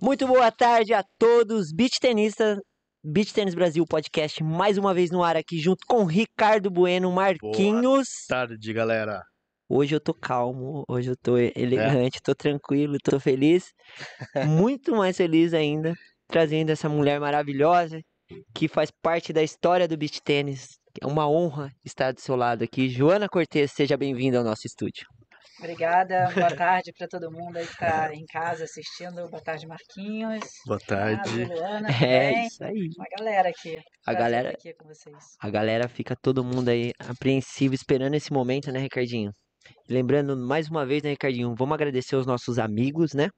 Muito boa tarde a todos, beach tenistas, Beach Tênis Brasil Podcast, mais uma vez no ar aqui, junto com Ricardo Bueno, Marquinhos. Boa tarde, galera. Hoje eu tô calmo, hoje eu tô elegante, é? tô tranquilo, tô feliz. Muito mais feliz ainda, trazendo essa mulher maravilhosa que faz parte da história do beach tênis. É uma honra estar do seu lado aqui. Joana Cortes, seja bem-vinda ao nosso estúdio. Obrigada, boa tarde para todo mundo aí que está em casa assistindo. Boa tarde, Marquinhos. Boa tarde. Luana, é isso aí. Uma galera aqui. A galera, aqui com vocês. a galera fica todo mundo aí apreensivo esperando esse momento, né, Ricardinho? Lembrando mais uma vez, né, Ricardinho, vamos agradecer os nossos amigos, né?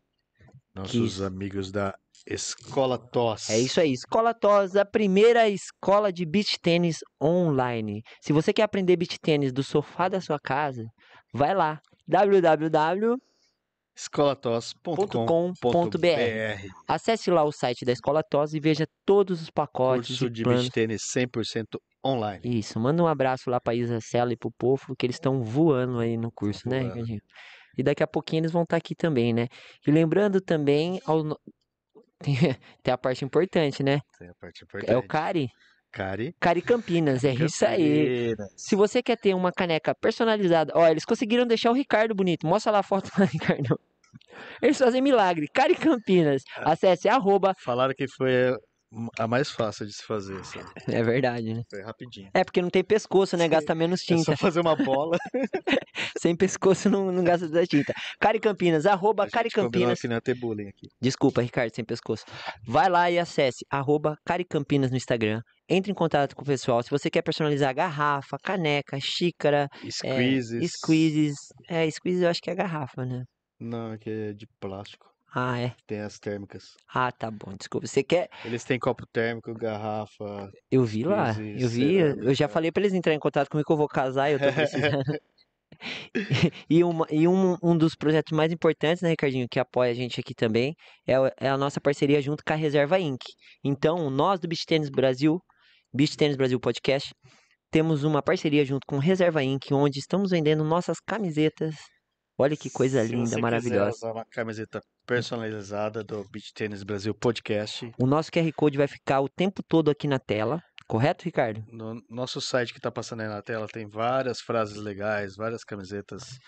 Nossos que... amigos da Escola TOS. É isso aí, Escola TOS, a primeira escola de beach tênis online. Se você quer aprender beach tênis do sofá da sua casa, vai lá, www.escolatos.com.br. Acesse lá o site da Escola TOS e veja todos os pacotes. Curso de beach tênis 100% online. Isso, manda um abraço lá para Isa Sela e pro Pofo, que eles estão voando aí no curso, né, Ricardinho? E daqui a pouquinho eles vão estar tá aqui também, né? E lembrando também, ao... tem a parte importante, né? Tem a parte importante. É o Cari. Cari. Cari Campinas, é Campinas. isso aí. Se você quer ter uma caneca personalizada, ó, eles conseguiram deixar o Ricardo bonito. Mostra lá a foto do Ricardo. Eles fazem milagre. Cari Campinas. É. Acesse arroba. Falaram que foi a mais fácil de se fazer, sabe? É verdade, né? Foi rapidinho. É porque não tem pescoço, né? Sim. Gasta menos tinta. É só fazer uma bola. Sem pescoço não, não gasta da tinta. Cari Campinas, arroba Cari Campinas. Que não ter bullying aqui. Desculpa, Ricardo, sem pescoço. Vai lá e acesse arroba Cari Campinas no Instagram. Entre em contato com o pessoal. Se você quer personalizar garrafa, caneca, xícara, squeezes. É, squeezes. É, squeezes eu acho que é garrafa, né? Não, é que é de plástico. Ah, é? Tem as térmicas. Ah, tá bom, desculpa. Você quer. Eles têm copo térmico, garrafa. Eu vi lá, eu vi. Eu já falei pra eles entrarem em contato comigo que eu vou casar e eu tô precisando. e uma, e um, um dos projetos mais importantes, né, Ricardinho, que apoia a gente aqui também, é, é a nossa parceria junto com a Reserva Inc. Então, nós do Beach Tênis Brasil, Beach Tênis Brasil Podcast, temos uma parceria junto com Reserva Inc., onde estamos vendendo nossas camisetas. Olha que coisa Se linda, você maravilhosa. Quiser usar uma camiseta personalizada do Beach Tênis Brasil Podcast. O nosso QR Code vai ficar o tempo todo aqui na tela. Correto, Ricardo? No nosso site que está passando aí na tela tem várias frases legais, várias camisetas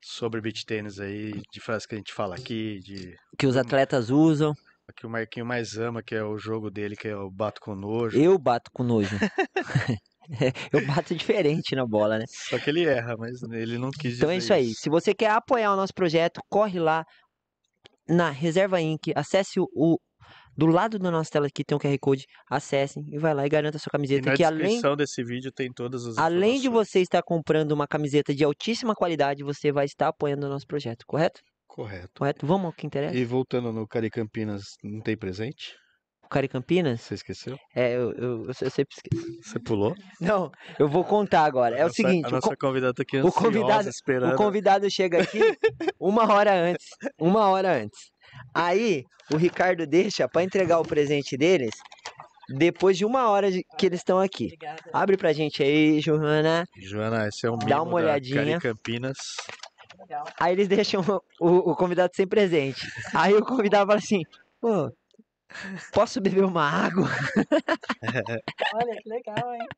sobre beach tênis aí, de frases que a gente fala aqui, de que os atletas usam. Que o Marquinho mais ama, que é o jogo dele, que é o bato com nojo. Eu bato com nojo. eu bato diferente na bola, né? Só que ele erra, mas ele não quis Então é isso aí. Se você quer apoiar o nosso projeto, corre lá na Reserva Inc. Acesse o, o do lado da nossa tela aqui tem um QR Code, acessem e vai lá e garanta a sua camiseta. E na que descrição além, desse vídeo tem todas as Além de você estar comprando uma camiseta de altíssima qualidade, você vai estar apoiando o nosso projeto, correto? Correto. Correto. Vamos ao que interessa. E voltando no Cari Campinas, não tem presente? O Cari Campinas? Você esqueceu? É, eu, eu, eu, sempre esqueço. Você pulou? Não, eu vou contar agora. É nossa, o seguinte. A nossa convidada tá aqui o convidado, esperando. O convidado chega aqui uma hora antes. Uma hora antes. Aí o Ricardo deixa para entregar o presente deles depois de uma hora de, que eles estão aqui. Obrigada. Abre pra gente aí, Joana. Joana, esse é um Dá uma olhadinha. Campinas. Legal. Aí eles deixam o, o, convidado sem presente. Aí o convidado fala assim, pô, Posso beber uma água? Olha, que legal, hein?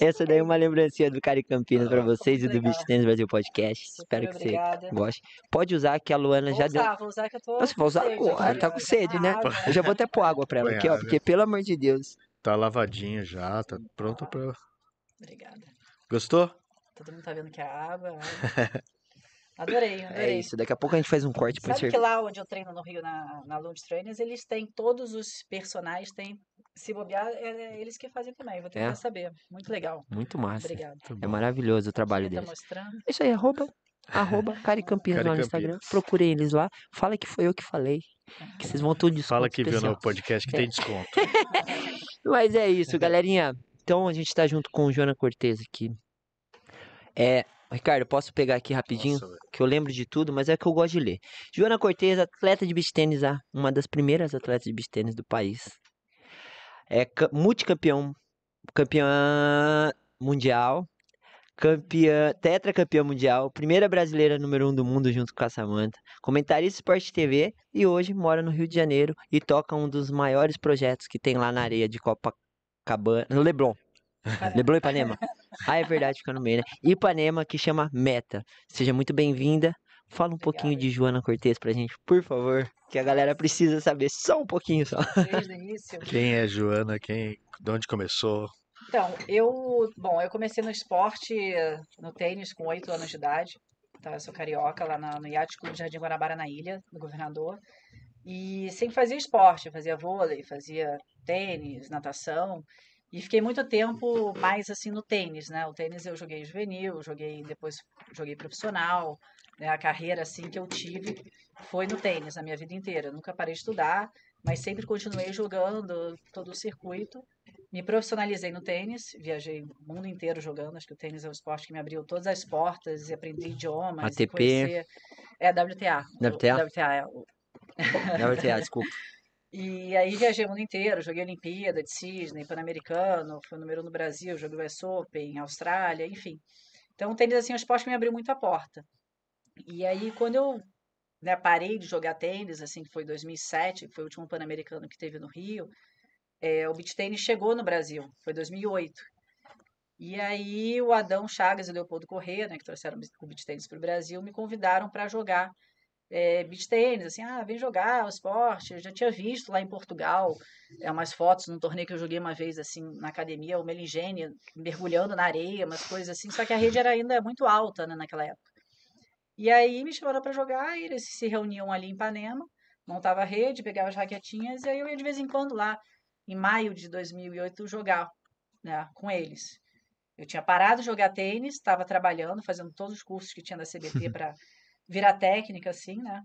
Essa daí é uma lembrancinha do Cari Campinas para vocês e do. Beach Tennis Brasil Podcast. Super Espero que obrigada. você goste. Pode usar que a Luana Vou já usar, deu. vou usar que eu tô. Nossa, vai usar sede agora, tá com sede, né? Água. Eu já vou até pôr água pra ela Põe aqui, ó, água. porque pelo amor de Deus. Tá lavadinho já, tá pronto pra. Obrigada. Gostou? Todo mundo tá vendo que é água. água. Adorei, adorei. É isso, daqui a pouco a gente faz um corte pra Sabe que lá onde eu treino no Rio, na, na Lunch Trainers, eles têm todos os personagens, tem. Se bobear, é, é eles que fazem também. Vou tentar É? saber. Muito legal. Muito massa. Obrigada. É maravilhoso o trabalho Tá deles. mostrando. É isso aí, arroba, arroba Cari Campinas Cari lá no Instagram. Procurem eles lá. Fala que foi eu que falei. Que vocês vão tudo de Fala desconto que viu especial. no podcast que tem desconto. Mas é isso, galerinha. Então a gente tá junto com o Joana Cortez aqui. É, Ricardo, posso pegar aqui rapidinho? Nossa, que eu lembro de tudo, mas é que eu gosto de ler. Joana Cortez, atleta de beach tênis, ah, uma das primeiras atletas de beach tênis do país. É ca- multicampeão, campeã mundial, campeã, tetracampeã mundial, primeira brasileira número um do mundo junto com a Samantha, comentarista Esporte TV e hoje mora no Rio de Janeiro e toca um dos maiores projetos que tem lá na areia de Copacabana, no Leblon. Leblon Ipanema. Ah, é verdade, fica no meio, né? Ipanema, que chama Meta. Seja muito bem-vinda. Fala um pouquinho de Joana Cortez pra gente, por favor, que a galera precisa saber só um pouquinho só. Desde o início. Quem é Joana? Quem, de onde começou? Então, eu, bom, eu comecei no esporte, no tênis, com oito anos de idade. Tá? Eu sou carioca, lá na, no Yacht Clube Jardim Guanabara, na ilha, do governador. E sempre fazia esporte, fazia vôlei, fazia tênis, natação. E fiquei muito tempo mais assim no tênis, né? O tênis eu joguei juvenil, joguei depois joguei profissional, né? A carreira assim que eu tive foi no tênis a minha vida inteira. Eu nunca parei de estudar, mas sempre continuei jogando todo o circuito. Me profissionalizei no tênis, viajei o mundo inteiro jogando. Acho que o tênis é um esporte que me abriu todas as portas e aprendi idiomas. ATP. E conhecer... É WTA. WTA? WTA, é o... WTA, desculpa. E aí viajei o mundo inteiro, joguei Olimpíada de Sydney, Pan-Americano, fui número um no Brasil, joguei o US Open, Austrália, enfim. Então, o tênis, assim, um esporte que me abriu muito a porta. E aí, quando eu né, parei de jogar tênis, assim, que foi 2007, que foi o último Pan-Americano que teve no Rio, é, o beach tênis chegou no Brasil, foi 2008. E aí o Adão Chagas e o Leopoldo Corrêa, né, que trouxeram o beach tênis para o Brasil, me convidaram para jogar é, beach tênis, assim, ah, vem jogar o esporte. Eu já tinha visto lá em Portugal é, umas fotos num torneio que eu joguei uma vez, assim, na academia, o Melingene mergulhando na areia, umas coisas assim, só que a rede era ainda muito alta, né, naquela época. E aí me chamaram para jogar, e eles se reuniam ali em Ipanema, montava a rede, pegava as raquetinhas, e aí eu ia de vez em quando lá, em maio de 2008, jogar né, com eles. Eu tinha parado de jogar tênis, estava trabalhando, fazendo todos os cursos que tinha da CBT para virar técnica, assim, né?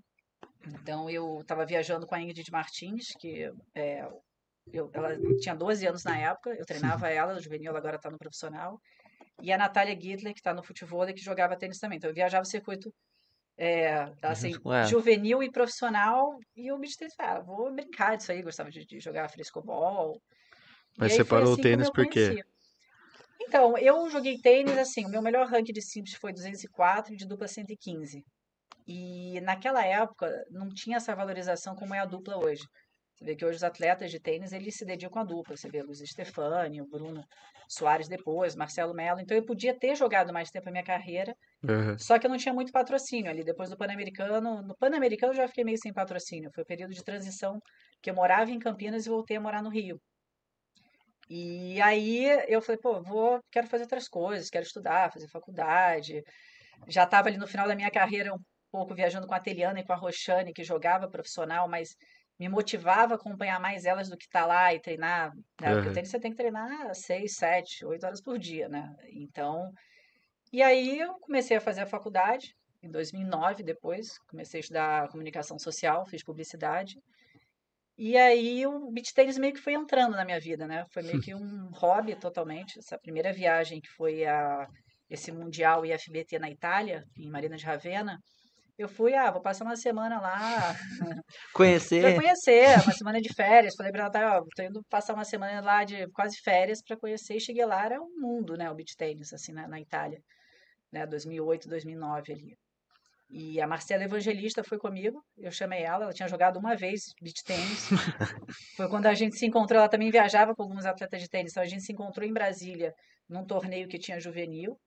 Então, eu estava viajando com a Ingrid Martins, que é, eu, ela tinha 12 anos na época, eu treinava ela, no juvenil, ela agora está no profissional. E a Natália Gidler, que está no futebol, que jogava tênis também. Então, eu viajava o circuito é, assim, Ué. juvenil e profissional. E eu me disse, ah, vou brincar disso aí, gostava de, de jogar frescobol. Mas E você parou o assim como tênis por quê? conheci. Então, eu joguei tênis, assim, o meu melhor ranking de simples foi 204 e de dupla 115. E naquela época não tinha essa valorização como é a dupla hoje. Você vê que hoje os atletas de tênis, eles se dedicam à dupla. Você vê Luiz Stefani, o Bruno Soares depois, Marcelo Mello. Então eu podia ter jogado mais tempo a minha carreira, Aham. só que eu não tinha muito patrocínio ali. Depois do Pan-Americano, no Pan-Americano eu já fiquei meio sem patrocínio. Foi o período de transição que eu morava em Campinas e voltei a morar no Rio. E aí eu falei, pô, vou, quero fazer outras coisas, quero estudar, fazer faculdade. Já estava ali no final da minha carreira pouco viajando com a Teliana e com a Roxane, que jogava profissional, mas me motivava a acompanhar mais elas do que estar lá e treinar, né? Porque o tênis você tem que treinar seis, sete, oito horas por dia, né? Então, e aí eu comecei a fazer a faculdade, em 2009 depois, comecei a estudar comunicação social, fiz publicidade. E aí o beach tênis meio que foi entrando na minha vida, né? Foi meio que um hobby totalmente. Essa primeira viagem que foi a esse Mundial IFBT na Itália, em Marina de Ravenna, eu fui, ah, vou passar uma semana lá Conhecer. conhecer, uma semana de férias. Falei pra Natália, ó, tô indo passar uma semana lá de quase férias para conhecer. E cheguei lá, era um mundo, né, o beach tênis, assim, na, na Itália, né, 2008, 2009 ali. E a Marcela Evangelista foi comigo, eu chamei ela, ela tinha jogado uma vez beach tênis. Foi quando a gente se encontrou, ela também viajava com alguns atletas de tênis, então a gente se encontrou em Brasília, num torneio que tinha juvenil.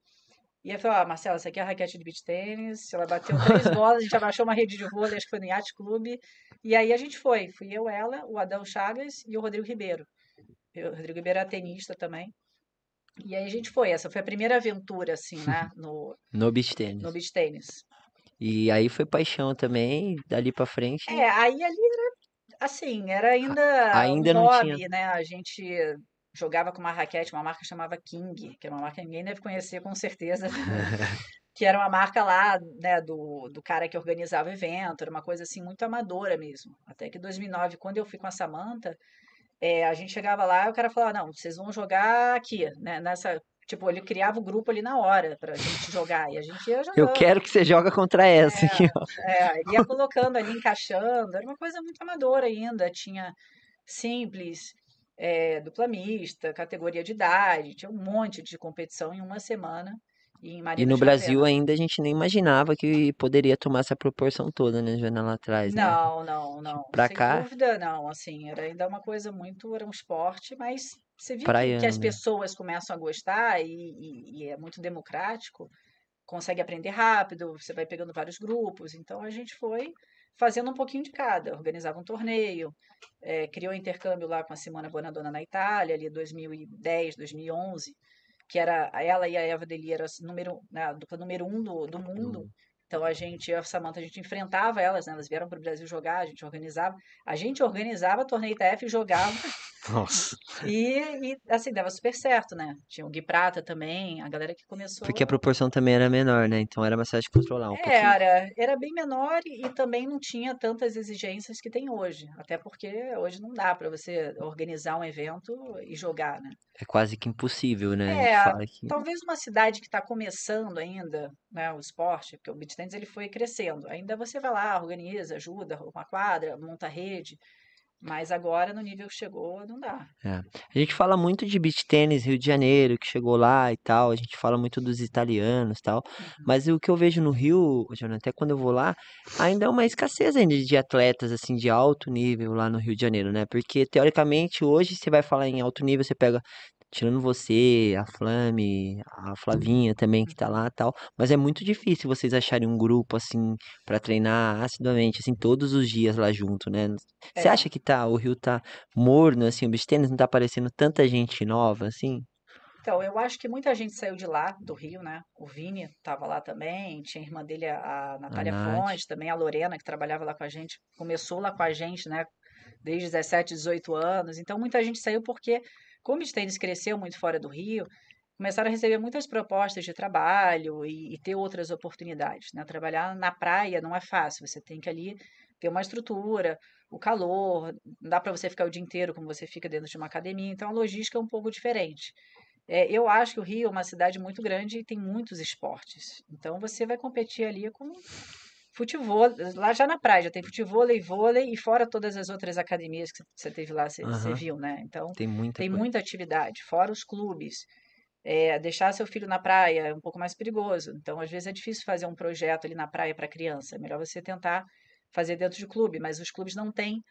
E eu falei, ó, Marcela, essa aqui é a raquete de beach tênis. Ela bateu três bolas, a gente abaixou uma rede de vôlei, acho que foi no Yacht Clube. E aí a gente foi. Fui eu, ela, o Adão Chagas e o Rodrigo Ribeiro. O Rodrigo Ribeiro é tenista também. E aí a gente foi. Essa foi a primeira aventura, assim, né, no, No beach tênis. no beach tênis. E aí foi paixão também, dali pra frente. É, aí ali era, assim, era ainda ainda um não tinha- hobby, né? A gente jogava com uma raquete, uma marca chamava King, que é uma marca que ninguém deve conhecer com certeza, que era uma marca lá, né, do, do cara que organizava o evento, era uma coisa assim muito amadora mesmo. Até que em 2009, quando eu fui com a Samantha, é, a gente chegava lá e o cara falava, não, vocês vão jogar aqui, né, nessa... Tipo, ele criava o grupo ali na hora pra gente jogar, e a gente ia Eu jogando. quero que você joga contra essa aqui, ó. É, ia colocando ali, encaixando, era uma coisa muito amadora ainda. Tinha simples, é, dupla mista, categoria de idade, tinha um monte de competição em uma semana. em E no Brasil ainda a gente nem imaginava que poderia tomar essa proporção toda, né, Joana, lá atrás, né? Não, não, não. Pra Sem cá, dúvida, não. Assim, era ainda uma coisa muito, era um esporte, mas você viu que, as pessoas começam a gostar e, e- e é muito democrático, consegue aprender rápido, você vai pegando vários grupos. Então a gente foi fazendo um pouquinho de cada, organizava um torneio, eh, criou um intercâmbio lá com a Simona Bonadonna na Itália, ali 2010, 2011, que era ela e a Eva Deli era número, né, a dupla número um do, do mundo. do- Então a gente, e a Samantha, a gente enfrentava elas, né? Elas vieram para o Brasil jogar, a gente organizava. A gente organizava torneio ITF e jogava. Nossa. E, e, assim, dava super certo, né? Tinha o Gui Prata também, a galera que porque a começou. proporção também era menor, né? Então era mais fácil de controlar um pouquinho. Era, era bem menor e, e também não tinha tantas exigências que tem hoje. Até porque hoje não dá para você organizar um evento e jogar, né? É quase que impossível, né? É, que talvez uma cidade que está começando ainda, né, o esporte, porque o tennis ele foi crescendo. Ainda você vai lá, organiza, ajuda, uma quadra, monta rede, mas agora no nível que chegou não dá. É. A gente fala muito de beach tênis Rio de Janeiro, que chegou lá e tal. A gente fala muito dos italianos e tal. Uhum. Mas o que eu vejo no Rio, Jonathan, até quando eu vou lá, ainda é uma escassez ainda de atletas assim de alto nível lá no Rio de Janeiro, né? Porque teoricamente hoje você vai falar em alto nível, você pega tirando você, a Flame, a Flavinha também que tá lá e tal, mas é muito difícil vocês acharem um grupo assim pra treinar assiduamente assim todos os dias lá junto, né? Você É. acha que tá, o Rio tá morno, assim, o tennis não tá aparecendo tanta gente nova, assim? Então, eu acho que muita gente saiu de lá, do Rio, né? O Vini estava lá também, tinha a irmã dele, a a Natália Nath. Fonte, também a Lorena, que trabalhava lá com a gente, começou lá com a gente, né? Desde 17, 18 anos. Então, muita gente saiu porque, como o tennis cresceu muito fora do Rio, começaram a receber muitas propostas de trabalho e, e ter outras oportunidades, né? Trabalhar na praia não é fácil, você tem que ali ter uma estrutura, o calor, não dá para você ficar o dia inteiro como você fica dentro de uma academia, então a logística é um pouco diferente. É, eu acho que o Rio é uma cidade muito grande e tem muitos esportes. Então você vai competir ali com futebol, lá já na praia, já tem futevôlei, vôlei e fora todas as outras academias que você teve lá, você, você Aham. viu, né? Então Tem muita tem coisa. muita atividade, fora os clubes. É, deixar seu filho na praia é um pouco mais perigoso. Então, às vezes é difícil fazer um projeto ali na praia para criança. É melhor você tentar fazer dentro de clube, mas os clubes não têm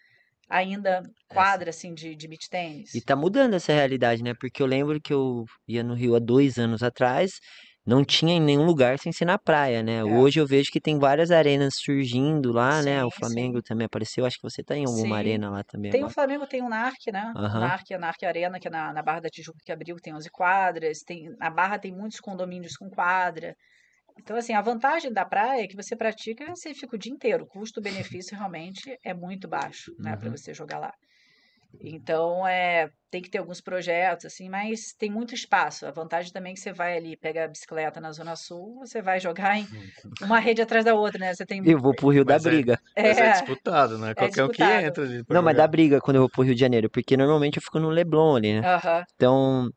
ainda quadra assim de, de beach tennis. E tá mudando essa realidade, né? Porque eu lembro que eu ia no Rio há dois anos atrás, não tinha em nenhum lugar sem ser na praia, né? É. Hoje eu vejo que tem várias arenas surgindo lá, né? O Sim, Flamengo sim. também apareceu, acho que você tá em alguma Sim. arena lá também Tem o agora. Flamengo, tem o NARC, né? O Aham. NARC, a NARC Arena, que é na, na Barra da Tijuca, que abriu, tem 11 quadras. Tem, na Barra tem muitos condomínios com quadra. Então, assim, a vantagem da praia é que você pratica, você fica o dia inteiro. O custo-benefício realmente é muito baixo, né, para Uhum. você jogar lá. Então, é, tem que ter alguns projetos, assim, mas tem muito espaço. A vantagem também é que você vai ali, pega a bicicleta na Zona Sul, você vai jogar em uma rede atrás da outra, né? Você tem. Eu vou pro Rio da Mas é- briga. Mas é É, disputado, né? Qualquer um que disputado. entra Não, mas dá jogar. briga quando eu vou pro Rio de Janeiro, porque normalmente eu fico no Leblon ali, né? aham. Então,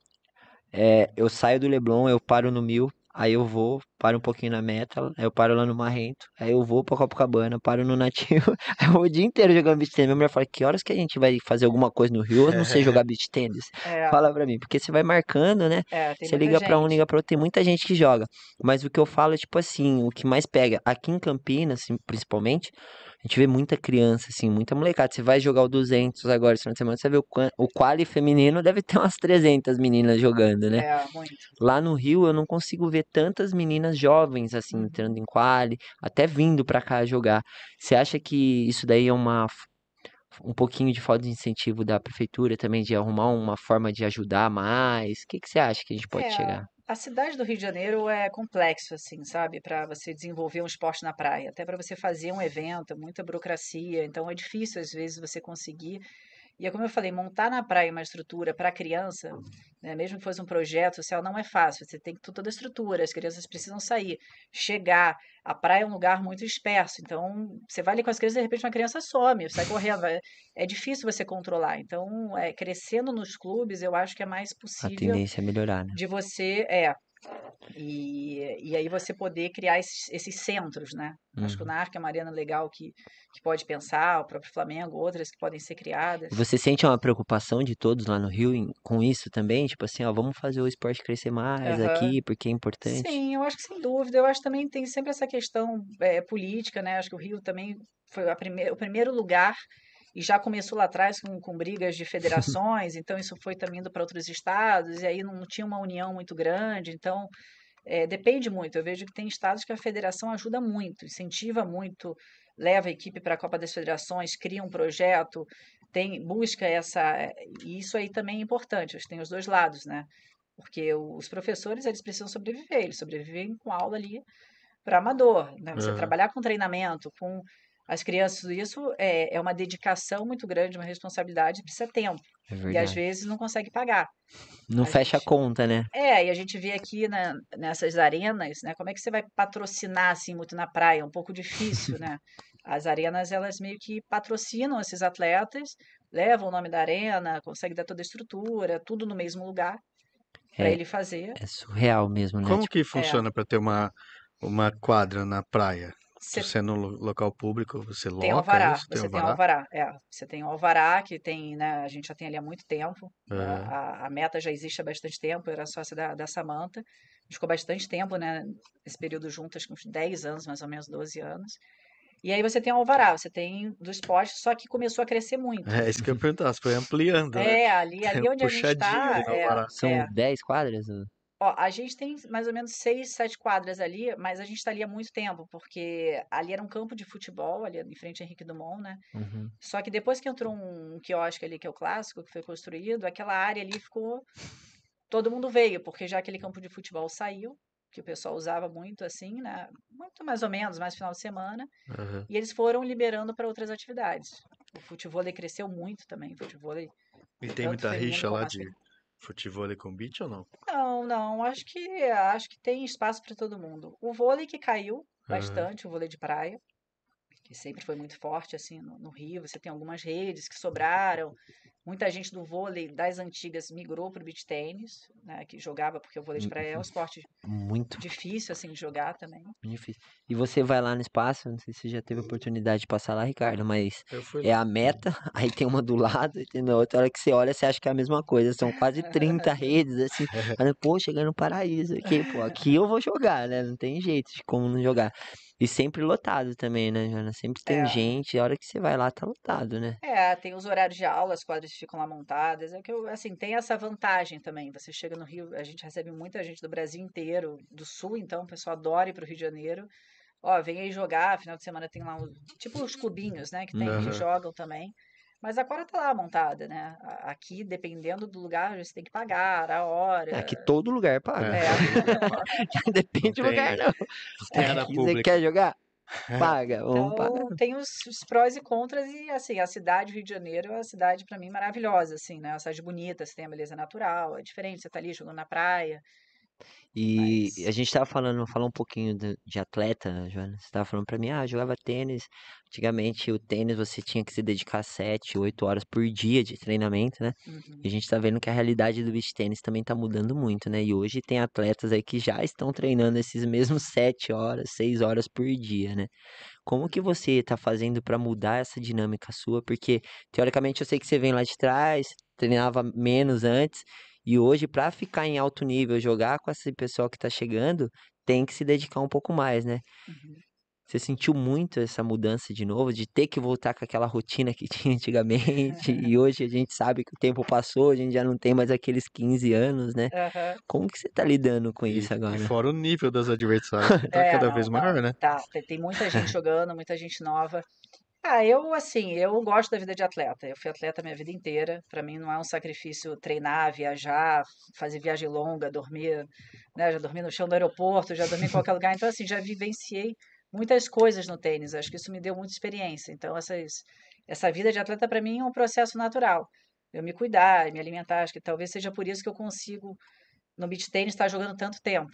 é, eu saio do Leblon, eu paro no Mil, aí eu vou, paro um pouquinho na Metal, aí eu paro lá no Marrento, aí eu vou pra Copacabana, paro no Nativo, aí eu vou o dia inteiro jogando beach tennis. Minha mulher fala, que horas que a gente vai fazer alguma coisa no Rio? Eu não sei jogar beach tennis. É, Fala pra mim, porque você vai marcando, né? é, Você liga pra um, gente. liga pra outro, tem muita gente que joga. Mas o que eu falo é tipo assim, o que mais pega aqui em Campinas, principalmente, a gente vê muita criança, assim, muita molecada. Você vai jogar o 200 agora, esse final de semana, você vê o, o quali feminino, deve ter umas 300 meninas jogando, né? É, muito. Lá no Rio eu não consigo ver tantas meninas jovens, assim, Uhum. entrando em quali, até vindo pra cá jogar. Você acha que isso daí é uma... Um pouquinho de falta de incentivo da prefeitura também, de arrumar uma forma de ajudar mais? O que que você acha que a gente pode É, chegar? A cidade do Rio de Janeiro é complexo, assim, sabe? Para você desenvolver um esporte na praia, até para você fazer um evento, muita burocracia. Então é difícil, às vezes, você conseguir. E é como eu falei, montar na praia uma estrutura para criança, né, mesmo que fosse um projeto social, não é fácil. Você tem que ter toda a estrutura, as crianças precisam sair, chegar. A praia é um lugar muito disperso, então você vai ali com as crianças e de repente uma criança some, sai correndo. É, é difícil você controlar. Então, é, crescendo nos clubes, eu acho que é mais A possível tendência é melhorar, né? de você, é, E, e aí você poder criar esses, esses centros, né? Acho que o Uhum. NARC é uma arena legal que, que pode pensar, o próprio Flamengo, outras que podem ser criadas. Você sente uma preocupação de todos lá no Rio em- com isso também? Tipo assim, ó, vamos fazer o esporte crescer mais Aham. aqui, porque é importante. Sim, eu acho que sem dúvida. Eu acho que também tem sempre essa questão eh, política, né? Acho que o Rio também foi a prime- o primeiro lugar e já começou lá atrás com, com brigas de federações, então isso foi também indo para outros estados, e aí não tinha uma união muito grande, então eh, depende muito. Eu vejo que tem estados que a federação ajuda muito, incentiva muito, leva a equipe para a Copa das Federações, cria um projeto, tem, busca essa. E isso aí também é importante, acho que tem os dois lados, né? Porque os professores, eles precisam sobreviver, eles sobrevivem com aula ali para amador, né? Você Aham. trabalhar com treinamento, com as crianças, isso é, é uma dedicação muito grande, uma responsabilidade, precisa tempo. É E às vezes não consegue pagar. Não a fecha a gente- conta, né? É, e a gente vê aqui na- nessas arenas, né? Como é que você vai patrocinar assim muito na praia? É um pouco difícil, né? As arenas, elas meio que patrocinam esses atletas, levam o nome da arena, conseguem dar toda a estrutura, tudo no mesmo lugar para É, ele fazer. é surreal mesmo, né? Como Tipo, que funciona para ter uma, uma quadra na praia? Você Você no lo- local público, você tem loca alvará, isso? Tem você tem alvará? alvará, é, você tem alvará que tem, né? A gente já tem ali há muito tempo. né. A, a meta já existe há bastante tempo, eu era sócia da, da Samanta. A gente ficou bastante tempo, né? Nesse período juntas, uns 10 anos, mais ou menos 12 anos. E aí você tem o alvará, você tem do esporte, só que começou a crescer muito. É isso que eu ia perguntar, você foi ampliando, né? É, ali, ali onde a gente está, é, alvará. São é. 10 quadras? ou- Ó, a gente tem mais ou menos seis, sete quadras ali, mas a gente está ali há muito tempo, porque ali era um campo de futebol, ali em frente a Henrique Dumont, né? Uhum. Só que depois que entrou um, quiosque ali, que é o clássico, que foi construído, aquela área ali ficou. Todo mundo veio, porque já aquele campo de futebol saiu, que o pessoal usava muito assim, né? Muito mais ou menos, mais final de semana, Aham. e eles foram liberando para outras atividades. O futebol cresceu muito também, o futebol E tem muita rixa lá de masculino. Futebol com beach ou não? Não, não, acho que acho que tem espaço para todo mundo. O vôlei que caiu bastante, o vôlei de praia, que sempre foi muito forte assim no, no Rio. Você tem algumas redes que sobraram. Muita gente do vôlei das antigas migrou para o beach tênis, né, que jogava porque o vôlei de praia é um esporte Muito difícil assim de jogar também. difícil. E você vai lá no espaço, não sei se você já teve oportunidade de passar lá, Ricardo, mas é a meta, aí tem uma do lado e tem na outra. A hora que você olha, você acha que é a mesma coisa. São quase 30 redes, assim. Falando, pô, chegando no paraíso aqui, pô, aqui eu vou jogar, né? Não tem jeito de como não jogar. E sempre lotado também, né, Joana? Sempre tem É. gente, a hora que você vai lá, tá lotado, né? É, tem os horários de aula, as quadras ficam lá montadas. É que eu, assim, tem essa vantagem também. Você chega no Rio, a gente recebe muita gente do Brasil inteiro, do Sul, então o pessoal adora ir para o Rio de Janeiro. Ó, vem aí jogar, final de semana tem lá, um, tipo os clubinhos, né, que tem, que Aham. jogam também. Mas a quadra tá lá montada, né? Aqui, dependendo do lugar, você tem que pagar a hora. É que todo lugar paga. É, Depende do lugar, tem- não. área Aqui você quer jogar? Paga, vamos pagar. Então, tem os, os prós e contras, e assim, a cidade, Rio de Janeiro, é uma cidade, para mim, maravilhosa, assim, né? Uma cidade bonita, você tem a beleza natural, é diferente, você tá ali jogando na praia. E Mas- a gente tava falando, falar um pouquinho de, de atleta, Joana. Você tava falando pra mim, ah, jogava tênis. Antigamente o tênis você tinha que se dedicar 7, 8 horas por dia de treinamento, né? Uhum. E a gente tá vendo que a realidade do beach tênis também tá mudando muito, né? E hoje tem atletas aí que já estão treinando esses mesmos 7 horas, 6 horas por dia, né? Como que você tá fazendo pra mudar essa dinâmica sua? Porque teoricamente eu sei que você vem lá de trás, treinava menos antes, e hoje pra ficar em alto nível, jogar com esse pessoal que tá chegando, tem que se dedicar um pouco mais, né? Uhum. Você sentiu muito essa mudança de novo, de ter que voltar com aquela rotina que tinha antigamente, e hoje a gente sabe que o tempo passou, a gente já não tem mais aqueles 15 anos, né? Aham. Como que você tá lidando com E, isso e agora? fora o nível das adversários, que tá É, cada não, vez não, maior, né? Tá, tem, tem muita gente jogando, muita gente nova. Ah, eu, assim, eu gosto da vida de atleta. Eu fui atleta minha vida inteira. Pra mim não é um sacrifício treinar, viajar, fazer viagem longa, dormir, né? Já dormi no chão do aeroporto, já dormi em qualquer lugar. Então, assim, já vivenciei muitas coisas no tênis. Acho que isso me deu muita experiência. Então, essas, essa vida de atleta pra mim é um processo natural. Eu me cuidar, me alimentar. Acho que talvez seja por isso que eu consigo, no beach tênis, estar jogando tanto tempo.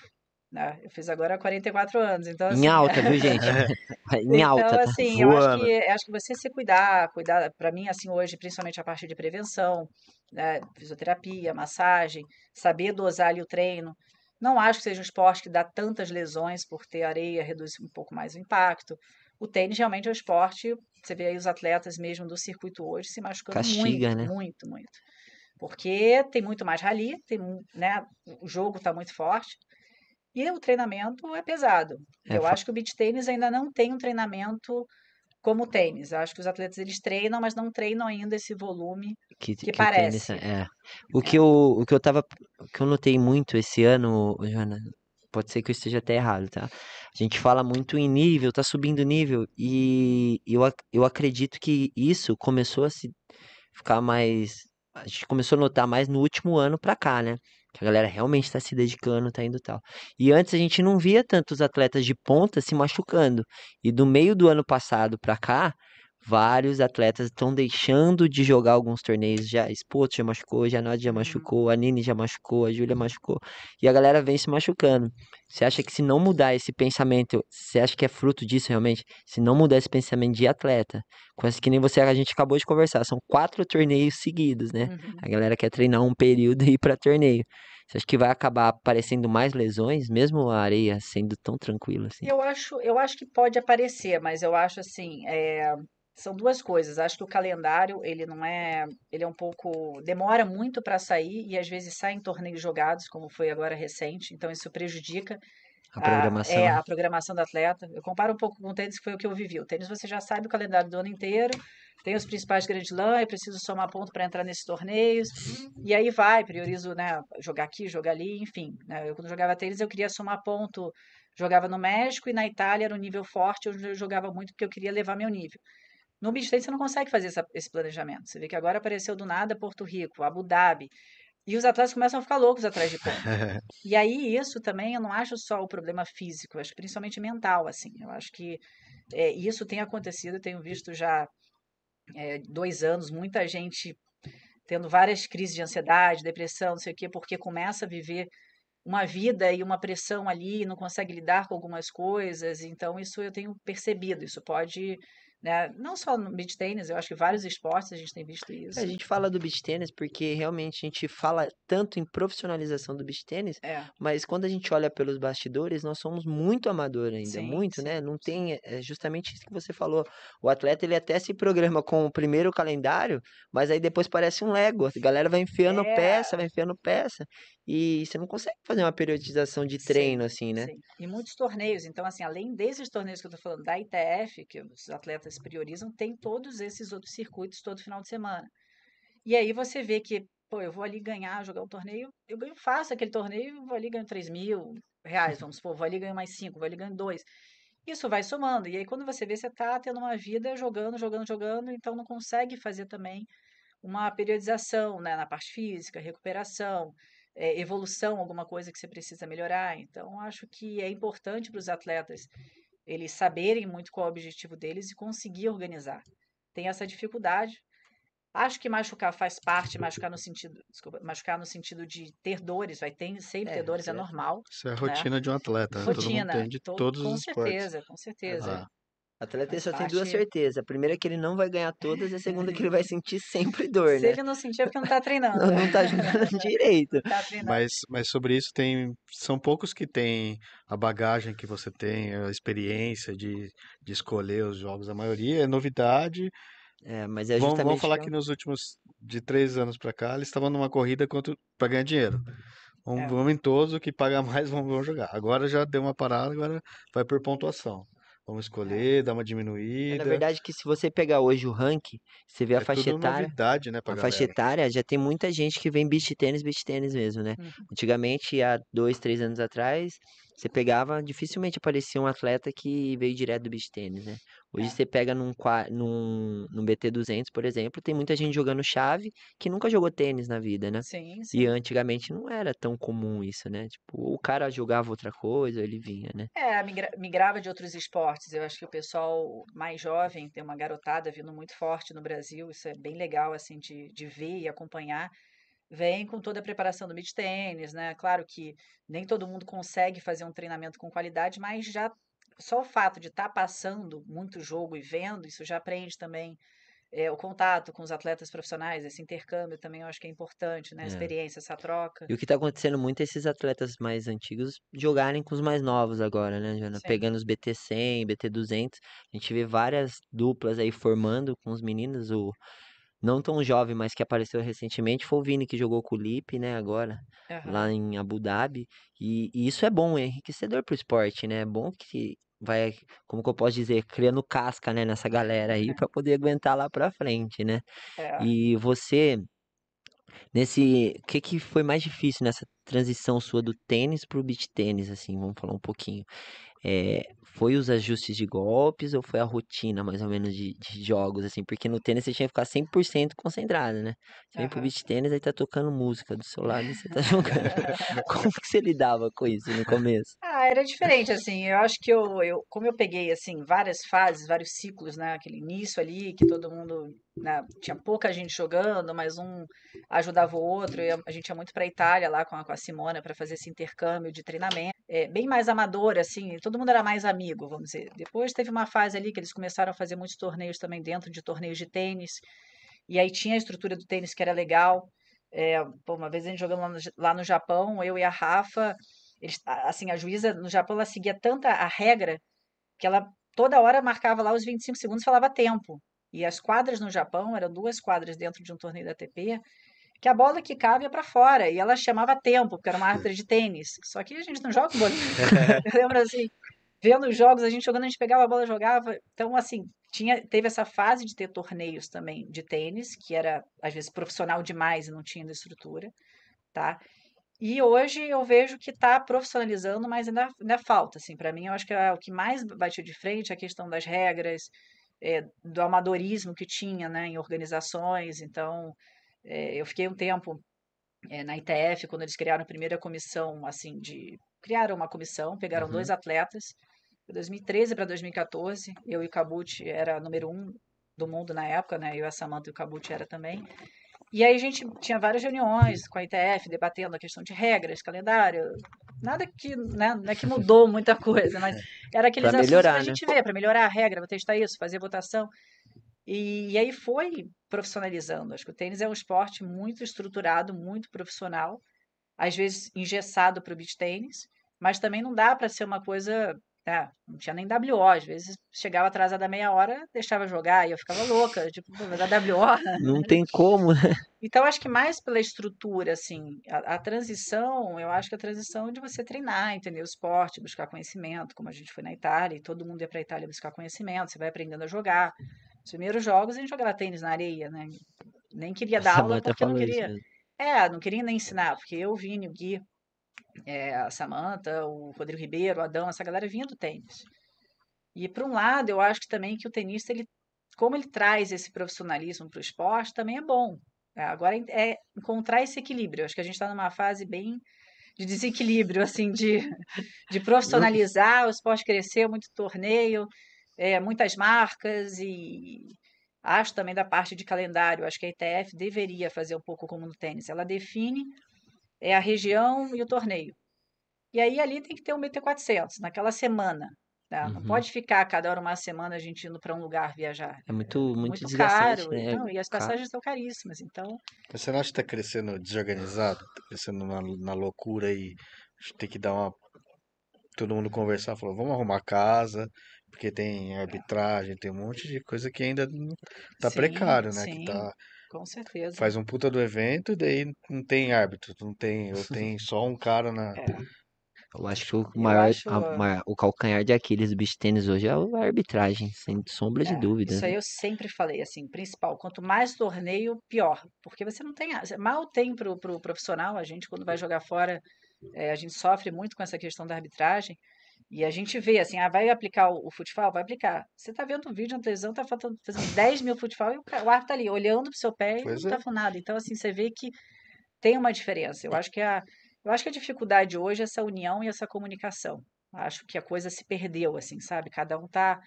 Né? Eu fiz agora 44 anos. Então, Em assim, alta, viu, gente? Em então, alta, tá? assim, eu acho que, acho que você se cuidar, cuidar, para mim, assim, hoje, principalmente a parte de prevenção, né, fisioterapia, massagem, saber dosar ali o treino. Não acho que seja um esporte que dá tantas lesões por ter areia, reduz um pouco mais o impacto. O tênis realmente é um esporte, você vê aí os atletas mesmo do circuito hoje se machucando Castiga, muito, né? muito, muito. Porque tem muito mais rally, tem, né, o jogo está muito forte e o treinamento é pesado. É, Eu fa- acho que o beach tênis ainda não tem um treinamento como o tênis. Eu acho que os atletas eles treinam, mas não treinam ainda esse volume. que, que que o tênis parece. é. O que eu, o que eu tava, o que eu notei muito esse ano, Joana, pode ser que eu esteja até errado, tá? A gente fala muito em nível, tá subindo nível e eu, eu acredito que isso começou a se ficar mais, a gente começou a notar mais no último ano pra cá, né? Que a galera realmente tá se dedicando, tá indo tal. E antes a gente não via tantos atletas de ponta se machucando. E do meio do ano passado pra cá, vários atletas estão deixando de jogar alguns torneios. Já Spoto já machucou, já Nádia já Uhum. machucou, a Nini já machucou, a Júlia machucou. E a galera vem se machucando. Você acha que se não mudar esse pensamento, você acha que é fruto disso realmente? Se não mudar esse pensamento de atleta, com essa que nem você, a gente acabou de conversar, são quatro torneios seguidos, né? Uhum. A galera quer treinar um período e ir pra torneio. Você acha que vai acabar aparecendo mais lesões, mesmo a areia sendo tão tranquila assim? Eu acho, eu acho que pode aparecer, mas eu acho assim, é, são duas coisas. Acho que o calendário, ele não é, ele é um pouco, demora muito para sair e às vezes saem torneios jogados, como foi agora recente, então isso prejudica A a, programação, é, né? a programação do atleta. Eu comparo um pouco com o tênis, que foi o que eu vivi. O tênis você já sabe o calendário do ano inteiro, tem os principais Grand Slam, eu preciso somar ponto para entrar nesses torneios, e aí vai, priorizo, né, jogar aqui, jogar ali, enfim. né. Eu quando jogava tênis eu queria somar ponto, jogava no México e na Itália era um nível forte, onde eu jogava muito porque eu queria levar meu nível. No tennis você não consegue fazer essa- esse planejamento. Você vê que agora apareceu do nada Porto Rico, Abu Dhabi, e os atletas começam a ficar loucos atrás de ponto. E aí, isso também, eu não acho só o problema físico, acho principalmente mental, assim. Eu acho que é, isso tem acontecido, eu tenho visto já é, dois anos, muita gente tendo várias crises de ansiedade, depressão, não sei o quê, porque começa a viver uma vida e uma pressão ali, não consegue lidar com algumas coisas. Então, isso eu tenho percebido. Isso pode, né, não só no beach tênis, eu acho que vários esportes a gente tem visto É, isso. A gente fala do beach tênis porque realmente a gente fala tanto em profissionalização do beach tênis, É, mas quando a gente olha pelos bastidores, nós somos muito amador ainda, sim, muito, né? sim, Não sim. tem, é justamente isso que você falou. O atleta ele até se programa com o primeiro calendário, mas aí depois parece um Lego. A galera vai enfiando peça, É, vai enfiando peça, e você não consegue fazer uma periodização de Sim, treino assim, né? sim. E muitos torneios. Então, assim, além desses torneios que eu tô falando da ITF, que os atletas priorizam, tem todos esses outros circuitos todo final de semana. E aí você vê que, pô, eu vou ali ganhar, jogar um torneio, eu ganho fácil aquele torneio, vou ali ganho 3 mil reais, vamos supor, vou ali ganho mais 5, vou ali ganho 2. Isso vai somando. E aí quando você vê, você tá tendo uma vida jogando, jogando, jogando, então não consegue fazer também uma periodização, né, na parte física, recuperação, eh, evolução, alguma coisa que você precisa melhorar. Então, acho que é importante para os atletas eles saberem muito qual é o objetivo deles e conseguir organizar. Tem essa dificuldade. Acho que machucar faz parte, machucar no sentido, desculpa, machucar no sentido de ter dores, vai ter, sempre ter É, dores, é certo. normal, Isso é a né? rotina de um atleta, né? Todo mundo Rotina, tem de to- todos com os esportes. certeza, com certeza. Atleta só tem duas certezas. A primeira é que ele não vai ganhar todas, e a segunda é que ele vai sentir sempre dor, Se né? ele não sentir, é porque não está treinando. Não, não tá jogando direito. Tá treinando. Mas, mas sobre isso tem. São poucos que têm a bagagem que você tem, a experiência de, de escolher os jogos. A maioria é novidade. É, mas é Vamos, justamente vamos falar que nos últimos de três anos pra cá, eles estavam numa corrida para ganhar dinheiro. Vamos, É. vamos em todos, o que paga mais, vamos jogar. Agora já deu uma parada, agora vai por pontuação. Vamos escolher, dar uma É, diminuída. na verdade, que se você pegar hoje o ranking, você vê a É faixa etária. novidade, né, A faixa galera. etária já tem muita gente que vem beach tênis, beach tênis mesmo, né? Uhum. Antigamente, há dois, três anos atrás, você pegava, dificilmente aparecia um atleta que veio direto do beach tênis, né? Hoje É. você pega num, num, num BT200, por exemplo, tem muita gente jogando chave que nunca jogou tênis na vida, né? Sim, E sim. antigamente não era tão comum isso, né? Tipo, o cara jogava outra coisa, ele vinha, né? É, migra- migrava de outros esportes. Eu acho que o pessoal mais jovem tem uma garotada vindo muito forte no Brasil. Isso é bem legal, assim, de, de ver e acompanhar. Vem com toda a preparação do beach tênis, né? Claro que nem todo mundo consegue fazer um treinamento com qualidade, mas já só o fato de estar passando muito jogo e vendo, isso já prende também é, o contato com os atletas profissionais, esse intercâmbio também eu acho que é importante, né? A É. experiência, essa troca. E o que tá acontecendo muito é esses atletas mais antigos jogarem com os mais novos agora, né, Jana? Sim. Pegando os BT100, BT200. A gente vê várias duplas aí formando com os meninos. O não tão jovem, mas que apareceu recentemente, foi o Vini que jogou com o Lipe, né, agora, Aham. lá em Abu Dhabi. E, e isso é bom, é enriquecedor pro esporte, né? É bom que vai, como que eu posso dizer, criando casca, né, nessa galera aí pra poder aguentar lá pra frente, né? É. E você, nesse, o que que foi mais difícil nessa transição sua do tênis pro beach tênis, assim, vamos falar um pouquinho. É, foi os ajustes de golpes ou foi a rotina, mais ou menos, de, de jogos, assim? Porque no tênis você tinha que ficar 100% concentrado, né? Você vem pro beach tênis, aí tá tocando música do seu lado e você tá jogando. Como que você lidava com isso no começo? Ah, era diferente, assim, eu acho que eu, eu, como eu peguei, assim, várias fases, vários ciclos, né, aquele início ali, que todo mundo, né, tinha pouca gente jogando, mas um ajudava o outro, e a a gente ia muito pra Itália lá com a, com a Simona para fazer esse intercâmbio de treinamento, é, bem mais amador, assim, todo mundo era mais amigo, vamos dizer. Depois teve uma fase ali que eles começaram a fazer muitos torneios também dentro de torneios de tênis, e aí tinha a estrutura do tênis que era legal, é, pô, uma vez a gente jogando lá no, lá no Japão, eu e a Rafa, eles, assim, a juíza no Japão, ela seguia tanta a regra que ela toda hora marcava lá os 25 segundos e falava tempo. E as quadras no Japão eram duas quadras dentro de um torneio da ATP, que a bola que cabe ia para fora, e ela chamava tempo, porque era uma árbitra de tênis. Só que a gente não joga bolinha. Eu lembro assim, vendo os jogos, a gente jogando, a gente pegava a bola, jogava. Então, assim, tinha, teve essa fase de ter torneios também de tênis, que era às vezes profissional demais e não tinha estrutura, tá? E hoje eu vejo que está profissionalizando, mas ainda, ainda falta, assim, para mim eu acho que é o que mais bateu de frente é a questão das regras, é, do amadorismo que tinha, né, em organizações. Então, é, eu fiquei um tempo é, na ITF quando eles criaram a primeira comissão, assim, de criaram uma comissão, pegaram Uhum. dois atletas, de 2013 para 2014, eu e o Kabuchi era número um do mundo na época, né, eu, a Samantha e o Kabuchi era também. E aí a gente tinha várias reuniões com a ITF, debatendo a questão de regras, calendário, nada que, né, não é que mudou muita coisa, mas era aqueles Pra assuntos melhorar, pra né? gente ver, para melhorar a regra, para testar isso, fazer votação. E, e aí foi profissionalizando. Acho que o tênis é um esporte muito estruturado, muito profissional, às vezes engessado para o beach tênis, mas também não dá para ser uma coisa. Né, não tinha nem WO, às vezes chegava atrasada meia hora, deixava jogar e eu ficava louca, tipo, "Pô, vai dar WO. Não tem como, né? Então, acho que mais pela estrutura, assim, a, a transição, eu acho que a transição de você treinar, entender o esporte, buscar conhecimento, como a gente foi na Itália, e todo mundo ia para a Itália buscar conhecimento, você vai aprendendo a jogar. Os primeiros jogos a gente jogava tênis na areia, né? Nem queria A dar aula porque não isso queria. mesmo. É, não queria nem ensinar, porque eu, Vini, o Gui, é, a Samantha, o Rodrigo Ribeiro, o Adão, essa galera vinha do tênis. E por um lado, eu acho que também que o tenista, ele, como ele traz esse profissionalismo para o esporte, também é bom. É, agora é é encontrar esse equilíbrio. Eu acho que a gente está numa fase bem de desequilíbrio, assim, de, de profissionalizar, o esporte cresceu, muito torneio, é, muitas marcas e acho também da parte de calendário, acho que a ITF deveria fazer um pouco como no tênis. Ela define é a região e o torneio. E aí ali tem que ter um BT400 naquela semana. tá? Não Uhum. pode ficar cada hora uma semana a gente indo para um lugar viajar. É muito, muito Muito desgastante, caro. né? Não, e as Caro. passagens são caríssimas. Então, Mas Você não acha que tá crescendo desorganizado? Tá crescendo na, na loucura e tem que dar uma. Todo mundo conversar, falou, vamos arrumar casa, porque tem arbitragem, tem um monte de coisa que ainda não- tá sim, precário, né? Que sim, tá, com certeza. faz um puta do evento e daí não tem árbitro, não tem, ou tem só um cara na. É, Eu acho que o maior, acho. a o calcanhar de Aquiles do beach tênis hoje é a arbitragem, sem sombra de É, dúvidas. isso aí eu sempre falei, assim, principal, quanto mais torneio, pior, porque você não tem, mal tem pro, pro profissional, a gente quando vai jogar fora, é, a gente sofre muito com essa questão da arbitragem, e a gente vê, assim, ah, vai aplicar o, o futsal? Vai aplicar. Você tá vendo um vídeo na televisão, tá faltando, fazendo 10 mil futsal e o, o árbitro tá ali, olhando pro seu pé e Pois não é. tá falando nada. Então, assim, você vê que tem uma diferença. Eu acho que a, eu acho que a dificuldade hoje é essa união e essa comunicação. Acho que a coisa se perdeu, assim, sabe? Cada um tá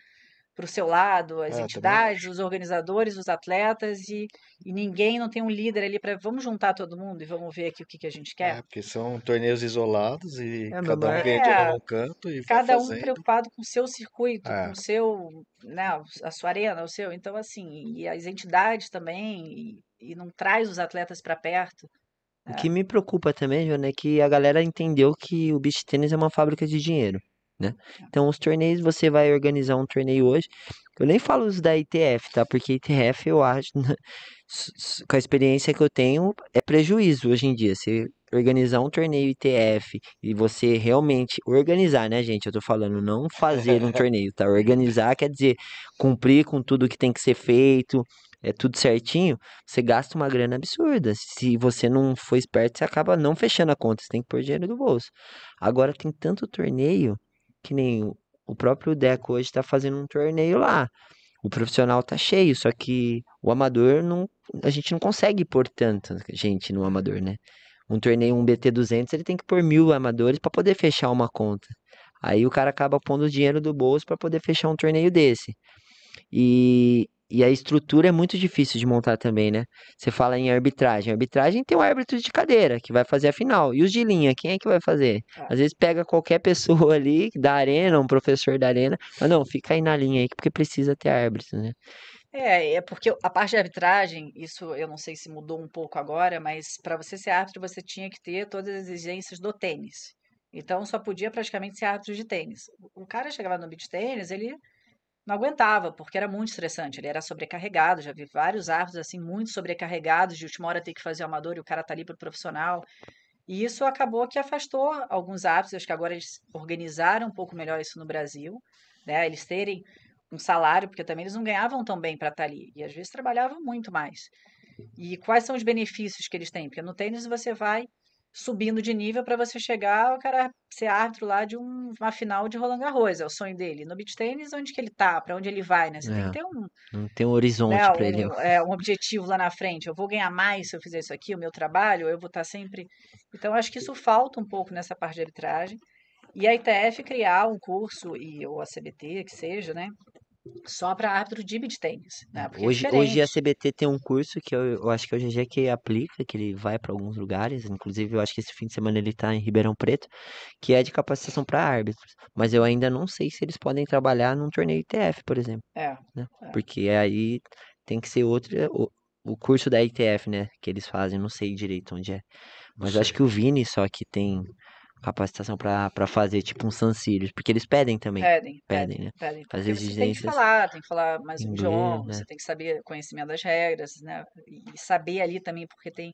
para o seu lado, as É, também entidades, os organizadores, os atletas e, e ninguém não tem um líder ali para vamos juntar todo mundo e vamos ver aqui o que, que a gente É, quer. porque são torneios isolados e É, cada um ganha É. num canto e Cada um preocupado com o seu circuito, É. com o seu, né, a sua arena, o seu. Então, assim, e as entidades também, e, e não traz os atletas para perto. O que me preocupa também, Joana, é que a galera entendeu que o beach tênis é uma fábrica de dinheiro, né? Então, os torneios, você vai organizar um torneio hoje. Eu nem falo os da ITF, tá? Porque ITF eu acho, né, com a experiência que eu tenho, é prejuízo hoje em dia. Você organizar um torneio ITF e você realmente organizar, né, gente? Eu tô falando não fazer um torneio, tá? Organizar quer dizer cumprir com tudo que tem que ser feito, é tudo certinho você gasta uma grana absurda. Se você não for esperto, você acaba não fechando a conta, você tem que pôr dinheiro do bolso. Agora tem tanto torneio que nem o- próprio Deco hoje tá fazendo um torneio lá. O profissional tá cheio, só que o amador não, a gente não consegue pôr tanta gente no amador, né? Um torneio, um BT200, ele tem que pôr mil amadores para poder fechar uma conta. Aí o cara acaba pondo o dinheiro do bolso para poder fechar um torneio desse. E, e a estrutura é muito difícil de montar também, né? Você fala em arbitragem. Arbitragem tem um árbitro de cadeira que vai fazer a final. E os de linha, quem é que vai fazer? É. Às vezes pega qualquer pessoa ali da arena, um professor da arena, mas não, fica aí na linha aí porque precisa ter árbitro, né? É, é porque a parte de arbitragem, isso eu não sei se mudou um pouco agora, mas para você ser árbitro, você tinha que ter todas as exigências do tênis. Então só podia praticamente ser árbitro de tênis. O cara chegava no beach tênis, ele não aguentava, porque era muito estressante, ele era sobrecarregado, já vi vários árbitros assim muito sobrecarregados, de última hora ter que fazer o amador e o cara tá ali pro profissional. E isso acabou que afastou alguns árbitros, acho que agora eles organizaram um pouco melhor isso no Brasil, né? Eles terem um salário, porque também eles não ganhavam tão bem para estar ali, e às vezes trabalhavam muito mais. E quais são os benefícios que eles têm? Porque no tênis você vai subindo de nível para você chegar, o cara ser árbitro lá de um- uma final de Roland Garros, é o sonho dele. No beach tênis, onde que ele tá, para onde ele vai, né? Você tem É. que ter um, Não tem um horizonte né, pra ele. um, é, um objetivo lá na frente. Eu vou ganhar mais se eu fizer isso aqui, o meu trabalho, eu vou estar sempre. Então, acho que isso falta um pouco nessa parte de arbitragem. E a ITF criar um curso, e, ou a CBT, que seja, né? Só para árbitro de beach tênis, né? Porque é Hoje, hoje a. CBT tem um curso que eu, eu acho que é o GG que aplica, que ele vai para alguns lugares, inclusive eu acho que esse fim de semana ele tá em Ribeirão Preto, que é de capacitação para árbitros. Mas eu ainda não sei se eles podem trabalhar num torneio ITF, por exemplo, É, né? É. Porque aí tem que ser outro, o, o curso da ITF, né, que eles fazem, não sei direito onde é. Mas eu acho que o Vini só que tem capacitação para para fazer tipo um San Sirius, porque eles pedem também, pedem, pedem, pedem, né? pedem. As Porque você tem que exigências falar, tem que falar mais um em idioma, inglês, você né? tem que saber conhecimento das regras, né? E saber ali também, porque tem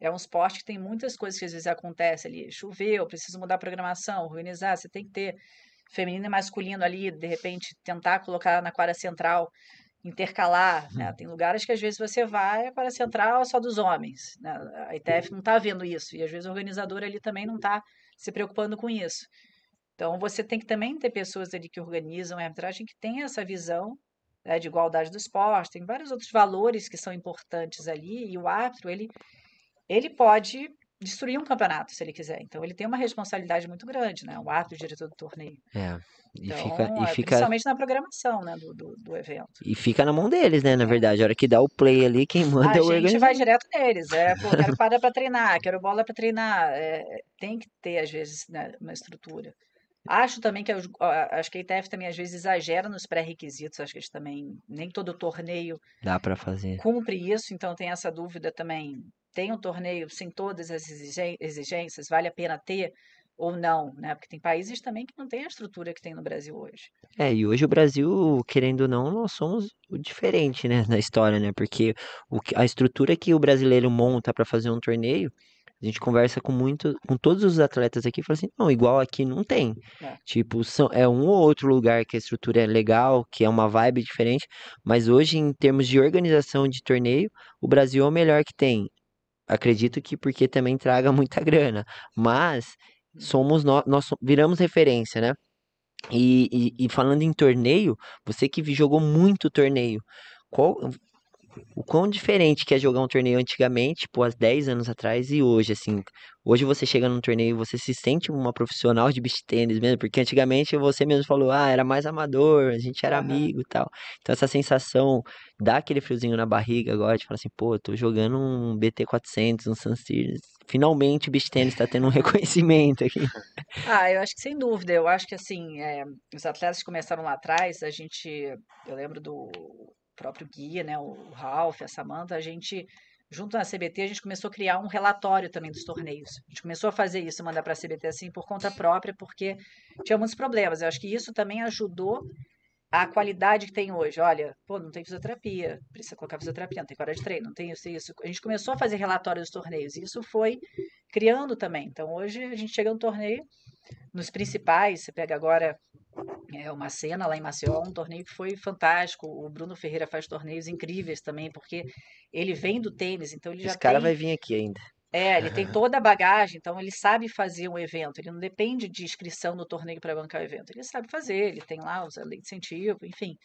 é um esporte que tem muitas coisas que às vezes acontecem ali. Choveu, preciso mudar a programação, organizar, você tem que ter feminino e masculino ali, de repente tentar colocar na quadra central, intercalar, né? Tem lugares que às vezes você vai, a quadra central é só dos homens, né? A ITF não está vendo isso, e às vezes o organizador ali também não está se preocupando com isso. Então, você tem que também ter pessoas ali que organizam a arbitragem que tem essa visão né, de igualdade do esporte, tem vários outros valores que são importantes ali, e o árbitro, ele, ele pode destruir um campeonato, se ele quiser. Então, ele tem uma responsabilidade muito grande, né? O árbitro, o diretor do torneio. É. E Então, fica, e é, fica, principalmente na programação, né, do, do, do evento. e fica na mão deles, né? Na verdade, a hora que dá o play ali, quem manda A é o gente vai direto neles, é, pô, quero quadra para treinar, quero bola para treinar, é, tem que ter, às vezes, né, uma estrutura. Acho também que, acho que a ITF também às vezes exagera nos pré-requisitos, acho que eles também, nem todo torneio Dá pra fazer. cumpre isso, então tem essa dúvida também. Tem um torneio sem todas as exigências, vale a pena ter ou não, né? Porque tem países também que não têm a estrutura que tem no Brasil hoje. É, e hoje o Brasil, querendo ou não, nós somos o diferente, né, na história, né? Porque o, a estrutura que o brasileiro monta pra fazer um torneio, a gente conversa com muito, com todos os atletas aqui e fala assim, não, igual aqui não tem. É. Tipo, são, é um ou outro lugar que a estrutura é legal, que é uma vibe diferente, mas hoje, em termos de organização de torneio, o Brasil é o melhor que tem. Acredito que porque também traga muita grana, mas somos nós, nós viramos referência, né? E, e, e falando em torneio, você que jogou muito torneio, qual, o quão diferente que é jogar um torneio antigamente, tipo, há 10 anos atrás e hoje, assim. Hoje você chega num torneio e você se sente uma profissional de beach tênis mesmo, porque antigamente você mesmo falou, ah, era mais amador, a gente era Aham. amigo e tal. Então essa sensação dá aquele friozinho na barriga agora, de falar assim, pô, tô jogando um BT400, um Sun Series. Finalmente o beach tênis tá tendo um reconhecimento aqui. Ah, eu acho que sem dúvida. Eu acho que assim, é, os atletas que começaram lá atrás, a gente, eu lembro do próprio Guia, né, o Ralph, a Samantha, a gente, junto na CBT, a gente começou a criar um relatório também dos torneios. A gente começou a fazer isso, mandar para a CBT assim por conta própria, porque tinha muitos problemas. Eu acho que isso também ajudou a qualidade que tem hoje. Olha, pô, não tem fisioterapia, precisa colocar fisioterapia, não tem hora de treino, não tem isso isso. A gente começou a fazer relatório dos torneios, e isso foi criando também. Então, hoje a gente chega no torneio, nos principais, você pega agora é, uma cena lá em Maceió, um torneio que foi fantástico. O Bruno Ferreira faz torneios incríveis também, porque ele vem do tênis, então ele já Esse cara tem vai vir aqui ainda. é, ele tem toda a bagagem, então ele sabe fazer um evento. Ele não depende de inscrição no torneio para bancar o evento. Ele sabe fazer, ele tem lá os lei de incentivo, enfim.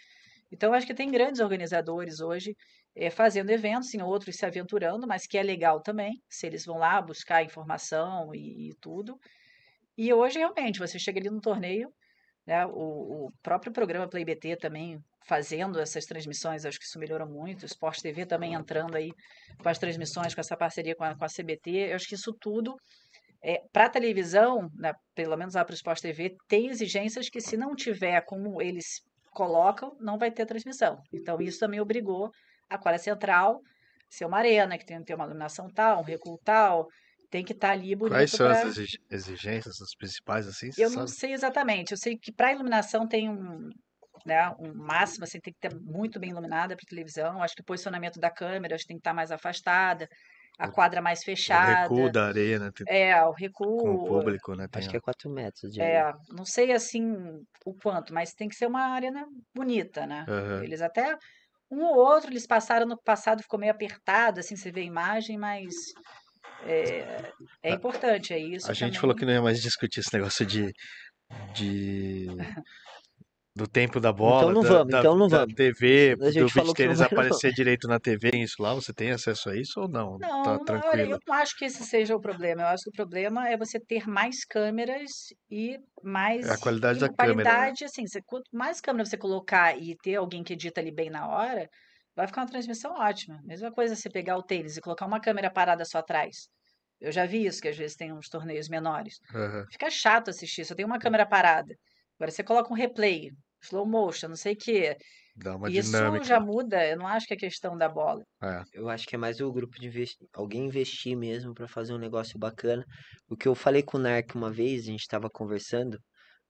Então, acho que tem grandes organizadores hoje eh, fazendo eventos, sim, outros se aventurando, mas que é legal também, se eles vão lá buscar informação e, e tudo. E hoje, realmente, você chega ali no torneio, né, o, o próprio programa Play BT também fazendo essas transmissões, acho que isso melhorou muito. O Sport TV também entrando aí com as transmissões, com essa parceria com a, com a CBT. Eu acho que isso tudo, é, para a televisão, né, pelo menos lá para o Sport TV, tem exigências que, se não tiver como eles colocam, não vai ter transmissão. Então, isso também obrigou a Quadra Central ser uma arena, que tem ter uma iluminação tal, um recuo tal, tem que estar ali bonito Quais são pra- as exig- exigências, as principais, assim, eu não sabe? sei exatamente. Eu sei que para iluminação tem um, né, um máximo, assim, tem que ter muito bem iluminada para televisão. Acho que o posicionamento da câmera acho que tem que estar mais afastada, a O- quadra mais O fechada. recuo da areia, né? tem- É, o Com o recuo. público, né? Tem Acho que é 4 metros de É, não sei assim o quanto, mas tem que ser uma arena bonita, né? Aham. Eles até um ou outro eles passaram no passado ficou meio apertado, assim você vê a imagem, mas é, é importante, é isso A gente falou que também. não ia mais discutir esse negócio de, de do tempo da bola, Então não da, vamos, da, então não da vamos. TV, A do gente beach falou que não tênis vai, não aparecer direito na TV. Isso lá? Você tem acesso a isso ou não? Tá Não, não, olha, tranquilo? eu não acho que esse seja o problema. Eu acho que o problema é você ter mais câmeras e É a mais qualidade e da câmera, né? qualidade, assim, você, quanto mais câmera você colocar e ter alguém que edita ali bem na hora, vai ficar uma transmissão ótima. Mesma coisa você pegar o tênis e colocar uma câmera parada só atrás. Eu já vi isso, que às vezes tem uns torneios menores. Aham. Fica chato assistir, só tem uma câmera parada. Agora você coloca um replay, slow motion, não sei o quê. Dá uma Isso dinâmica. já muda, eu não acho que é questão da bola. É. Eu acho que é mais o grupo de investir, alguém investir mesmo pra fazer um negócio bacana. O que eu falei com o Narc uma vez, a gente tava conversando.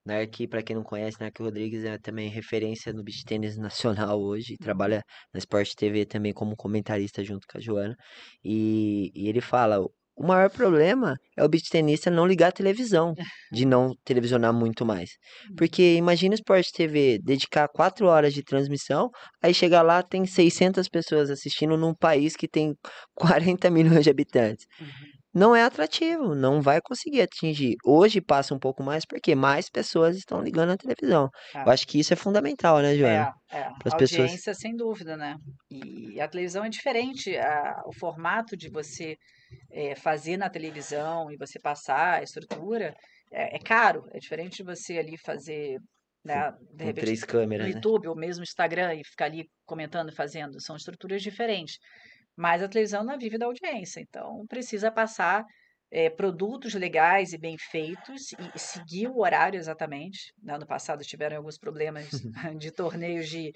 Narc, pra quem não conhece, Narc Rodrigues é também referência no beach tênis nacional hoje, e trabalha na Sport TV também como comentarista junto com a Joana. E, e ele fala, o maior problema é o beach tenista não ligar a televisão, de não televisionar muito mais. Porque imagina o Sport TV dedicar quatro horas de transmissão, aí chega lá, tem 600 pessoas assistindo num país que tem 40 milhões de habitantes. Uhum. Não é atrativo, não vai conseguir atingir. Hoje passa um pouco mais porque mais pessoas estão ligando a televisão. Eu É. acho que isso é fundamental, né, Joana? É, é, Para as pessoas. audiência, sem dúvida, né? E a televisão é diferente, a- o formato de você eh, fazer na televisão e você passar a estrutura é, é caro, é diferente de você ali fazer, né, de repente, três no câmeras, né? YouTube ou mesmo no Instagram e ficar ali comentando e fazendo, são estruturas diferentes. Mas a televisão não vive da audiência, então precisa passar eh, produtos legais e bem feitos e seguir o horário exatamente. né? No passado tiveram alguns problemas de torneios de,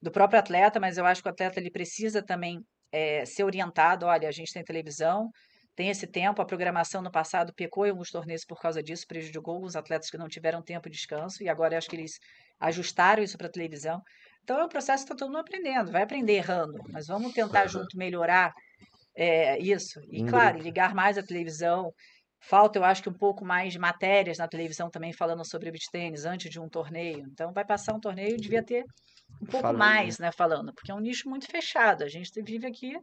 do próprio atleta, mas eu acho que o atleta ele precisa também eh, ser orientado. Olha, a gente tem televisão, tem esse tempo. A programação no passado pecou em alguns torneios por causa disso, prejudicou alguns atletas que não tiveram tempo de descanso e agora eu acho que eles ajustaram isso para a televisão. Então é um processo que está todo mundo aprendendo, vai aprender errando, mas vamos tentar junto melhorar é, isso. E claro, grupo. ligar mais a televisão. Falta, eu acho que um pouco mais de matérias na televisão também falando sobre beach tênis antes de um torneio. Então vai passar um torneio, devia ter um pouco Falando, mais, né, falando, porque é um nicho muito fechado. A gente vive aqui,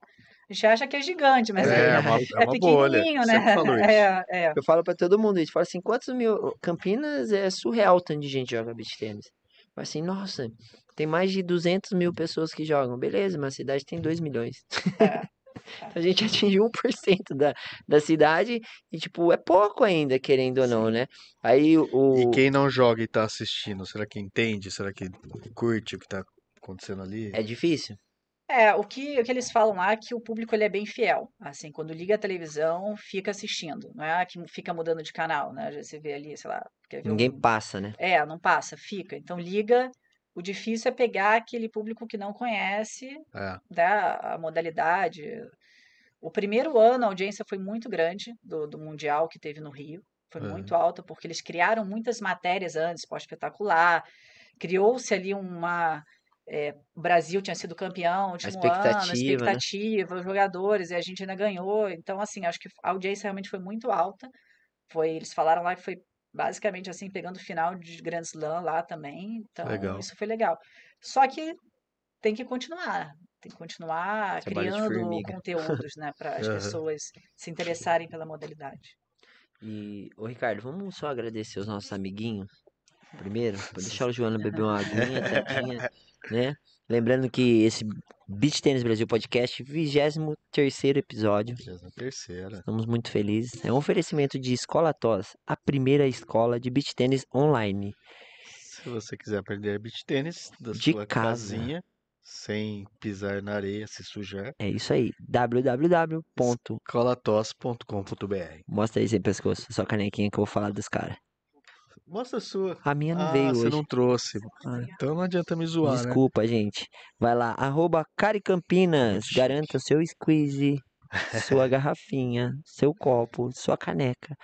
a gente acha que é gigante, mas É, é, é uma, é é bolha. pequenininho, Sempre né? É, é. Eu falo pra todo mundo, a gente fala assim, quantos mil... Campinas é surreal o tanto de gente joga beach tênis. Mas assim, nossa, tem mais de 200 mil pessoas que jogam. Beleza, mas a cidade tem 2 milhões. É. A gente atingiu 1% da, da cidade e, tipo, é pouco ainda, querendo ou não, né? Aí o. E quem não joga e tá assistindo, será que entende? Será que curte o que tá acontecendo ali? É difícil. É, o que, o que eles falam lá é que o público ele é bem fiel. Assim, quando liga a televisão, fica assistindo. Não é que fica mudando de canal, né? Você vê ali, sei lá, quer ver Ninguém um- passa, né? É, não passa, fica. Então liga. O difícil é pegar aquele público que não conhece É, da a modalidade. O primeiro ano a audiência foi muito grande do, do Mundial que teve no Rio. Foi Aham. muito alta, porque eles criaram muitas matérias antes, pós-espetacular. Criou-se ali uma. é, o Brasil tinha sido campeão último ano, a expectativa, né? expectativa, os jogadores, e a gente ainda ganhou. Então, assim, acho que a audiência realmente foi muito alta. Foi, eles falaram lá que foi basicamente assim, pegando o final de Grand Slam lá também. Então, Legal. isso foi legal. Só que tem que continuar. Tem que continuar Trabalho criando conteúdos, né, para as Aham. pessoas se interessarem pela modalidade. E, ô Ricardo, vamos só agradecer os nossos amiguinhos primeiro, pra deixar o Joana beber uma aguinha, quietinha, né? Lembrando que esse Beach Tênis Brasil Podcast, 23 episódio, na terceira. estamos muito felizes. É um oferecimento de Escola TOS, a primeira escola de beach tênis online. Se você quiser aprender beach tênis da De sua casa. casinha, sem pisar na areia, se sujar, É isso aí, www. colatos.com.br. Mostra aí sem pescoço, sua canequinha que eu vou falar dos caras. Mostra a sua. A minha não ah, veio você hoje. não trouxe. Ah. Então não adianta me zoar, né? Desculpa, gente. Vai lá, arroba Caricampinas. Garanta o seu squeeze, sua garrafinha, seu copo, sua caneca.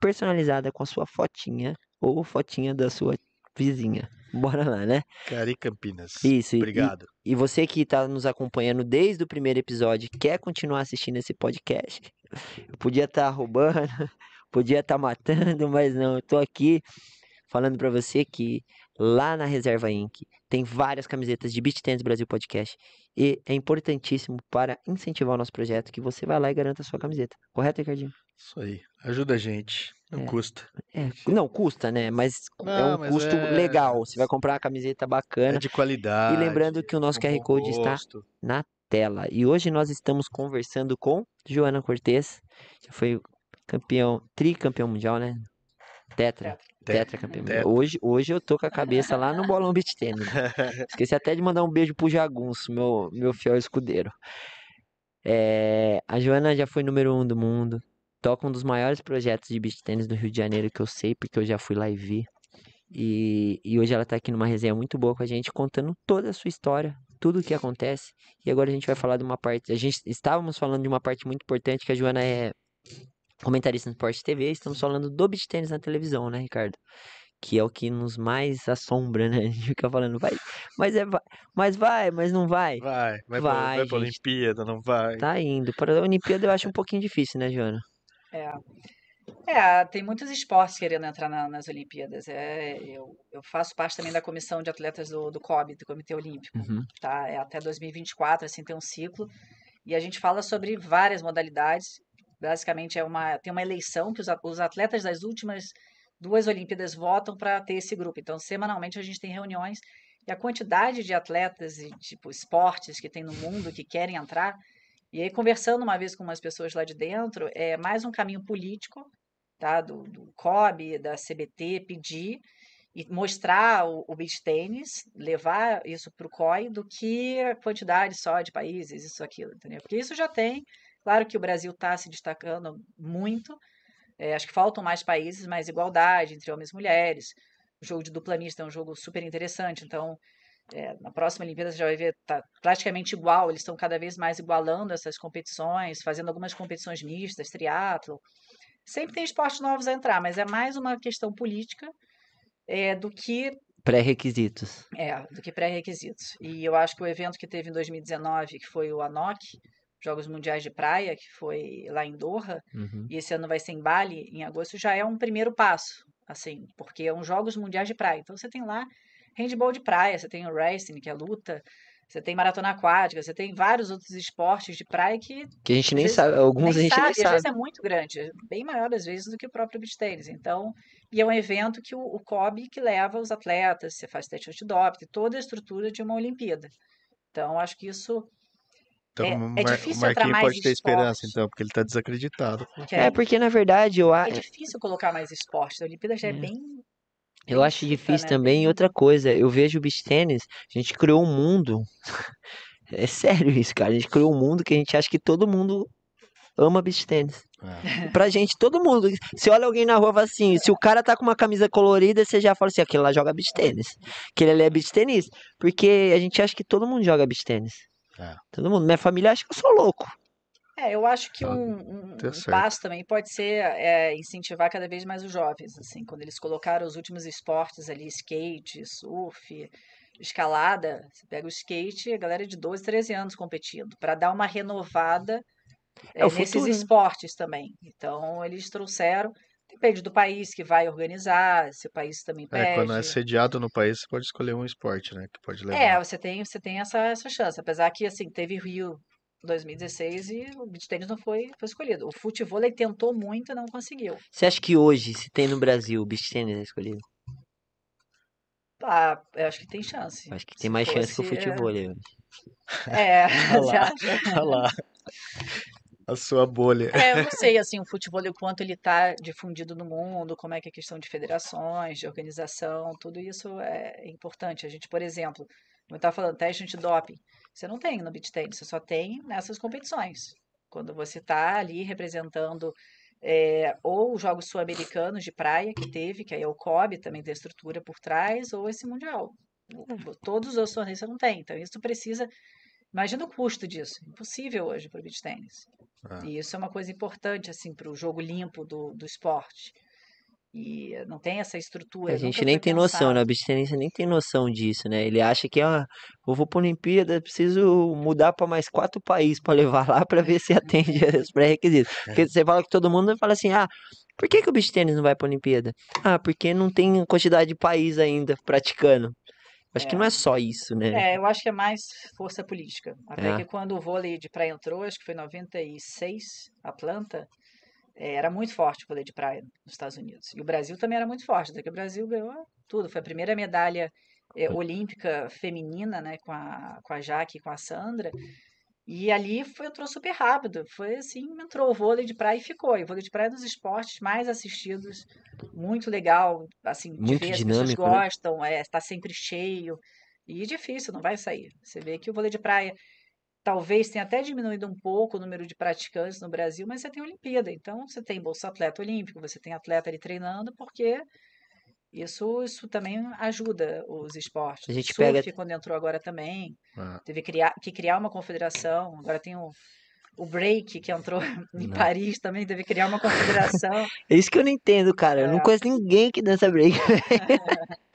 Personalizada com a sua fotinha ou fotinha da sua vizinha. Bora lá, né? Cari Campinas. Isso, e- Obrigado. E você que está nos acompanhando desde o primeiro episódio, e quer continuar assistindo esse podcast? Eu podia estar roubando, podia estar matando, mas não, eu tô aqui falando para você que lá na Reserva Inc. tem várias camisetas de Beach Tennis Brasil Podcast e é importantíssimo para incentivar o nosso projeto que você vai lá e garanta a sua camiseta. Correto, Ricardinho? Isso aí. Ajuda a gente. Não É. custa. É, não custa, né? Mas é Não, um mas custo é- legal. Você vai comprar uma camiseta É bacana de qualidade. e lembrando que o nosso QR Code está gosto. na tela. E hoje nós estamos conversando com Joana Cortez, que foi campeão, tricampeão mundial, né? Tetra. Tetra. Tetra campeão Tetra. Hoje, hoje eu tô com a cabeça lá no bolão beach tênis. Esqueci até de mandar um beijo pro Jagunço, meu, meu fiel escudeiro. É, a Joana já foi número um do mundo. Toca um dos maiores projetos de beach tênis do Rio de Janeiro que eu sei, porque eu já fui lá e vi. E, e hoje ela tá aqui numa resenha muito boa com a gente, contando toda a sua história, tudo o que acontece. E agora a gente vai falar de uma parte. A gente estávamos falando de uma parte muito importante, que a Joana é comentarista no Sport TV, estamos falando do beach tênis na televisão, né, Ricardo? Que é o que nos mais assombra, né? A gente fica falando, vai, mas é, vai, mas vai, mas não vai. Vai, vai, pra, Vai, vai pra. Olimpíada, não vai. Tá indo. Para a Olimpíada eu acho um pouquinho difícil, né, Joana? É. É, tem muitos esportes querendo entrar na- nas Olimpíadas. É, eu, eu faço parte também da comissão de atletas do, do COB, do Comitê Olímpico. Uhum. tá? É até 2024, assim, tem um ciclo. E a gente fala sobre várias modalidades. Basicamente, é uma, tem uma eleição que os, atletas das últimas duas Olimpíadas votam para ter esse grupo. Então, semanalmente, a gente tem reuniões e a quantidade de atletas e, tipo, esportes que tem no mundo que querem entrar. E aí, conversando uma vez com umas pessoas lá de dentro, é mais um caminho político, tá? Do, do COB, da CBT, pedir e mostrar o, o beach tênis, levar isso para o COI, do que a quantidade só de países, isso, aquilo, entendeu? Porque isso já tem. Claro que o Brasil está se destacando muito. é, acho que faltam mais países, mais igualdade entre homens e mulheres. O jogo de dupla mista é um jogo super interessante. Então, é, na próxima Olimpíada você já vai ver, tá praticamente igual. Eles estão cada vez mais igualando essas competições, fazendo algumas competições mistas, triatlo. Sempre tem esportes novos a entrar, mas é mais uma questão política é, do que Pré-requisitos. é, do que pré-requisitos. E eu acho que o evento que teve em 2019, que foi o ANOC, Jogos Mundiais de Praia, que foi lá em Doha, Uhum. e esse ano vai ser em Bali, em agosto, já é um primeiro passo, assim, porque é um Jogos Mundiais de Praia. Então você tem lá handball de praia, você tem o racing, que é luta, Você tem maratona aquática, você tem vários outros esportes de praia que Que a gente nem vezes sabe, alguns a nem gente nem sabe, às sabe. vezes é muito grande, bem maior às vezes do que o próprio beach tênis. Então, e é um evento que o, o COB que leva os atletas, você faz teste antidoping, tem toda a estrutura de uma Olimpíada. Então, acho que isso Então é, o é Mar- o difícil entrar Marquinhos mais pode ter esperança, esporte. então, porque ele tá desacreditado. porque É, porque na verdade eu, a- é difícil colocar mais esporte. A Olimpíada já é É. bem, eu acho difícil né? também. E outra coisa, eu vejo o beach tênis, a gente criou um mundo. É sério isso, cara. A gente criou um mundo que a gente acha que todo mundo ama beach tênis. É. Pra gente, todo mundo. Se olha alguém na rua e fala assim, se o cara tá com uma camisa colorida, você já fala assim, aquele lá joga beach tênis. Aquele ali é beach tênis. Porque a gente acha que todo mundo joga beach tênis. É. Todo mundo. Minha família acha que eu sou louco. É, eu acho que Tá, um, um- um passo também pode ser é, incentivar cada vez mais os jovens, assim, quando eles colocaram os últimos esportes ali, skate, surf, escalada, você pega o skate, a galera de 12, 13 anos competindo, para dar uma renovada É é, nesses futuro, né? esportes também. Então, eles trouxeram, depende do país que vai organizar, se o país também É, quando é pede. sediado no país, você pode escolher um esporte, né? Que pode É, levar. você tem, você tem essa, essa chance. Apesar que, assim, teve Rio 2016 e o beach tennis não foi, foi escolhido. O futevôlei tentou muito e não conseguiu. Você acha que hoje, se tem no Brasil, o beach tênis é escolhido? Ah, eu acho que tem chance. Eu acho que tem mais chance que o fosse, é, futebol hoje. É, Olha você lá, acha? olha lá. A sua bolha. É, eu não sei, assim, o futebol, o quanto ele está difundido no mundo, como é que é a questão de federações, de organização, tudo isso é importante. A gente, por exemplo, como eu estava falando, teste antidoping, você não tem no beach tennis, você só tem nessas competições. Quando você está ali representando é, ou os Jogos Sul-Americanos de praia que teve, que aí é o COB, também tem estrutura por trás, ou esse Mundial. O- Todos os outros torneios você não tem, então isso precisa... Imagina o custo disso, impossível hoje para o beach tennis. Ah, E isso é uma coisa importante, assim, para o jogo limpo do, do esporte. E não tem essa A estrutura, nunca gente nem tem noção, né? O pensado. beach tennis nem tem noção disso, né? Ele acha que, ah, eu vou pra Olimpíada, preciso mudar pra mais quatro países pra levar lá pra ver se atende os pré-requisitos. Porque você fala que todo mundo fala assim, ah, por que que o beach tennis não vai pra Olimpíada? Ah, porque não tem quantidade de país ainda praticando. Acho que não é só isso, né? É, eu acho que é mais força política. Até É. que quando o vôlei de praia entrou, acho que foi em 96, Atlanta, eh, era muito forte o vôlei de praia nos Estados Unidos. E o Brasil também era muito forte, até que o Brasil ganhou tudo. Foi a primeira medalha eh, olímpica feminina, né, com a, com a Jaque e com a Sandra. E ali foi, entrou super rápido. Foi assim, entrou o vôlei de praia e ficou. E o vôlei de praia é um dos esportes mais assistidos, muito legal, assim, de Muito ver, as pessoas dinâmico, né? gostam, é, está sempre cheio. E difícil, não vai sair. Você vê que o vôlei de praia talvez tenha até diminuído um pouco o número de praticantes no Brasil, mas você tem Olimpíada. Então, você tem Bolsa Atleta Olímpico, você tem atleta ali treinando, porque isso, isso também ajuda os esportes. A gente surf, pega- quando entrou agora também, ah. teve criar, que criar uma confederação. Agora tem o, o break, que entrou em Não. Paris também, teve que criar uma confederação. É isso que eu não entendo, cara. Eu não É. conheço ninguém que dança break.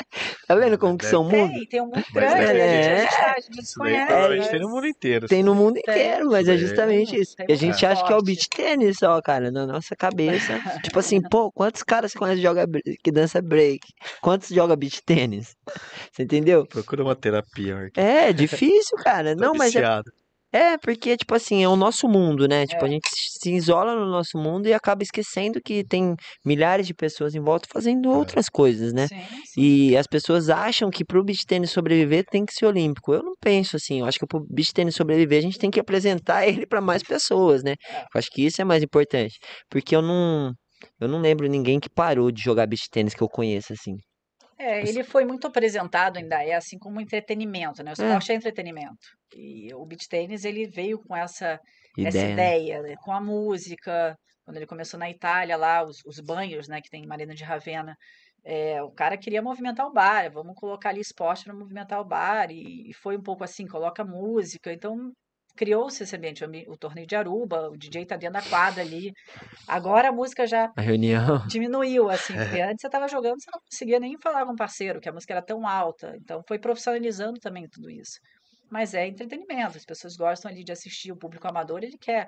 tá vendo como mas que são mundo? Tem, tem um mundo Mas grande, é- a gente, a é. gente, tá- a gente desconhece. provavelmente tem no mas mundo inteiro. Tem no mundo Tem. inteiro, mas é Tem. justamente isso. Tem E a gente acha que é o beach tênis só, cara, na nossa cabeça. Tipo assim, pô, quantos caras você conhece que joga que dança break? Quantos joga beach tênis? Você entendeu? Procura uma terapia, Marquinhos. É difícil, cara. Não, mas é. É porque, tipo assim, é o nosso mundo, né? Tipo, a É. gente se isola no nosso mundo e acaba esquecendo que tem milhares de pessoas em volta fazendo É. outras coisas, né? Sim, sim. E as pessoas acham que pro beach tênis sobreviver tem que ser olímpico. Eu não penso assim. Eu acho que pro beach tênis sobreviver a gente tem que apresentar ele para mais pessoas, né? É. Eu acho que isso é mais importante. Porque eu não, eu não lembro ninguém que parou de jogar beach tênis que eu conheço assim. É, ele foi muito apresentado, ainda é assim, como entretenimento, né? O É. esporte é entretenimento. E o beach tennis, ele veio com essa, essa Ideia, né? ideia, né? com a música, quando ele começou na Itália lá, os, os banhos, né, que tem em Marina de Ravenna, é, o cara queria movimentar o bar, vamos colocar ali esporte para movimentar o bar, e, e foi um pouco assim, coloca música, então criou-se esse ambiente, o, torneio de Aruba, o DJ tá dentro da quadra ali, agora a música já A reunião. diminuiu, assim, porque antes você estava jogando, você não conseguia nem falar com o parceiro, que a música era tão alta. Então foi profissionalizando também tudo isso. Mas é entretenimento, as pessoas gostam ali de assistir, o público amador, ele quer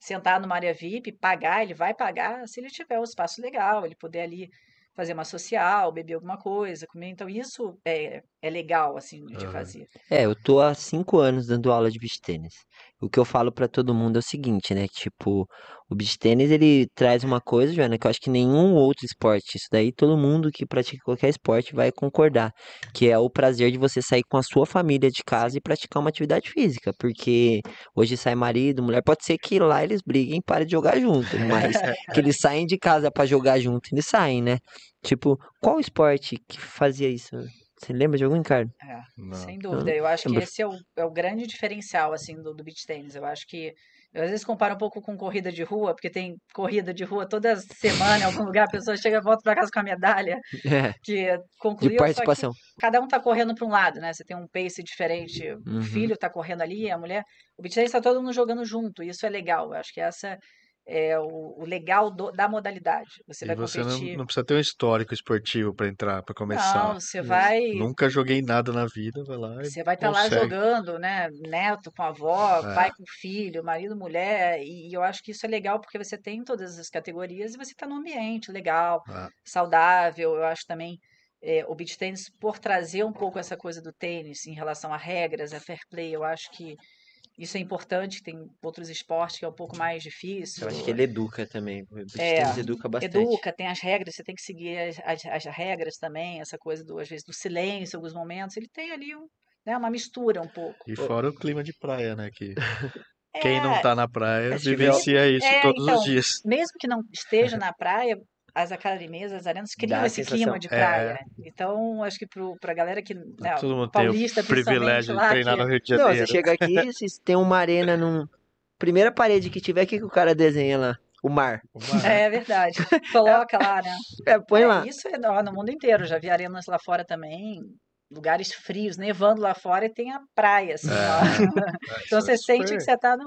sentar numa área VIP, pagar, ele vai pagar se ele tiver um espaço legal, ele puder ali fazer uma social, beber alguma coisa, comer. Então, isso é, é legal, assim, de Aham. fazer. É, eu tô há cinco anos dando aula de beach tênis. O que eu falo pra todo mundo é o seguinte, né? Tipo, o beach tênis ele traz uma coisa, Joana, que eu acho que nenhum outro esporte, isso daí todo mundo que pratica qualquer esporte vai concordar, que é o prazer de você sair com a sua família de casa e praticar uma atividade física, porque hoje sai marido, mulher, pode ser que lá eles briguem e parem de jogar junto, mas que eles saem de casa pra jogar junto, eles saem, né? Tipo, qual esporte que fazia isso? Você lembra de algum, Ricardo? É, Não. sem dúvida. Eu acho que esse é o, é o grande diferencial, assim, do, do beach tennis. Eu acho que eu às vezes comparo um pouco com corrida de rua, porque tem corrida de rua toda semana em algum lugar, a pessoa chega e volta para casa com a medalha É, que de concluiu, que participação. cada um tá correndo para um lado, né? Você tem um pace diferente, o Uhum. filho tá correndo ali, a mulher. O beach tennis tá todo mundo jogando junto, e isso é legal. Eu acho que essa é o, o legal do- da modalidade. Você E vai você não, competir. não precisa ter um histórico esportivo pra entrar, pra começar. Não, você vai. Nunca joguei nada na vida, vai lá Você vai estar lá consegue. jogando, né? Neto com a avó, É. pai com filho, marido, mulher. E, e eu acho que isso é legal porque você tem todas as categorias e você está num ambiente legal, Ah. saudável. Eu acho também é, o beach tênis, por trazer um pouco essa coisa do tênis em relação a regras, a fair play, eu acho que isso é importante. Tem outros esportes que é um pouco mais difícil. Eu acho que ele educa também. É, educa bastante. Educa, tem as regras, você tem que seguir as, as, as regras também, essa coisa do, às vezes, do silêncio, em alguns momentos. Ele tem ali um, né, uma mistura um pouco. E fora o clima de praia, né? Que quem não É, tá na praia É, vivencia isso É, todos então, os dias. mesmo que não esteja na praia, as academias, as arenas criam Dá a esse sensação. clima de É. praia. Então, acho que pro, pra galera que. Né, Todo mundo tem o paulista, privilégio de treinar que- no Rio de Não, você Janeiro. chega aqui, se tem uma arena num. Primeira parede que tiver, o que, que o cara desenha lá? O mar. Uma- É verdade. Coloca lá, né? É, põe É, lá. Isso é ó, no mundo inteiro. Já vi arenas lá fora também, lugares frios, nevando lá fora e tem a praia, assim, ó. Então isso você é sente que você tá no.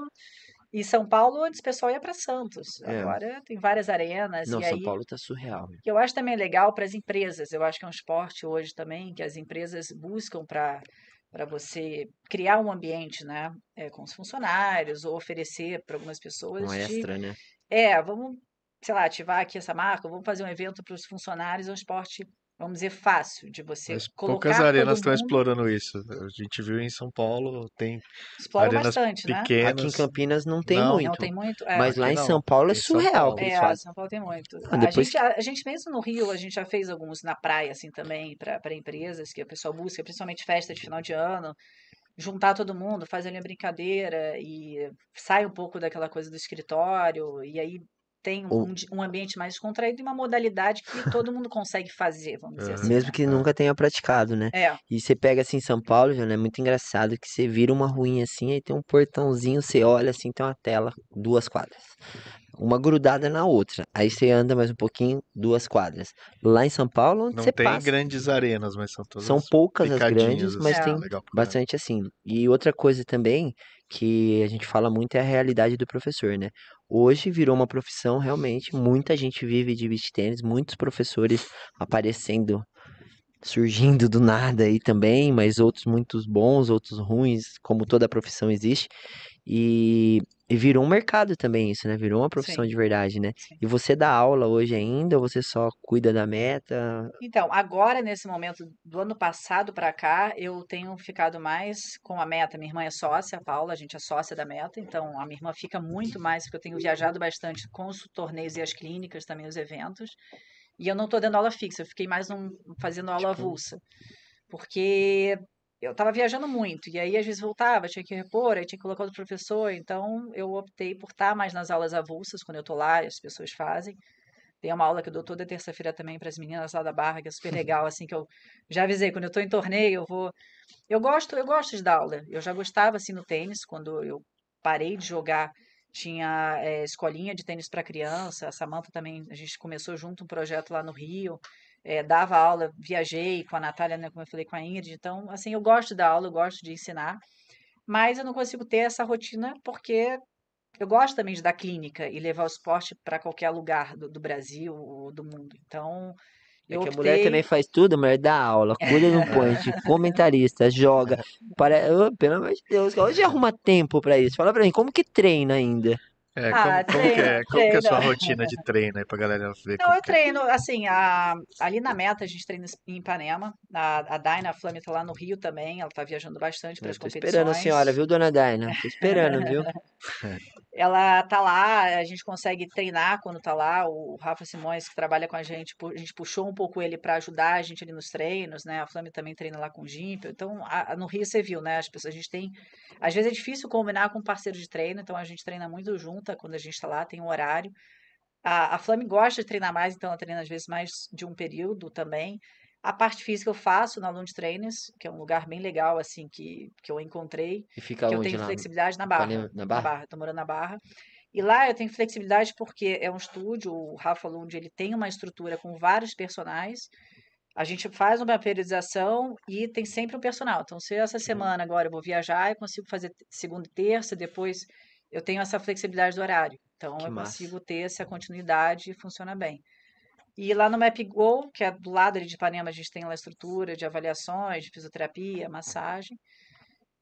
Em São Paulo, antes o pessoal ia para Santos. É. Agora tem várias arenas. Não, e São aí, Paulo tá surreal. que eu acho também legal para as empresas. Eu acho que é um esporte hoje também que as empresas buscam para para você criar um ambiente, né, é, com os funcionários ou oferecer para algumas pessoas Um de, extra, né? é, vamos, sei lá, ativar aqui essa marca, vamos fazer um evento para os funcionários, é um esporte, vamos dizer, fácil de você Mas colocar poucas arenas estão explorando isso. A gente viu em São Paulo, tem explora arenas bastante, né? pequenas. Aqui em Campinas não tem Não. muito. Não tem muito, é, Mas lá em não. São Paulo é surreal Paulo. É. São Paulo tem muito. Ah, A depois gente, a, a gente mesmo no Rio, a gente já fez alguns na praia, assim, também, para empresas que o pessoal busca, principalmente festa de final de ano, juntar todo mundo, faz ali a brincadeira e sai um pouco daquela coisa do escritório, e aí tem um, um ambiente mais descontraído e uma modalidade que todo mundo consegue fazer, vamos dizer assim. Mesmo né? que nunca tenha praticado, né? É, E você pega assim São Paulo, já é muito engraçado que você vira uma ruinha assim, aí tem um portãozinho, você olha assim, tem uma tela, duas quadras. Uma grudada na outra. Aí você anda mais um pouquinho, duas quadras. Lá em São Paulo, onde Não você tem passa, grandes arenas, mas são todas são poucas as grandes, mas assim, tem legal pra caramba. bastante assim. E outra coisa também que a gente fala muito é a realidade do professor, né? Hoje virou uma profissão realmente, muita gente vive de beach tennis, muitos professores aparecendo, surgindo do nada aí também, mas outros muitos bons, outros ruins, como toda profissão existe. E, e virou um mercado também isso, né? Virou uma profissão Sim. de verdade, né? Sim. E você dá aula hoje ainda, ou você só cuida da meta? Então, agora, nesse momento do ano passado para cá, eu tenho ficado mais com a Meta. Minha irmã é sócia, a Paula, a gente é sócia da Meta, então a minha irmã fica muito mais, porque eu tenho viajado bastante com os torneios e as clínicas, também os eventos. E eu não estou dando aula fixa, eu fiquei mais num, fazendo aula Tipo- avulsa. Porque eu estava viajando muito, e aí às vezes voltava, tinha que repor, aí tinha que colocar outro professor, então eu optei por estar mais nas aulas avulsas, quando eu estou lá as pessoas fazem. Tem uma aula que eu dou toda terça-feira também para as meninas lá da Barra, que é super legal, assim, que eu já avisei, quando eu estou em torneio, eu vou... Eu gosto, eu gosto de dar aula. Eu já gostava, assim, no tênis, quando eu parei de jogar, tinha eh, escolinha de tênis para criança, a Samantha também, a gente começou junto um projeto lá no Rio, eh, dava aula, viajei com a Natália, né, como eu falei, com a Ingrid, então, assim, eu gosto dar aula, eu gosto de ensinar, mas eu não consigo ter essa rotina porque eu gosto também de dar clínica e levar o esporte para qualquer lugar do, do Brasil ou do mundo. Então, É eu que a mulher optei. também faz tudo, a mulher dá aula, cuida do point, comentarista, joga. Para... Ô, pelo amor de Deus, hoje arruma tempo pra isso. Fala pra mim, como que treina ainda? É, Ah, como, como que é, treino, como que é a sua treino. rotina de treino aí pra galera ver Não, como eu é? treino, assim, a- ali na meta a gente treina em Ipanema, a, a Daina, a Flame tá lá no Rio também, ela tá viajando bastante para as tô esperando a senhora, competições. viu, dona Daina? Tô esperando, viu? Ela tá lá, a gente consegue treinar quando tá lá. O Rafa Simões, que trabalha com a gente, a gente puxou um pouco ele para ajudar a gente ali nos treinos, né? A Flame também treina lá com o Gimpel. Então, a- no Rio você viu, né? As pessoas, a gente tem. Às vezes é difícil combinar com um parceiro de treino, então a gente treina muito junta quando a gente tá lá, tem um horário. A, a Flame gosta de treinar mais, então ela treina às vezes mais de um período também. A parte física eu faço na Lunge Trainers, que é um lugar bem legal, assim, que, que eu encontrei E fica que eu onde tenho lá? flexibilidade na Barra. Na Na Barra? Barra, tô morando na Barra. E lá eu tenho flexibilidade porque é um estúdio, o Rafa Lund, ele tem uma estrutura com vários personagens. A gente faz uma periodização e tem sempre um personal. Então, se essa semana agora eu vou viajar, eu consigo fazer segunda e terça, depois eu tenho essa flexibilidade do horário. Então, Que eu massa. consigo ter essa continuidade e funciona bem. E lá no MapGo, que é do lado ali de Ipanema, a gente tem lá a estrutura de avaliações, de fisioterapia, massagem.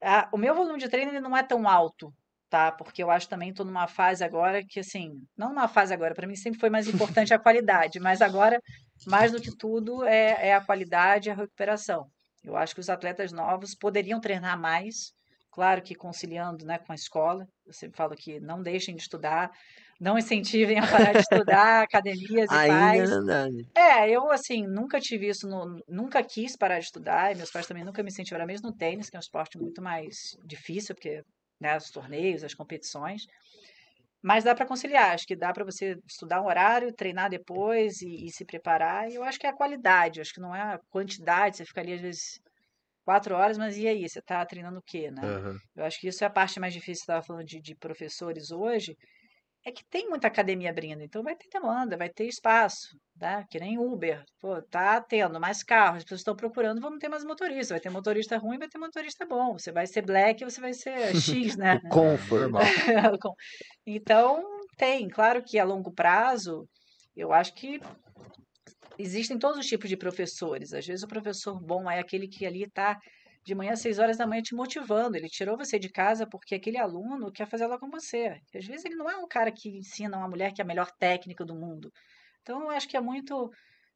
Ah, o meu volume de treino ele não é tão alto, tá? Porque eu acho também estou numa fase agora que, assim, não numa fase agora, para mim sempre foi mais importante a qualidade, mas agora, mais do que tudo, é, é a qualidade e a recuperação. Eu acho que os atletas novos poderiam treinar mais, claro que conciliando, né, com a escola. Eu sempre falo que não deixem de estudar, não incentivem a parar de estudar, academias e Ainda né? É, eu assim, nunca tive isso, no, nunca quis parar de estudar, e meus pais também nunca me incentivaram, mesmo no tênis, que é um esporte muito mais difícil, porque, né, os torneios, as competições, mas dá para conciliar, acho que dá para você estudar um horário, treinar depois e, e se preparar, e eu acho que é a qualidade, acho que não é a quantidade, você fica ali às vezes quatro horas, mas e aí, você tá treinando o quê, né? Aham. Eu acho que isso é a parte mais difícil, você estava falando de, de professores hoje, é que tem muita academia abrindo, então vai ter demanda, vai ter espaço, tá? Que nem Uber, pô, tá tendo mais carros, as pessoas estão procurando, vamos ter mais motorista, vai ter motorista ruim, vai ter motorista bom, você vai ser black, você vai ser X, né? Comfort. Então, tem, claro que a longo prazo, eu acho que existem todos os tipos de professores. Às vezes o professor bom é aquele que ali está de manhã às 6 horas da manhã te motivando. Ele tirou você de casa porque aquele aluno quer fazer aula com você. Às vezes ele não é um cara que ensina uma mulher que é a melhor técnica do mundo. Então, eu acho que é muito.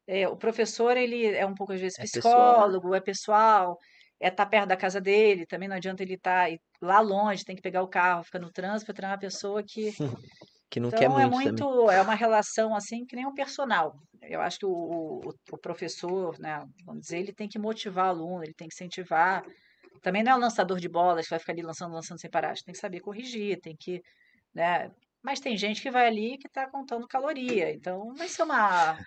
é, o professor, ele é um pouco, às vezes, É psicólogo, é pessoal, é estar perto da casa dele. Também não adianta ele estar lá longe, tem que pegar o carro, fica no trânsito para treinar uma pessoa que Que não quer então é muito também. muito, é uma relação assim que nem um personal. Eu acho que o, o, o professor, né, vamos dizer, ele tem que motivar o aluno, ele tem que incentivar. Também não é um lançador de bolas que vai ficar ali lançando, lançando sem parar. Tem que saber corrigir, tem que, né? Mas tem gente que vai ali que está contando caloria. Então vai ser uma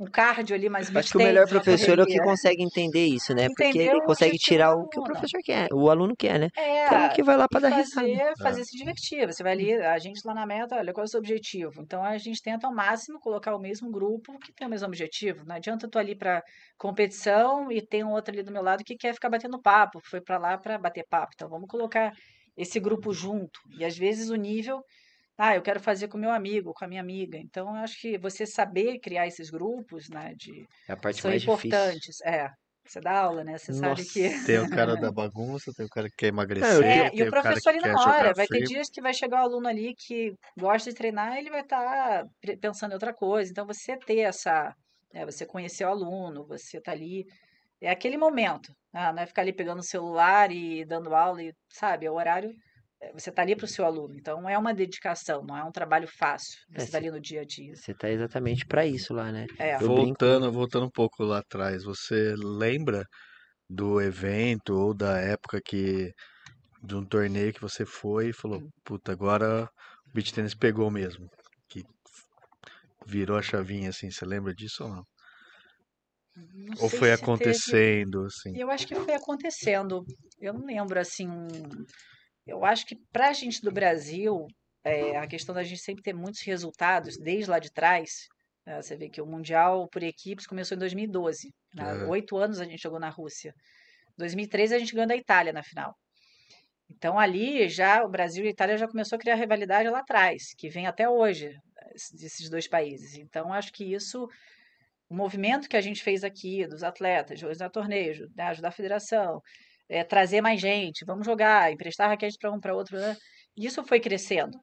um cardio ali mais Acho que o melhor professor é o que consegue entender isso, né? Porque Entender ele o consegue tirar o que o professor quer, o aluno quer, né? Então, É, que vai lá pra dar risada. fazer, fazer se divertir. Você vai ali, a gente lá na meta, olha, qual é o seu objetivo? Então a gente tenta ao máximo colocar o mesmo grupo que tem o mesmo objetivo. Não adianta eu tô ali para competição e tem um outro ali do meu lado que quer ficar batendo papo, foi para lá para bater papo. Então vamos colocar esse grupo junto. E às vezes o nível, ah, eu quero fazer com meu amigo, com a minha amiga. Então eu acho que você saber criar esses grupos, né, de É a parte são mais difícil. importantes. É, você dá aula, né? Você sabe Nossa. que Tem o cara da bagunça, tem o cara que quer emagrecer, eu é, e o professor ali na hora, vai ter dias que vai chegar o aluno ali que gosta de treinar, ele vai estar pensando em outra coisa. Então, você ter essa, né, você conhecer o aluno, você tá ali, é aquele momento, ah, não é ficar ali pegando o celular e dando aula, e, sabe, é o horário, é, você tá ali para o seu aluno. Então, é uma dedicação, não é um trabalho fácil, É, você tá cê- ali no dia a dia. Você tá exatamente pra isso lá, né? É, Eu brinco. Voltando, voltando um pouco lá atrás, você lembra do evento ou da época que de um torneio que você foi e falou, puta, agora o beach tennis pegou mesmo, que virou a chavinha assim, você lembra disso ou não? não Ou foi se teve- acontecendo assim? Eu acho que foi acontecendo. Eu não lembro assim. um- Eu acho que para a gente do Brasil, é, a questão da gente sempre ter muitos resultados desde lá de trás. né, Você vê que o Mundial por equipes começou em 2012. né, Aham. Oito anos a gente jogou na Rússia. 2013 a gente ganhou da Itália na final. Então ali já o Brasil e a Itália já começou a criar rivalidade lá atrás, que vem até hoje es- desses dois países. Então acho que isso o movimento que a gente fez aqui dos atletas, organizar torneio, né, ajudar a federação, é, trazer mais gente, vamos jogar, emprestar raquete para um para outro, né? Isso foi crescendo.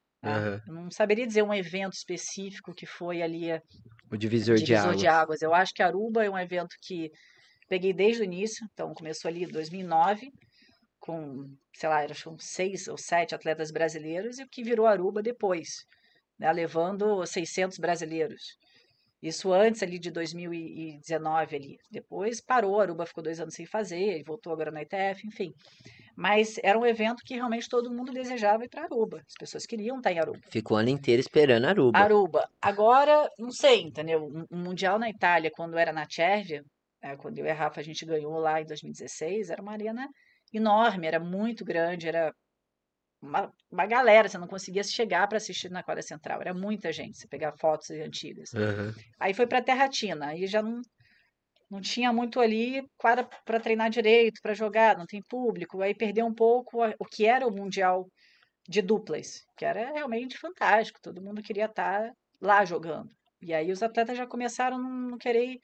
Eu Não saberia dizer um evento específico que foi ali a O divisor, de divisor águas. de águas. Eu acho que Aruba é um evento que peguei desde o início, então começou ali em 2009, com, sei lá, acho que seis ou sete atletas brasileiros, e o que virou Aruba depois, né, levando 600 brasileiros. Isso antes ali de 2019 ali. Depois parou, Aruba ficou dois anos sem fazer, e voltou agora na ITF, enfim. Mas era um evento que realmente todo mundo desejava ir para Aruba. As pessoas queriam estar em Aruba. Ficou o ano inteiro esperando Aruba. Aruba. Agora, não sei, entendeu? Um Mundial na Itália, quando era na Cervia, né, quando eu e a Rafa a gente ganhou lá em 2016, era uma arena enorme, era muito grande, era uma, uma galera, você não conseguia chegar para assistir na quadra central, era muita gente, você pegar fotos antigas. Aham. Aí foi para Terratina, aí já não, não tinha muito ali quadra para treinar direito, para jogar, não tem público, aí perdeu um pouco a- o que era o Mundial de duplas, que era realmente fantástico, todo mundo queria estar lá jogando. E aí os atletas já começaram a não querer.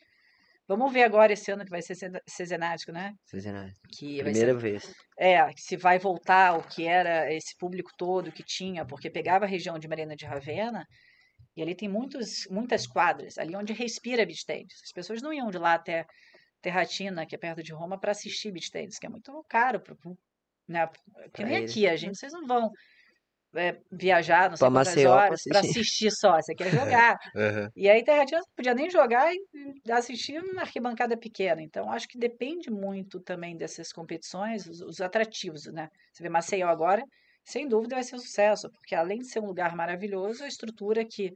Vamos ver agora esse ano que vai ser cezenático, né? Cezenário. Que vai ser Primeira vez. é, se vai voltar o que era esse público todo que tinha, porque pegava a região de Marina de Ravena e ali tem muitos, muitas quadras, ali onde respira beach tennis. As pessoas não iam de lá até Terratina, que é perto de Roma, para assistir beach tennis, que é muito caro, pro- né? Porque Pra nem eles. aqui, a gente, vocês não vão é, viajar, não sei Pra quantas horas, para assistir. assistir só, você quer jogar. Aham. E aí Terratina você podia nem jogar e e assistir uma arquibancada pequena. Então, acho que depende muito também dessas competições, os, os atrativos, né? Você vê Maceió agora, sem dúvida vai ser um sucesso, porque além de ser um lugar maravilhoso, a estrutura que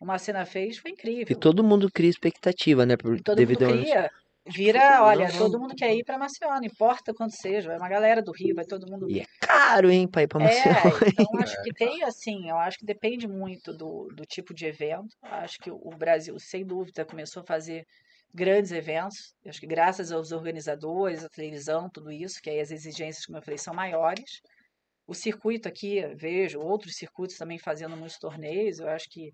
o Macena fez foi E incrível. todo mundo cria expectativa, né? Por, E todo devido mundo cria. Vira, olha, Não, todo mundo quer ir para Maceió, não importa quanto seja, vai uma galera do Rio, vai todo mundo E é caro, hein, pra ir pra é, Maceió. então acho que tem assim, eu acho que depende muito do, do tipo de evento. Acho que o Brasil, sem dúvida, começou a fazer grandes eventos. Eu acho que graças aos organizadores, a televisão, tudo isso, que aí as exigências, como eu falei, são maiores. O circuito aqui, vejo outros circuitos também fazendo muitos torneios. Eu acho que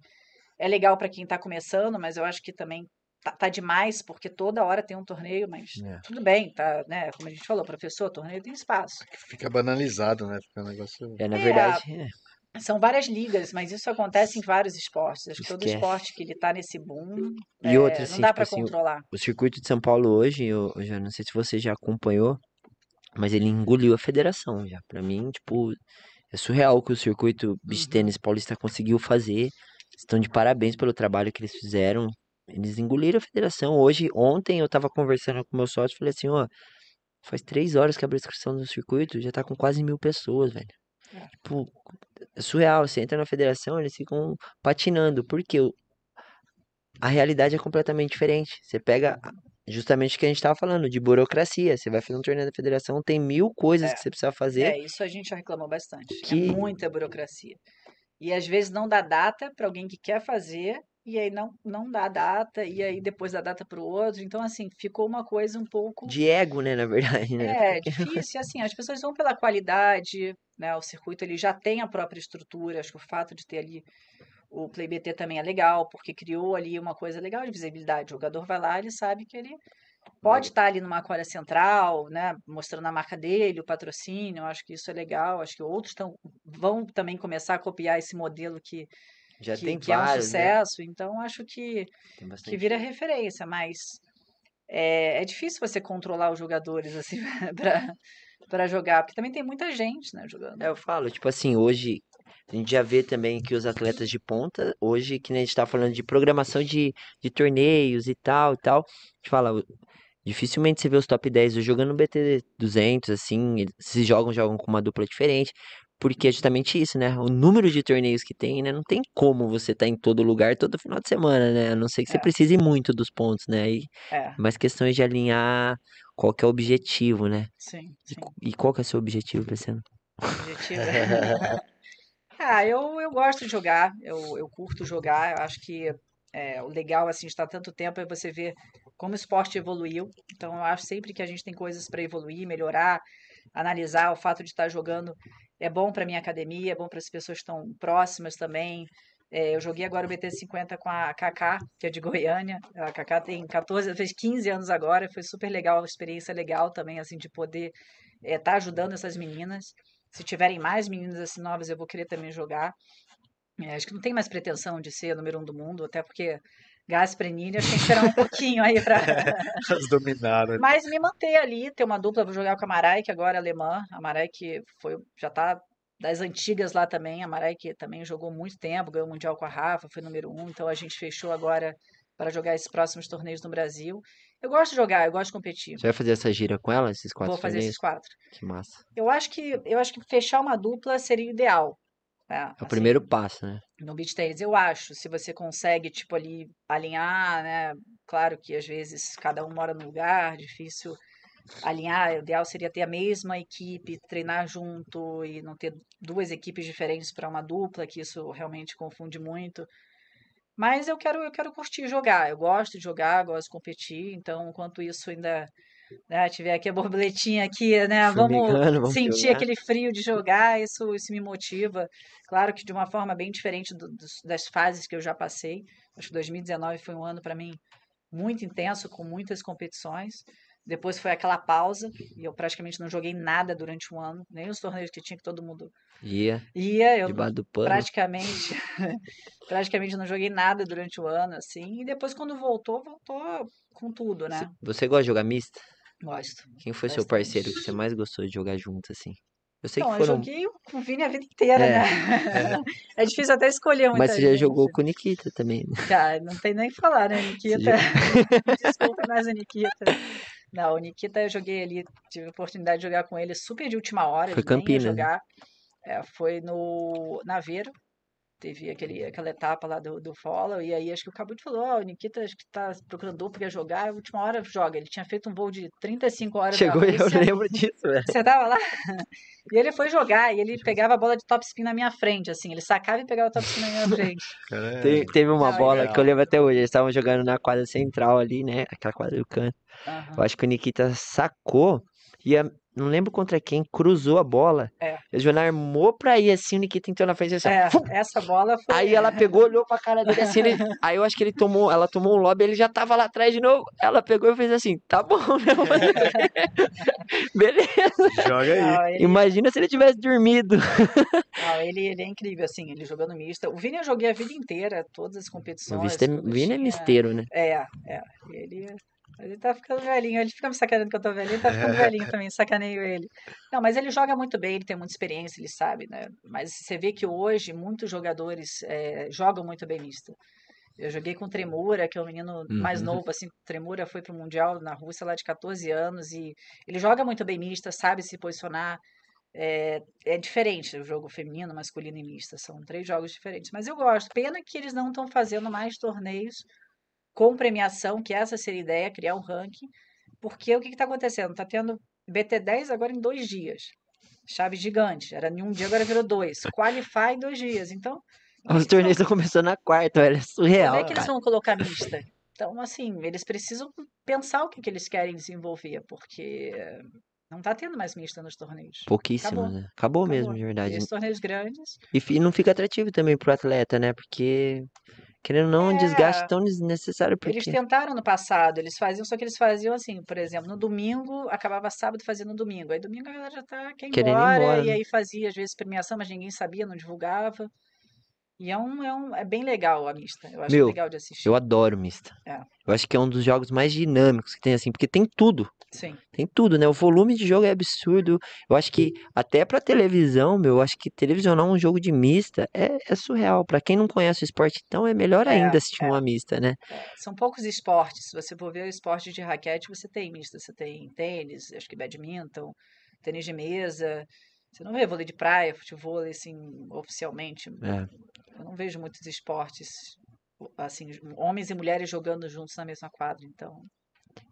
é legal para quem está começando, mas eu acho que também tá, tá demais, porque toda hora tem um torneio, mas É. tudo bem, tá, né? Como a gente falou, professor, torneio tem espaço. Fica banalizado, né? Fica um negócio. É, na É, verdade, é. São várias ligas, mas isso acontece em vários esportes. Acho que todo esporte que ele tá nesse boom, E é, outra, não assim, dá tipo para assim, o- controlar. o circuito de São Paulo hoje, eu, eu já não sei se você já acompanhou, mas ele engoliu a federação já. Pra mim, tipo, é surreal o que o circuito beach Uhum. tênis paulista conseguiu fazer. Estão de parabéns pelo trabalho que eles fizeram. Eles engoliram a federação. Hoje, ontem eu tava conversando com meu sócio e falei assim, ó, faz três horas que abriu a inscrição do circuito, já tá com quase mil pessoas, velho. É. Tipo, é surreal. Você entra na federação, eles ficam patinando. Porque o- a realidade é completamente diferente. Você pega justamente o que a gente tava falando, de burocracia. Você vai fazer um torneio da federação, tem mil coisas É. que você precisa fazer. É, isso a gente já reclamou bastante. Que- É muita burocracia. E às vezes não dá data para alguém que quer fazer, e aí não, não dá data, e aí depois dá data para o outro. Então, assim, ficou uma coisa um pouco. De ego, né, na verdade, né? É, difícil, assim, as pessoas vão pela qualidade, né? O circuito ele já tem a própria estrutura, acho que o fato de ter ali o Play BT também é legal, porque criou ali uma coisa legal de visibilidade. O jogador vai lá, ele sabe que ele pode estar ali numa quadra central, né, mostrando a marca dele, o patrocínio, acho que isso é legal, acho que outros tão, vão também começar a copiar esse modelo que, Já que, tem que é um vários, né? sucesso, então acho que que vira referência, mas é, é difícil você controlar os jogadores assim para jogar, porque também tem muita gente, né, jogando. É, eu falo, tipo assim, hoje a gente já vê também que os atletas de ponta, hoje, que nem a gente tá falando de programação de, de torneios e tal e tal, a gente fala, dificilmente você vê os top 10 jogando no BT 200, assim, eles- se jogam, jogam com uma dupla diferente, porque é justamente isso, né? O número de torneios que tem, né? Não tem como você estar em todo lugar todo final de semana, né? A não ser que você É. precise muito dos pontos, né? Aí, É, mais questões de alinhar qual que é o objetivo, né? sim, E, sim. co- e qual que é o seu objetivo pra esse ano? Objetivo. Ah, eu, eu gosto de jogar, eu, eu curto jogar, eu acho que é, o legal assim de estar tanto tempo é você ver como o esporte evoluiu. Então eu acho sempre que a gente tem coisas para evoluir, melhorar, analisar o fato de estar jogando é bom para minha academia, é bom para as pessoas que estão próximas também. É, eu joguei agora o BT50 com a Kaká, que é de Goiânia. A Kaká tem 14, fez 15 anos agora, foi super legal, uma experiência legal também assim de poder estar ajudando essas meninas. Se tiverem mais meninas assim novas, eu vou querer também jogar. É, acho que não tem mais pretensão de ser número um do mundo, até porque Gasperini, acho que tem que esperar um pouquinho aí para. Elas dominaram. Mas me manter ali, ter uma dupla, vou jogar com a Marai, que agora é alemã. A Marai que foi, já tá das antigas lá também. A Marai que também jogou muito tempo, ganhou o Mundial com a Rafa, foi número um. Então a gente fechou agora para jogar esses próximos torneios no Brasil. Eu gosto de jogar, eu gosto de competir. Você vai fazer essa gira com ela, esses quatro Vou fazer torneios? esses quatro. Que massa. Eu acho que eu acho que fechar uma dupla seria o ideal. É, É o assim, primeiro passo, né? no beach tennis, eu acho, se você consegue, tipo, ali alinhar, né? Claro que às vezes cada um mora num lugar, difícil alinhar. O ideal seria ter a mesma equipe, treinar junto e não ter duas equipes diferentes para uma dupla, que isso realmente confunde muito. Mas eu quero, eu quero curtir jogar. Eu gosto de jogar, gosto de competir. Então, enquanto isso ainda né, tiver aqui a borboletinha aqui, né? Vamos vamos sentir jogar. aquele frio de jogar. Isso, isso me motiva. Claro que de uma forma bem diferente do- dos- das fases que eu já passei. Acho que 2019 foi um ano para mim muito intenso, com muitas competições. Depois foi aquela pausa e eu praticamente não joguei nada durante um ano, nem os torneios que tinha que todo mundo Ia, ia. Eu do pano. praticamente praticamente não joguei nada durante o ano assim. E depois quando voltou, voltou com tudo, né? Você gosta de jogar mista? Gosto. Quem foi seu Bastante. parceiro que você mais gostou de jogar junto, assim? Eu sei Então, que eu foram. joguei com o Vini a vida inteira, É, né? É difícil até escolher muita Mas você já gente. jogou com o Nikita também, né? Não tem nem o que falar, né, Nikita? já- Desculpa, mas o Nikita. Não, o Nikita eu joguei ali, tive a oportunidade de jogar com ele super de última hora, Foi Campinas, né? jogar. É, foi no Naveiro, teve aquele, aquela etapa lá do, do follow, e aí acho que o Cabut falou, ó, o Nikita acho que tá procurando dupla, quer jogar, a última hora joga. Ele tinha feito um voo de 35 horas Chegou, eu lembro disso, velho. você tava lá? E ele foi jogar, e ele pegava a bola de top spin na minha frente, assim, ele sacava e pegava o top spin na minha frente. Te- Teve uma Não, bola legal. que eu lembro até hoje. Eles estavam jogando na quadra central ali, né? Aquela quadra do canto. Aham. Eu acho que o Nikita sacou e a- não lembro contra quem, cruzou a bola. É. O Joana armou pra ir assim, o Nikita entrou na frente assim, É, fum! essa bola foi. Aí ela pegou, olhou pra cara dele assim, ele- aí eu acho que ele tomou, ela tomou um lobby, ele já tava lá atrás de novo. Ela pegou e fez assim, tá bom, né? Beleza. Joga aí. Não, ele, Imagina se ele tivesse dormido. não, ele, ele é incrível, assim, ele jogando mista. O Vini eu joguei a vida inteira, todas as O competições. Vista é- quando Vini é misteiro, né? É, é. Ele, ele tá ficando velhinho. Ele fica me sacaneando que eu tô velhinho, ele tá ficando velhinho também, sacaneio ele. Não, mas ele joga muito bem, ele tem muita experiência, ele sabe, né? Mas você vê que hoje muitos jogadores é, jogam muito bem mista. Eu joguei com Tremura, que é um menino mais Uhum. novo, assim, Tremura foi pro Mundial na Rússia lá de 14 anos e ele joga muito bem mista, sabe se posicionar. É, é diferente o jogo feminino, masculino e mista, são três jogos diferentes. Mas eu gosto. Pena que eles não estão fazendo mais torneios com premiação, que essa seria a ideia, criar um ranking. Porque o que está acontecendo? Está tendo BT10 agora em dois dias. Chave gigante. Era em um dia, agora virou dois. Qualify em dois dias. Então, Os eles torneios estão começando na quarta, velho. É surreal. quando é que eles cara. vão colocar mista? Então, assim, eles precisam pensar o que, que eles querem desenvolver, porque não está tendo mais mista nos torneios. Pouquíssimo, Acabou. né? Acabou mesmo, Acabou. de E verdade. esses torneios grandes. E não fica atrativo também pro atleta, né? Porque, querendo ou não, é um desgaste É. tão desnecessário. Eles Porque tentaram no passado, eles faziam, só que eles faziam assim, por exemplo, no domingo, acabava sábado fazendo no domingo. Aí domingo a galera já tá, quer ir Querendo ir embora, embora, e né? aí fazia às vezes premiação, mas ninguém sabia, não divulgava. E é um, é um, é bem legal a mista. Eu acho Meu, legal de assistir. eu adoro mista. É. Eu acho que é um dos jogos mais dinâmicos que tem, assim, porque tem tudo. Sim. Tem tudo, né? O volume de jogo é absurdo. Eu acho que até pra televisão, meu, eu acho que televisionar um jogo de mista é, é surreal. Pra quem não conhece o esporte, então é melhor É, ainda assistir é. uma mista, né? É, São poucos esportes. Se você for ver o esporte de raquete, você tem mista. Você tem tênis, acho que badminton, tênis de mesa. Você não vê vôlei de praia, futebol, assim, oficialmente. É. Eu não vejo muitos esportes, assim, homens e mulheres jogando juntos na mesma quadra. Então,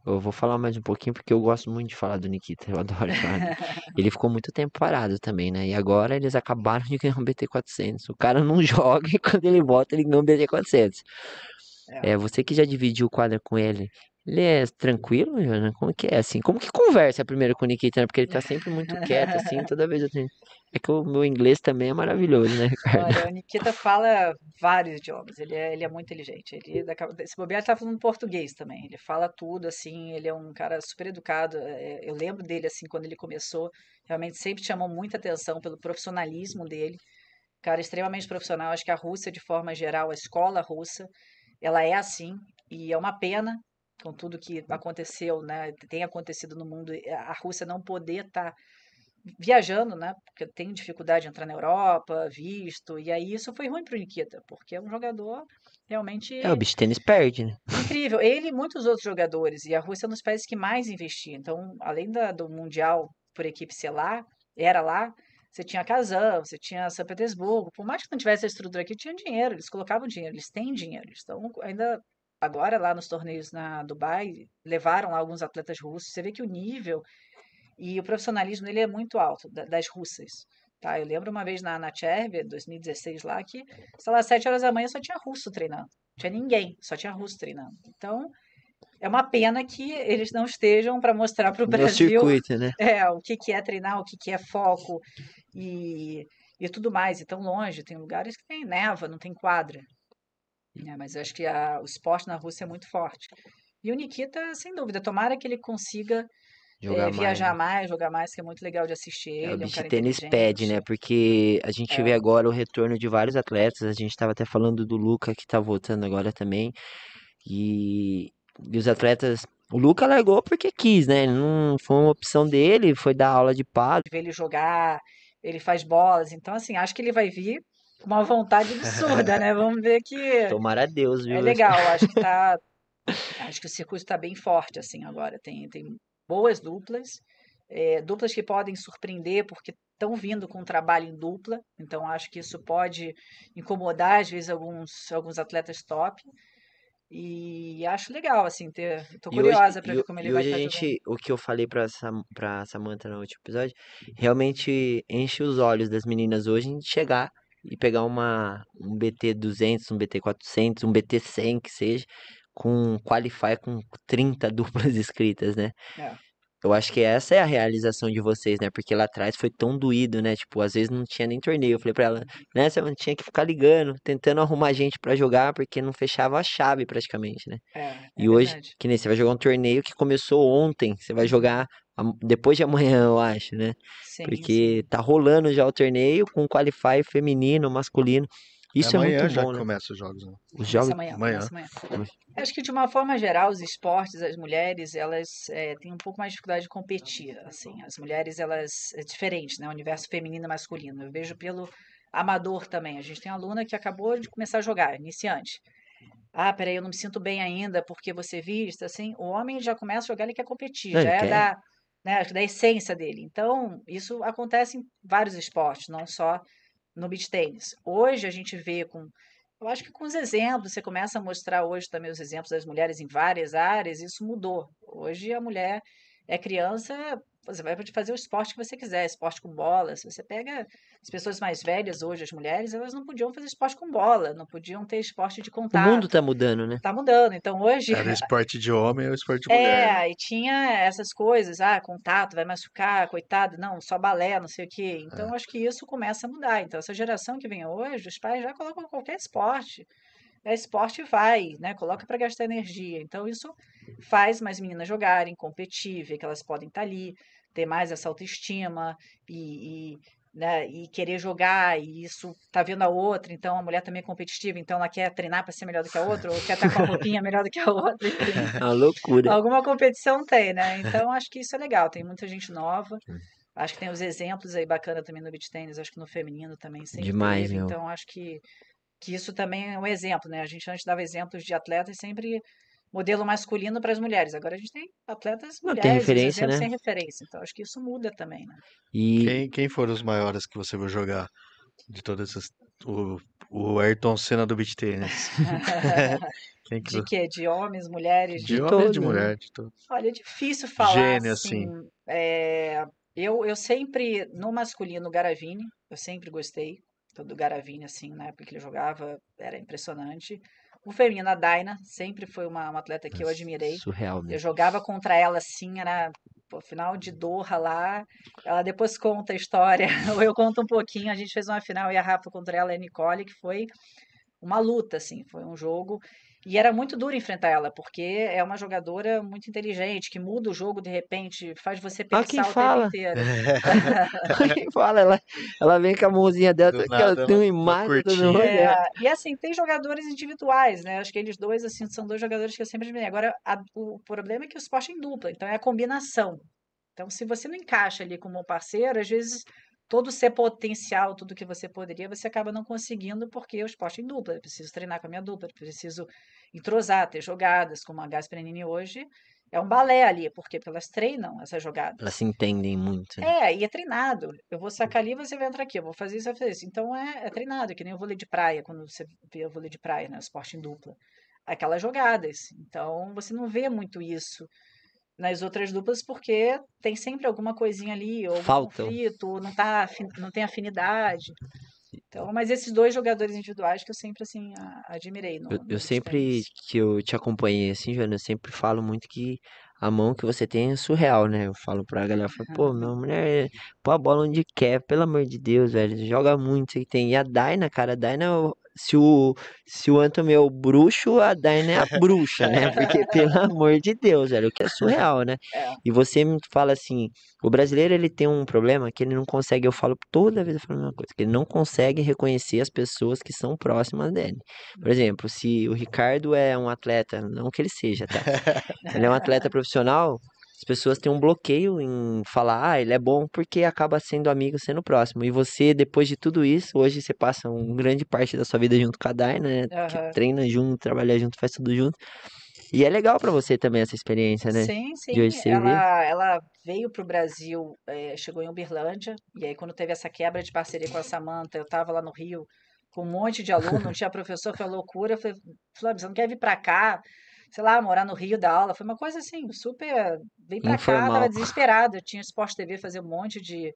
Eu vou falar mais um pouquinho porque eu gosto muito de falar do Nikita. Eu adoro falar. Ele ficou muito tempo parado também, né? E agora eles acabaram de ganhar um BT400. O cara não joga e quando ele volta ele ganha um BT400. É. É, você que já dividiu o quadro com ele, ele é tranquilo? Como que é assim? Como que conversa primeiro com o Nikita, né? Porque ele tá sempre muito quieto, assim, toda vez eu tenho... É que o meu inglês também é maravilhoso, né, Ricardo? olha, o Nikita fala vários idiomas. Ele é, ele é muito inteligente. Ele, a- esse bobear, ele tá falando português também. Ele fala tudo, assim. Ele é um cara super educado. é, eu lembro dele, assim, quando ele começou. Realmente sempre chamou muita atenção pelo profissionalismo dele. cara extremamente profissional. Acho que a Rússia, de forma geral, a escola russa, ela é assim. E é uma pena, com tudo que aconteceu, né? Tem acontecido no mundo, a Rússia não poder estar tá viajando, né? Porque tem dificuldade de entrar na Europa, visto. E aí isso foi ruim para o Nikita, porque é um jogador realmente. É, o beach tênis perde, né? Incrível. Ele e muitos outros jogadores. E a Rússia é um dos países que mais investia. Então, além da, do Mundial por equipe ser lá, era lá, você tinha Kazan, você tinha São Petersburgo. Por mais que não tivesse a estrutura aqui, tinha dinheiro. Eles colocavam dinheiro, eles têm dinheiro. Então, ainda agora lá nos torneios na Dubai, levaram alguns atletas russos. Você vê que o nível e o profissionalismo dele é muito alto, das russas. Tá? Eu lembro uma vez na, na Chervia, 2016 lá, que, sei lá, às 7 horas da manhã só tinha russo treinando. Não tinha ninguém, só tinha russo treinando. Então, é uma pena que eles não estejam para mostrar para o Brasil circuito, né? é, o que, que é treinar, o que, que é foco e, e tudo mais. E tão longe, tem lugares que tem neva, não tem quadra. É, mas eu acho que a, o esporte na Rússia é muito forte. E o Nikita, sem dúvida, tomara que ele consiga é, viajar mais, mais, jogar mais, que é muito legal de assistir É, o ele. É um beach cara tênis pede, né? Porque a gente vê É, agora o retorno de vários atletas. A gente estava até falando do Luca, que tá voltando agora também. E, e os atletas. O Luca largou porque quis, né? Não foi uma opção dele, foi dar aula de pádel. ver ele jogar, ele faz bolas. Então, assim, acho que ele vai vir uma vontade absurda, né? Vamos ver que Tomara a Deus, é viu? legal. Acho que tá, acho que o circuito está bem forte, assim, agora. Tem, tem boas duplas, é, duplas que podem surpreender porque estão vindo com um trabalho em dupla. Então, acho que isso pode incomodar, às vezes, alguns, alguns atletas top. E acho legal, assim, ter. Tô curiosa para ver como ele e vai hoje a estar jogando. gente, o que eu falei pra, Sam, pra Samantha no último episódio, realmente enche os olhos das meninas hoje em chegar e pegar uma, um BT 200, um BT 400, um BT 100 que seja, com Qualify com 30 duplas inscritas, né? É. Eu acho que essa é a realização de vocês, né? Porque lá atrás foi tão doído, né? Tipo, às vezes não tinha nem torneio. Eu falei pra ela, né? Você tinha que ficar ligando, tentando arrumar gente pra jogar, porque não fechava a chave praticamente, né? É, é E hoje, verdade. que nem você vai jogar um torneio que começou ontem, você vai jogar depois de amanhã, eu acho, né? Sim, sim. Porque tá rolando já o torneio com qualify feminino, masculino. É Isso é amanhã muito já bom, né? começa os jogos, né? Os jogos. amanhã, Amanhã. amanhã. Acho que de uma forma geral, os esportes, as mulheres, elas eh, têm um pouco mais de dificuldade de competir, assim. As mulheres, elas é diferente, né? O universo feminino e masculino. Eu vejo pelo amador também. A gente tem uma aluna que acabou de começar a jogar, iniciante. Ah, peraí, eu não me sinto bem ainda porque você vista, assim. O homem já começa a jogar, ele quer competir, Não, já é quer. da, né, da essência dele. Então, isso acontece em vários esportes, não só no beach tênis. Hoje a gente vê com eu acho que com os exemplos, você começa a mostrar hoje também os exemplos das mulheres em várias áreas, isso mudou. Hoje a mulher é criança, você vai fazer o esporte que você quiser, esporte com bola. Se você pega as pessoas mais velhas hoje, as mulheres, elas não podiam fazer esporte com bola, não podiam ter esporte de O mundo contato. tá mudando, né? Tá mudando. Então hoje Era esporte de homem ou esporte de mulher. né? é, e tinha essas coisas, ah, contato, vai machucar, coitado, não, só balé, não sei o quê. Então, acho que isso começa a mudar. Então, essa geração que vem hoje, os pais já colocam qualquer esporte. É esporte e vai, né? Coloca para gastar energia. Então, isso faz mais meninas jogarem, competir, ver que elas podem estar ali, ter mais essa autoestima e, e, né, e querer jogar, e isso tá vendo a outra, então a mulher também é competitiva, então ela quer treinar para ser melhor do que a outra, ou quer estar com a roupinha melhor do que a outra, enfim. É uma loucura. Alguma competição tem, né? Então acho que isso é legal. Tem muita gente nova. Acho que tem os exemplos aí bacana também no beach tennis. Acho que no feminino também sempre Demais, teve. Então acho que, que isso também é um exemplo, né? A gente antes dava exemplos de atletas sempre modelo masculino para as mulheres. Agora a gente tem atletas Não, tem mulheres, os referência, né? sem referência. Então acho que isso muda também, né? E Quem, quem foram os maiores que você viu jogar de todas essas. O, o Ayrton Senna do beach tennis. Quem que De quê? De homens, mulheres, De De homem e de todo, né? mulher, de todo. Olha, é difícil falar Gênio, assim. assim. é, eu, eu sempre, no masculino, Garavini, eu sempre gostei do Garavini, assim, na época que ele jogava, era impressionante. O feminino, a Daina, sempre foi uma, uma atleta que eu admirei. surreal Eu mesmo. jogava contra ela, assim, era pô, final de Doha lá. Ela depois conta a história, ou eu conto um pouquinho. A gente fez uma final e a Rafa contra ela e a Nicole, que foi uma luta, assim, foi um jogo e era muito duro enfrentar ela, porque é uma jogadora muito inteligente, que muda o jogo de repente, faz você Ah, quem pensar o tempo fala? inteiro. Quem fala? Ela, ela vem com a mãozinha dela, Do aqui, ó, nada, tem um uma- e. É, é. e assim, tem jogadores individuais, né? Acho que eles dois, assim, são dois jogadores que eu sempre admirei. Agora, a- o problema é que o esporte é em dupla, então é a combinação. Então, se você não encaixa ali como um parceiro, às vezes todo o seu potencial, tudo que você poderia, você acaba não conseguindo porque o esporte em dupla. Eu preciso treinar com a minha dupla, eu preciso entrosar, ter jogadas, como a Gasperini hoje. É um balé ali, por quê? Porque elas treinam essas jogadas. Elas se entendem muito, né? É, e é treinado. Eu vou sacar ali, você vai entrar aqui. Eu vou fazer isso, vai fazer isso. Então é, é treinado, é que nem o vôlei de praia, quando você vê o vôlei de praia, né? O esporte em dupla. Aquelas jogadas. Então você não vê muito isso nas outras duplas, porque tem sempre alguma coisinha ali, ou conflito, ou não, tá, não tem afinidade. Então, mas esses dois jogadores individuais que eu sempre, assim, admirei no, Eu, eu sempre que eu te acompanhei assim, Joana, eu sempre falo muito que a mão que você tem é surreal, né? Eu falo pra galera, falo, pô, minha mulher põe a bola onde quer, pelo amor de Deus, velho, joga muito, você tem. E a Daina, cara, a Daina, é se o, se o Antônio é o bruxo, a Daina é a bruxa, né? Porque, pelo amor de Deus, velho, o que é surreal, né? É. E você me fala assim, o brasileiro ele tem um problema que ele não consegue, eu falo toda vez eu falo a mesma coisa, que ele não consegue reconhecer as pessoas que são próximas dele. Por exemplo, se o Ricardo é um atleta, não que ele seja, tá? Ele é um atleta profissional, as pessoas têm um bloqueio em falar, ah, ele é bom porque acaba sendo amigo, sendo próximo. E você, depois de tudo isso, hoje você passa uma grande parte da sua vida junto com a Daina, né? Aham. treina junto, trabalha junto, faz tudo junto. E é legal pra você também essa experiência, né? Sim, De hoje sim. você ver. Ela, ela veio para o Brasil, eh, chegou em Uberlândia, e aí quando teve essa quebra de parceria com a Samantha, eu estava lá no Rio com um monte de aluno, não tinha professor, foi uma loucura. Eu falei, Flávio, você não quer vir para cá? Sei lá, morar no Rio dar aula? Foi uma coisa assim, super. Vem para cá, Informal. tava desesperada. Eu tinha Sport TV fazer um monte de,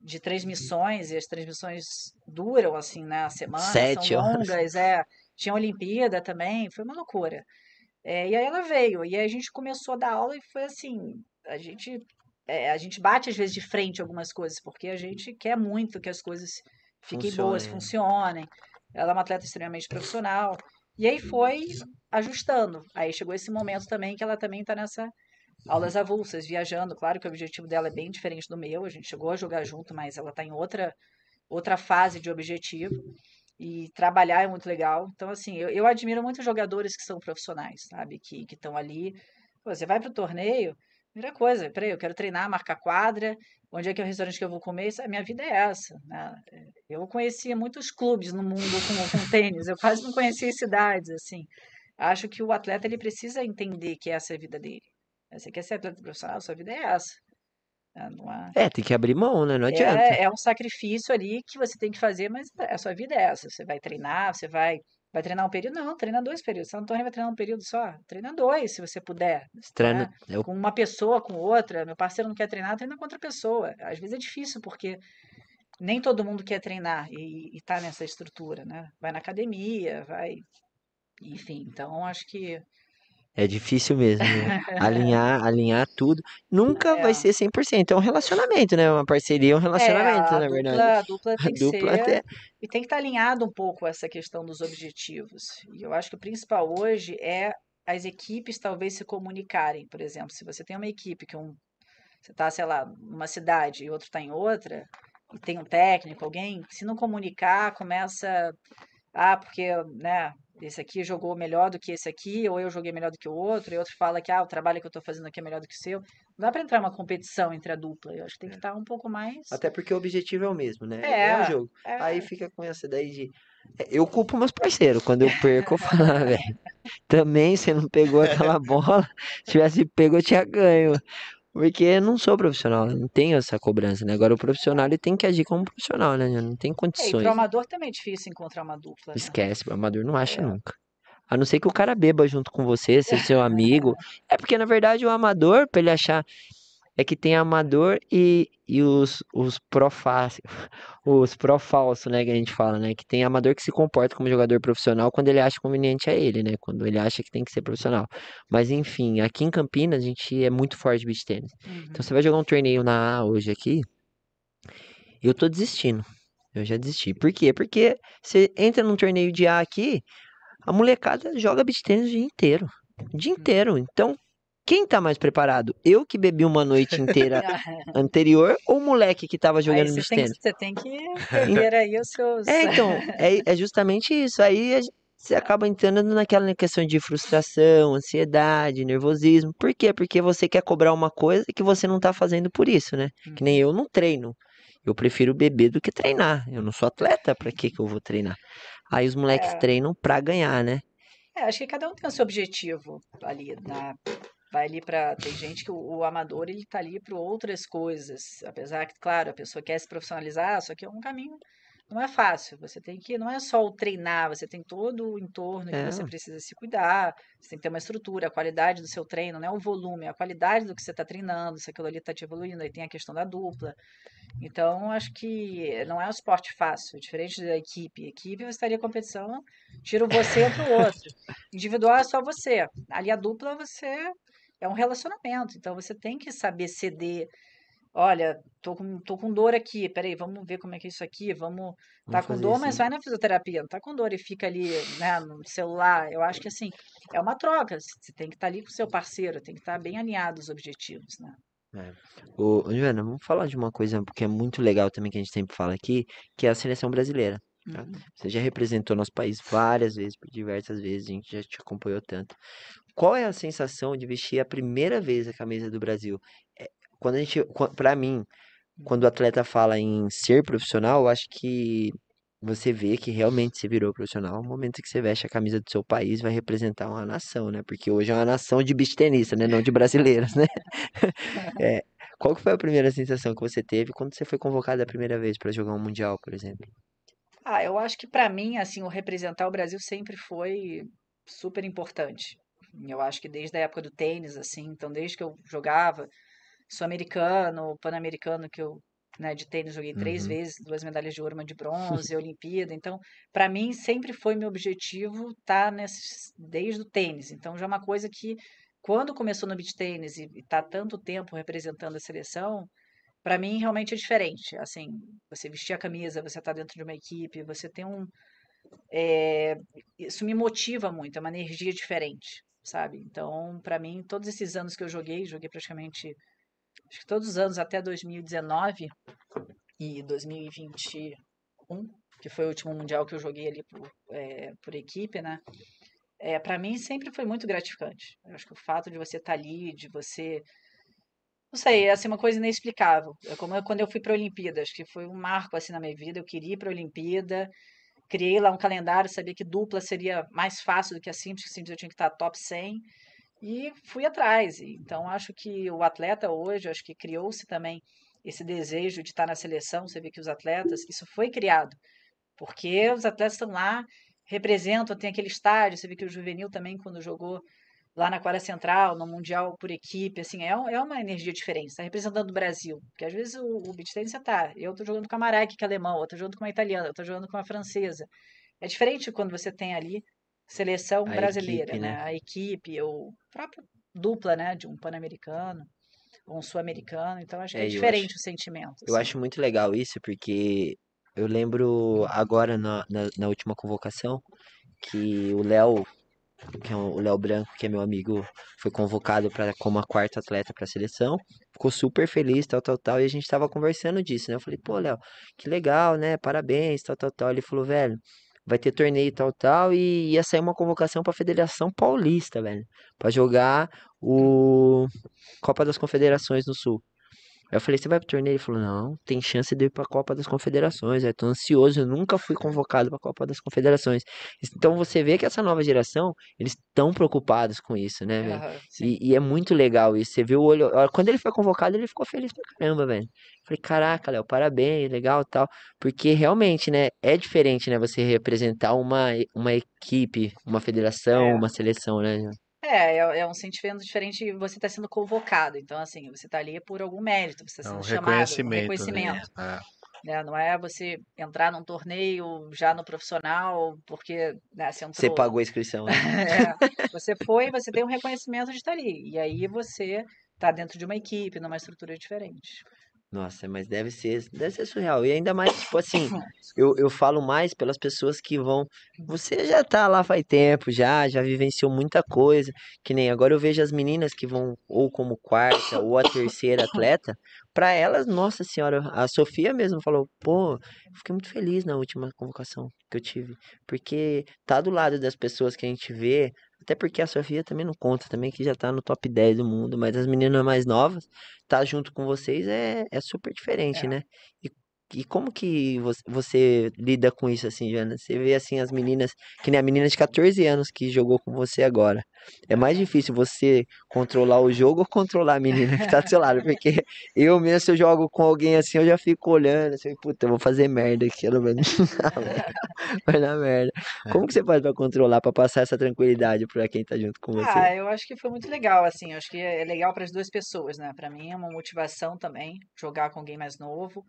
de transmissões, e as transmissões duram, assim, né, a semana, são Sete horas. longas, é. Tinha Olimpíada também, foi uma loucura. É, e aí ela veio, e aí a gente começou a dar aula e foi assim, a gente, é, a gente bate às vezes de frente algumas coisas, porque a gente quer muito que as coisas fiquem boas, funcionem. Ela é uma atleta extremamente profissional. E aí foi ajustando. Aí chegou esse momento também que ela também está nessa aulas avulsas, viajando. Claro que o objetivo dela é bem diferente do meu, a gente chegou a jogar junto, mas ela está em outra, outra fase de objetivo. E trabalhar é muito legal. Então, assim, eu, eu admiro muito jogadores que são profissionais, sabe? Que que estão ali. Pô, você vai para o torneio, primeira coisa, peraí, eu quero treinar, marcar quadra, onde é que é o restaurante que eu vou comer? Isso, a minha vida é essa, né? Eu conhecia muitos clubes no mundo com, com tênis, eu quase não conhecia cidades, assim. Acho que o atleta ele precisa entender que essa é a vida dele. Você quer ser atleta profissional, sua vida é essa. né? Não é... É, tem que abrir mão, né? Não adianta. É, é um sacrifício ali que você tem que fazer, mas a sua vida é essa. Você vai treinar, você vai, vai treinar um período? Não, treina dois períodos. Não torneio vai treinar um período só. Treina dois, se você puder. Treino, né? eu Com uma pessoa, com outra. Meu parceiro não quer treinar, treina com outra pessoa. Às vezes é difícil, porque nem todo mundo quer treinar e, e tá nessa estrutura, né? Vai na academia, vai. Enfim, então acho que. É difícil mesmo, né? Alinhar, alinhar tudo. Nunca É. vai ser 100%. É um relacionamento, né? Uma parceria é um É, relacionamento, a na verdade. dupla, a dupla A tem que dupla ser. até. E tem que estar alinhado um pouco essa questão dos objetivos. E eu acho que o principal hoje é as equipes talvez se comunicarem. Por exemplo, se você tem uma equipe que um, você está, sei lá, numa cidade e outro está em outra, e tem um técnico, alguém, se não comunicar, começa. Ah, porque, né, esse aqui jogou melhor do que esse aqui, ou eu joguei melhor do que o outro, e outro fala que ah, o trabalho que eu estou fazendo aqui é melhor do que o seu. Não dá para entrar uma competição entre a dupla. Eu acho que tem que estar um pouco mais. Até porque o objetivo é o mesmo, né? É, É o jogo. é, Aí fica com essa daí de. É, Eu culpo meus parceiros. Quando eu perco, eu falo, ah, velho. Também você não pegou aquela bola. Se tivesse pego, eu tinha ganho. Porque eu não sou profissional, não tenho essa cobrança, né? Agora o profissional ele tem que agir como profissional, né? Não tem É, e condições. pro amador também é difícil encontrar uma dupla, né? Esquece, o amador não acha É. nunca. A não ser que o cara beba junto com você, seja seu amigo. É porque, na verdade, o amador, pra ele achar. É que tem amador e, e os, os pró os pró-falso, né, que a gente fala, né? Que tem amador que se comporta como jogador profissional quando ele acha conveniente a ele, né? Quando ele acha que tem que ser profissional. Mas, enfim, aqui em Campinas a gente é muito forte de beach tênis. Uhum. Então você vai jogar um torneio na A hoje aqui, eu tô desistindo. Eu já desisti. Por quê? Porque você entra num torneio de A aqui, a molecada joga beach tênis o dia inteiro. O dia inteiro. Então, quem tá mais preparado? Eu que bebi uma noite inteira anterior ou o moleque que tava jogando beach que- você tem que perder aí os seus. É, então, é, é justamente isso. Aí a você acaba entrando naquela questão de frustração, ansiedade, nervosismo. Por quê? Porque você quer cobrar uma coisa que você não tá fazendo por isso, né? Que nem eu não treino. Eu prefiro beber do que treinar. Eu não sou atleta, pra que que eu vou treinar? Aí os moleques É. treinam pra ganhar, né? É, acho que cada um tem o seu objetivo ali, na, vai ali para tem gente que o, o amador ele tá ali para outras coisas, apesar que, claro, a pessoa quer se profissionalizar, só que é um caminho não é fácil. Você tem que, não é só o treinar, você tem todo o entorno que você É. precisa se cuidar, você tem que ter uma estrutura, a qualidade do seu treino, não é o volume, é a qualidade do que você está treinando, se aquilo ali está te evoluindo, aí tem a questão da dupla. Então, acho que não é um esporte fácil, diferente da equipe. Equipe, você estaria em competição, tira você entre o outro. Individual é só você. Ali a dupla, você é um relacionamento. Então, você tem que saber ceder. Olha, tô com, tô com dor aqui, peraí, vamos ver como é que é isso aqui, vamos... Tá Vamos com fazer dor, mas assim. vai na fisioterapia, não tá com dor e fica ali, né, no celular. Eu acho que, assim, é uma troca. Você tem que estar ali com o seu parceiro, tem que estar bem alinhado os objetivos, né? Ô, ô, Joana, vamos falar de uma coisa que é muito legal também que a gente sempre fala aqui, que é a seleção brasileira. Tá? Uhum. Você já representou nosso país várias vezes, por diversas vezes, a gente já te acompanhou tanto. Qual é a sensação de vestir a primeira vez a camisa do Brasil? É, quando a gente, pra mim, quando o atleta fala em ser profissional, eu acho que você vê que realmente você virou profissional no momento que você veste a camisa do seu país, vai representar uma nação, né? Porque hoje é uma nação de beach tenista, né? Não de brasileiros, né? É, qual que foi a primeira sensação que você teve quando você foi convocado a primeira vez para jogar um mundial, por exemplo? Ah, eu acho que para mim, assim, o representar o Brasil sempre foi super importante. Eu acho que desde a época do tênis, assim, então desde que eu jogava sul-americano, pan-americano, que eu, né, de tênis joguei três Uhum. vezes, duas medalhas de ouro, uma de bronze, Olimpíada. Então, para mim sempre foi meu objetivo estar nesse, desde o tênis. Então, já é uma coisa que quando começou no beach tênis e está tanto tempo representando a seleção, para mim realmente é diferente. Assim, você vestir a camisa, você tá dentro de uma equipe, você tem um. é, isso me motiva muito, é uma energia diferente, sabe? Então, para mim, todos esses anos que eu joguei, joguei praticamente, acho que todos os anos até 2019 e 2021, que foi o último mundial que eu joguei ali por, é, por equipe, né? É, para mim sempre foi muito gratificante. Eu acho que o fato de você estar ali, de você não sei, é assim, uma coisa inexplicável. É como eu- quando eu fui para a Olimpíada, acho que foi um marco assim na minha vida. Eu queria ir para a Olimpíada, criei lá um calendário, sabia que dupla seria mais fácil do que a simples, que simples eu tinha que estar top 100 e fui atrás. Então acho que o atleta hoje, acho que criou-se também esse desejo de estar na seleção. Você vê que os atletas, isso foi criado, porque os atletas estão lá, representam, tem aquele estádio. Você vê que o juvenil também, quando jogou lá na Quadra Central, no Mundial por equipe, assim, é, é uma energia diferente, está representando o Brasil. Porque às vezes o, o beach tennis tá, eu tô jogando com a Marek, que é alemão, eu tô jogando com uma italiana, eu tô jogando com uma francesa. É diferente quando você tem ali seleção A brasileira, equipe, né? né? A equipe, ou própria dupla, né? De um pan-americano, ou um sul-americano. Então acho que É, é eu diferente acho- o sentimento. Eu assim. acho muito legal isso, porque eu lembro agora na, na, na última convocação que o Léo, que é o Léo Branco, que é meu amigo, foi convocado para como a quarta atleta para a seleção. Ficou super feliz, tal, tal, tal, e a gente tava conversando disso, né? Eu falei, pô, Léo, que legal, né? Parabéns, tal, tal, tal. Ele falou, velho, vai ter torneio tal, tal, e ia sair uma convocação para a Federação Paulista, velho, para jogar o Copa das Confederações no Sul. Aí eu falei, você vai pro torneio? Ele falou, não, tem chance de ir pra Copa das Confederações. Eu tô ansioso, eu nunca fui convocado pra Copa das Confederações. Então você vê que essa nova geração, eles estão preocupados com isso, né, velho? Sim. E, e é muito legal isso. Você vê o olho. Quando ele foi convocado, ele ficou feliz pra caramba, velho. Falei, caraca, Léo, parabéns, legal tal. Porque realmente, né, é diferente, né, você representar uma, uma equipe, uma federação, É. uma seleção, né? É, é, é um sentimento diferente e você está sendo convocado. Então, assim, você está ali por algum mérito, você está É um sendo chamado, um reconhecimento, né? reconhecimento. É. né? Não é você entrar num torneio já no profissional, porque né, você Você entrou. pagou a inscrição, né? É, você foi, você tem um reconhecimento de estar ali. E aí você está dentro de uma equipe, numa estrutura diferente. Nossa, mas deve ser, deve ser surreal. E ainda mais, tipo assim, eu, eu falo mais pelas pessoas que vão. Você já tá lá faz tempo, já, já vivenciou muita coisa. Que nem agora eu vejo as meninas que vão ou como quarta ou a terceira atleta. Pra elas, nossa senhora, a Sofia mesmo falou, pô, eu fiquei muito feliz na última convocação que eu tive. Porque tá do lado das pessoas que a gente vê, até porque a Sofia também não conta, também que já tá no top 10 do mundo, mas as meninas mais novas, tá junto com vocês é, é super diferente, É. né? E, e como que você, você lida com isso, assim, Jana? Você vê, assim, as meninas, que nem a menina de 14 anos que jogou com você agora. É mais difícil você controlar o jogo ou controlar a menina que tá do seu lado? Porque eu mesmo, se eu jogo com alguém assim, eu já fico olhando, assim, puta, eu vou fazer merda aqui, ela vai, vai dar merda. Como que você faz pra controlar, pra passar essa tranquilidade pra quem tá junto com você? Ah, eu acho que foi muito legal, assim, eu acho que é legal para as duas pessoas, né? Para mim é uma motivação também jogar com alguém mais novo.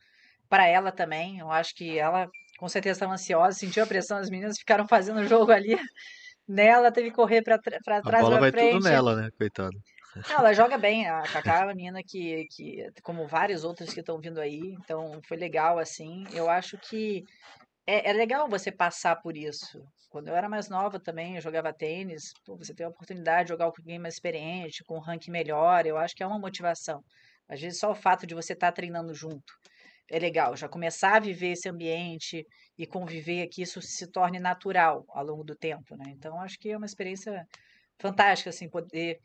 Para ela também, eu acho que ela com certeza estava ansiosa, sentiu a pressão, as meninas ficaram fazendo o jogo ali nela, teve que correr para trás, para vai tudo frente. nela, né? Coitado. Não, ela joga bem, a Cacá é uma menina que, que, como várias outras que estão vindo aí, então foi legal, assim. Eu acho que é, é legal você passar por isso. Quando eu era mais nova também, eu jogava tênis, pô, você tem a oportunidade de jogar com alguém mais experiente, com um ranking melhor, eu acho que é uma motivação. Às vezes só o fato de você estar treinando junto é legal, já começar a viver esse ambiente e conviver que isso se torne natural ao longo do tempo, né? Então acho que é uma experiência fantástica assim poder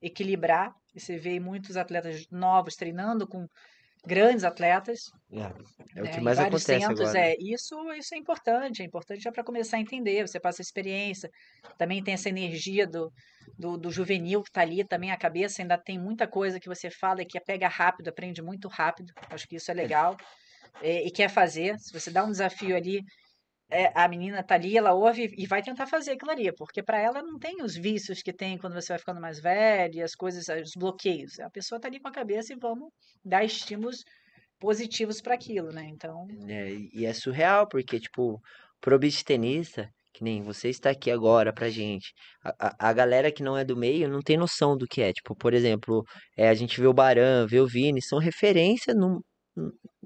equilibrar e você vê muitos atletas novos treinando com grandes atletas, É, é o né, que em mais acontece centros, agora. é, isso, isso é importante, é importante já para começar a entender, você passa a experiência, também tem essa energia do, do, do juvenil que está ali, também a cabeça ainda tem muita coisa que você fala e que pega rápido, aprende muito rápido, acho que isso é legal, é, e quer fazer, se você dá um desafio ali, é, a menina tá ali, ela ouve e vai tentar fazer aquilo ali, porque para ela não tem os vícios que tem quando você vai ficando mais velho, as coisas, os bloqueios. A pessoa tá ali com a cabeça e vamos dar estímulos positivos para aquilo, né? Então, É, e é surreal, porque, tipo, pro beach tenista, que nem você está aqui agora pra gente, a, a, galera que não é do meio não tem noção do que é. Tipo, por exemplo, é, a gente vê o Baran, vê o Vini, são referência no-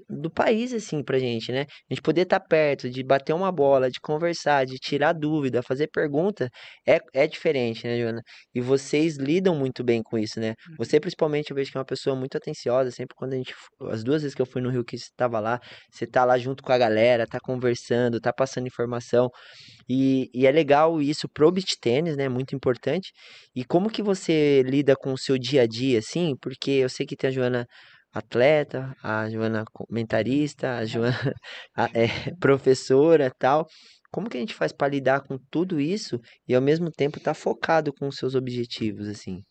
do país, assim, pra gente, né? A gente poder estar perto, de bater uma bola, de conversar, de tirar dúvida, fazer pergunta, é, é diferente, né, Joana? E vocês lidam muito bem com isso, né? Você, principalmente, eu vejo que é uma pessoa muito atenciosa, sempre quando a gente, as duas vezes que eu fui no Rio que você estava lá, você tá lá junto com a galera, tá conversando, tá passando informação. E, e é legal isso pro beach tênis, né? Muito importante. E como que você lida com o seu dia a dia, assim? Porque eu sei que tem a Joana atleta, a Joana comentarista, a Joana a- é, professora, tal. Como que a gente faz para lidar com tudo isso e ao mesmo tempo estar focado com os seus objetivos, assim?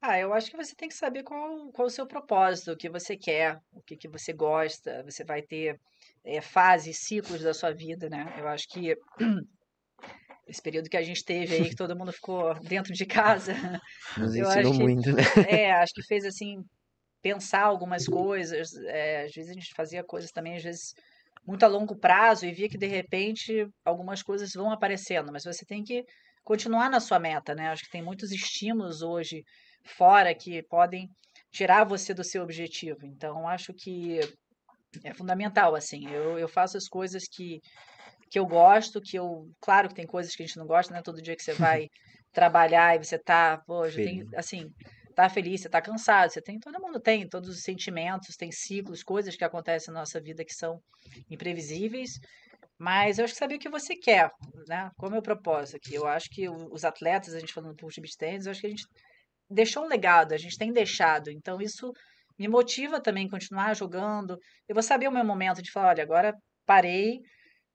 ah, eu acho que você tem que saber qual, qual o seu propósito, o que você quer, o que, que você gosta. Você vai ter eh, fases, ciclos da sua vida, né? Eu acho que esse período que a gente teve aí, que todo mundo ficou dentro de casa, Nos eu ensinou acho que muito, né? É, acho que fez assim pensar algumas coisas. é, às vezes a gente fazia coisas também, às vezes muito a longo prazo e via que de repente algumas coisas vão aparecendo, mas você tem que continuar na sua meta, né? Acho que tem muitos estímulos hoje fora que podem tirar você do seu objetivo. Então, acho que é fundamental, assim. Eu, eu faço as coisas que, que eu gosto, que eu. Claro que tem coisas que a gente não gosta, né? Todo dia que você vai trabalhar e você tá, pô, tem, assim, tá feliz, você tá cansado, você tem, todo mundo tem, todos os sentimentos, tem ciclos, coisas que acontecem na nossa vida que são imprevisíveis. Mas eu acho que saber o que você quer, né? Qual é o meu propósito aqui? Eu acho que os atletas, a gente falando do Beach Tennis, eu acho que a gente deixou um legado, a gente tem deixado. Então, isso me motiva também continuar jogando. Eu vou saber o meu momento de falar, olha, agora parei,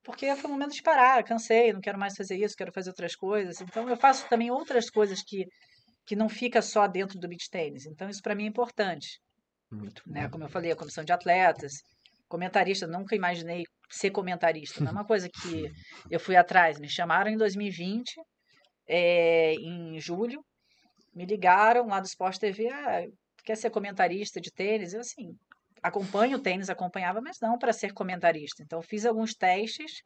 porque foi o momento de parar, cansei, não quero mais fazer isso, quero fazer outras coisas. Então, eu faço também outras coisas que, que não fica só dentro do beach tennis. Então, isso para mim é importante, Muito né? bom. Como eu falei, a comissão de atletas, comentarista, nunca imaginei ser comentarista. Não é uma coisa que eu fui atrás. Me chamaram em 2020, eh, em julho, me ligaram lá do Sport TV, ah, quer ser comentarista de tênis? Eu, assim, acompanho o tênis, acompanhava, mas não para ser comentarista. Então, fiz alguns testes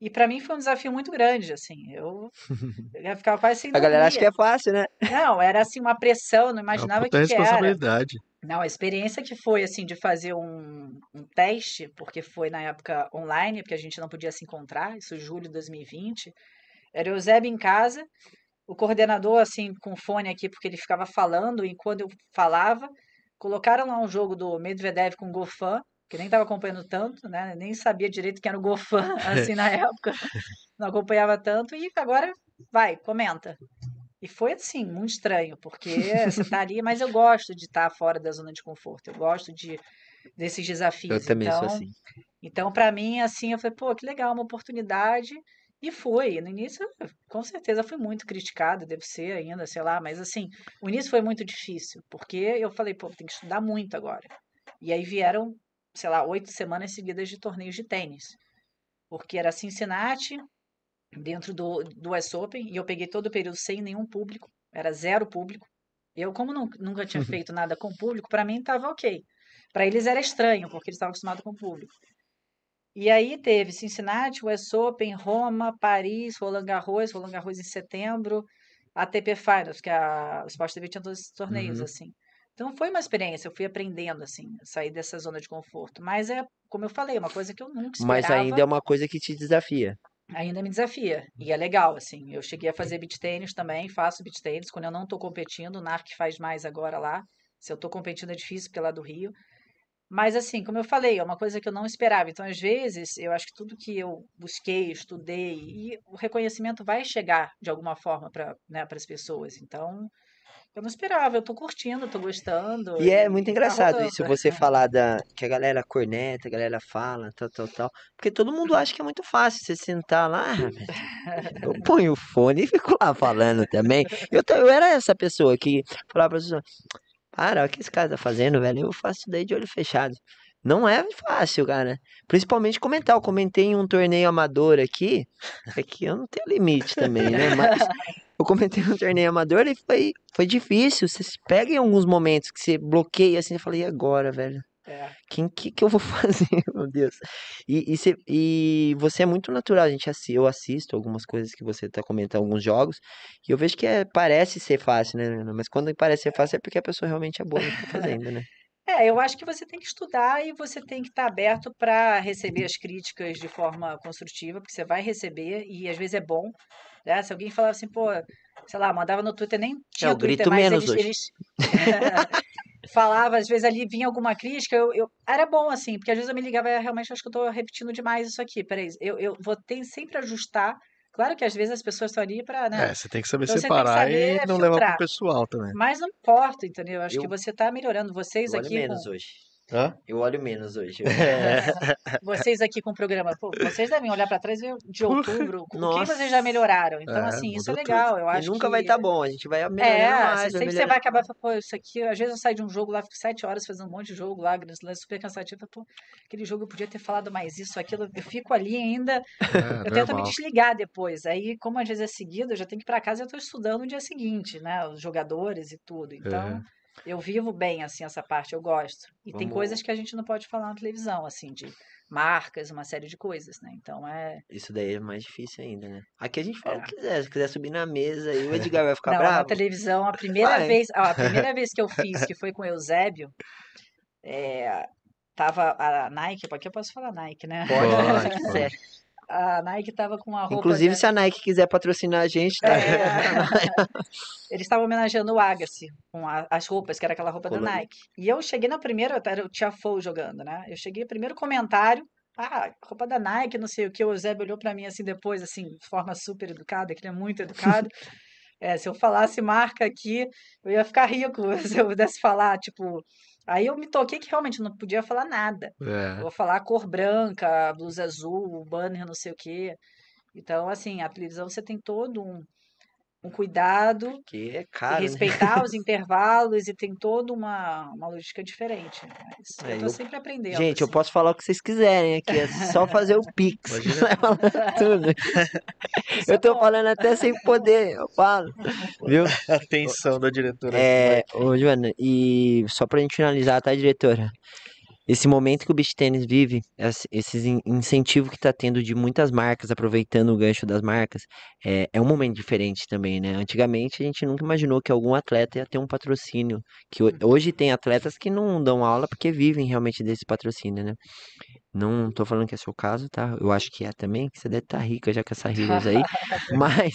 e para mim foi um desafio muito grande, assim. Eu, eu ia ficar quase sem A galera acha dormir. que é fácil, né? Não, era assim uma pressão, não É imaginava puta que que era. responsabilidade. Não, a experiência que foi, assim, de fazer um, um teste, porque foi na época online, porque a gente não podia se encontrar, isso julho de 2020, era o Eusébio em casa, o coordenador, assim, com fone aqui, porque ele ficava falando, e quando eu falava, colocaram lá um jogo do Medvedev com Gofan, que nem estava acompanhando tanto, né? Nem sabia direito quem era o Gofan, assim, na época. Não acompanhava tanto, e agora, vai, comenta. E foi assim, muito estranho, porque você tá ali, mas eu gosto de estar tá fora da zona de conforto, eu gosto de desses desafios. Eu também então, sou assim. Então, para mim, assim, eu falei, pô, que legal, uma oportunidade. E foi. No início, com certeza, fui muito criticada, deve ser ainda, sei lá, mas assim, o início foi muito difícil, porque eu falei, pô, tem que estudar muito agora. E aí vieram, sei lá, oito semanas seguidas de torneios de tênis. Porque era Cincinnati, dentro do, do US Open, e eu peguei todo o período sem nenhum público, era zero público. Eu, como não, nunca tinha uhum. feito nada com público, para mim estava ok. Para eles era estranho, porque eles estavam acostumados com público. E aí teve Cincinnati, US Open, Roma, Paris, Roland Garros, Roland Garros em setembro, ATP Finals, que a, o Sport TV tinha todos esses torneios, uhum. assim. Então foi uma experiência, eu fui aprendendo, assim, sair dessa zona de conforto. Mas é, como eu falei, uma coisa que eu nunca esperava. Mas ainda é uma coisa que te desafia. Ainda me desafia. E é legal, assim. Eu cheguei a fazer beat tênis também, faço beat tênis. Quando eu não estou competindo, o NARC faz mais agora lá. Se eu estou competindo é difícil, porque é lá do Rio. Mas, assim, como eu falei, é uma coisa que eu não esperava. Então, às vezes, eu acho que tudo que eu busquei, estudei, e o reconhecimento vai chegar de alguma forma para né, as pessoas. Então, eu não esperava, eu tô curtindo, tô gostando. E é muito tá engraçado isso, você falar da que a galera corneta, a galera fala, tal, tal, tal. Porque todo mundo acha que é muito fácil você sentar lá. Eu ponho o fone e fico lá falando também. Eu, eu era essa pessoa que falava pra pessoa, para, o que esse cara tá fazendo, velho? Eu faço isso daí de olho fechado. Não é fácil, cara. Principalmente comentar. Eu comentei em um torneio amador aqui. Aqui eu não tenho limite também, né? Mas eu comentei um torneio amador e foi, foi difícil. Você se pega em alguns momentos que você bloqueia assim e fala, e agora, velho? É. Quem que, que eu vou fazer, meu Deus? E, e, cê, e você é muito natural, a gente eu assisto algumas coisas que você tá comentando, alguns jogos, e eu vejo que é, parece ser fácil, né? Mas quando parece ser fácil é porque a pessoa realmente é boa no que tá fazendo, né? É, eu acho que você tem que estudar e você tem que estar tá aberto para receber as críticas de forma construtiva, porque você vai receber e às vezes é bom. Né? Se alguém falava assim, pô, sei lá, mandava no Twitter, nem tinha é, eu Twitter, grito mas menos eles, hoje. eles falava, às vezes ali vinha alguma crítica, eu, eu, era bom assim, porque às vezes eu me ligava, e realmente acho que eu estou repetindo demais isso aqui, peraí, eu, eu vou ter sempre ajustar. Claro que às vezes as pessoas estão ali para, né? É, você tem que saber então, separar saber e não filtrar. levar pro pessoal também. Mas não importa, entendeu? Acho eu, que você está melhorando. Vocês aqui. menos com... hoje. Hã? Eu olho menos hoje. É. vocês aqui com o programa, pô, vocês devem olhar para trás de outubro, com o que vocês já melhoraram. Então, é, assim, isso é legal. Tudo. Eu acho e nunca que... vai estar tá bom, a gente vai melhorar é, mais. Sempre você vai acabar falando, pô, isso aqui, às vezes eu saio de um jogo lá, fico sete horas fazendo um monte de jogo lá, super cansativo. Pô, aquele jogo eu podia ter falado mais isso, aquilo. Eu fico ali ainda. É, eu tento me desligar depois. Aí, como às vezes é seguido, eu já tenho que ir para casa e eu estou estudando no dia seguinte, né? Os jogadores e tudo. Então. Eu vivo bem, assim, essa parte, eu gosto. E Vamos... tem coisas que a gente não pode falar na televisão, assim, de marcas, uma série de coisas, né? Então é. Isso daí é mais difícil ainda, né? Aqui a gente fala é. o que quiser, se quiser subir na mesa e o Edgar vai ficar não, bravo. Na televisão, a primeira vai. vez, a primeira vez que eu fiz, que foi com o Eusébio, é, tava a Nike, aqui eu posso falar Nike, né? Pode, pode. A Nike tava com a roupa. Inclusive, se a Nike quiser patrocinar a gente, tá? É, eles estavam homenageando o Agassi com a, as roupas, que era aquela roupa Colorido. da Nike. E eu cheguei na primeira, era o Tiafoe jogando, né? Eu cheguei no primeiro comentário. Ah, roupa da Nike, não sei o que. O Eusébio olhou para mim assim depois, assim, de forma super educada, que ele é muito educado. É, se eu falasse marca aqui, eu ia ficar rico se eu pudesse falar, tipo, Aí eu me toquei que realmente não podia falar nada. É. Vou falar cor branca, blusa azul, banner, não sei o quê. Então, assim, a televisão você tem todo um, um cuidado que é caro, e respeitar né? os intervalos e tem toda uma, uma logística diferente. Mas é, eu tô eu... sempre aprendendo. Gente, assim. eu posso falar o que vocês quiserem aqui, é só fazer o pix. tudo. eu tô falando até sem poder, eu falo. Viu? Atenção da diretora. É, ô Joana, e só pra gente finalizar, tá, diretora? Esse momento que o beach tênis vive, esse esse in- incentivo que tá tendo de muitas marcas, aproveitando o gancho das marcas, é, é um momento diferente também, né? Antigamente a gente nunca imaginou que algum atleta ia ter um patrocínio, que ho- hoje tem atletas que não dão aula porque vivem realmente desse patrocínio, né? Não tô falando que é seu caso, tá? Eu acho que é também, que você deve estar rica já com essa Heroes aí. Mas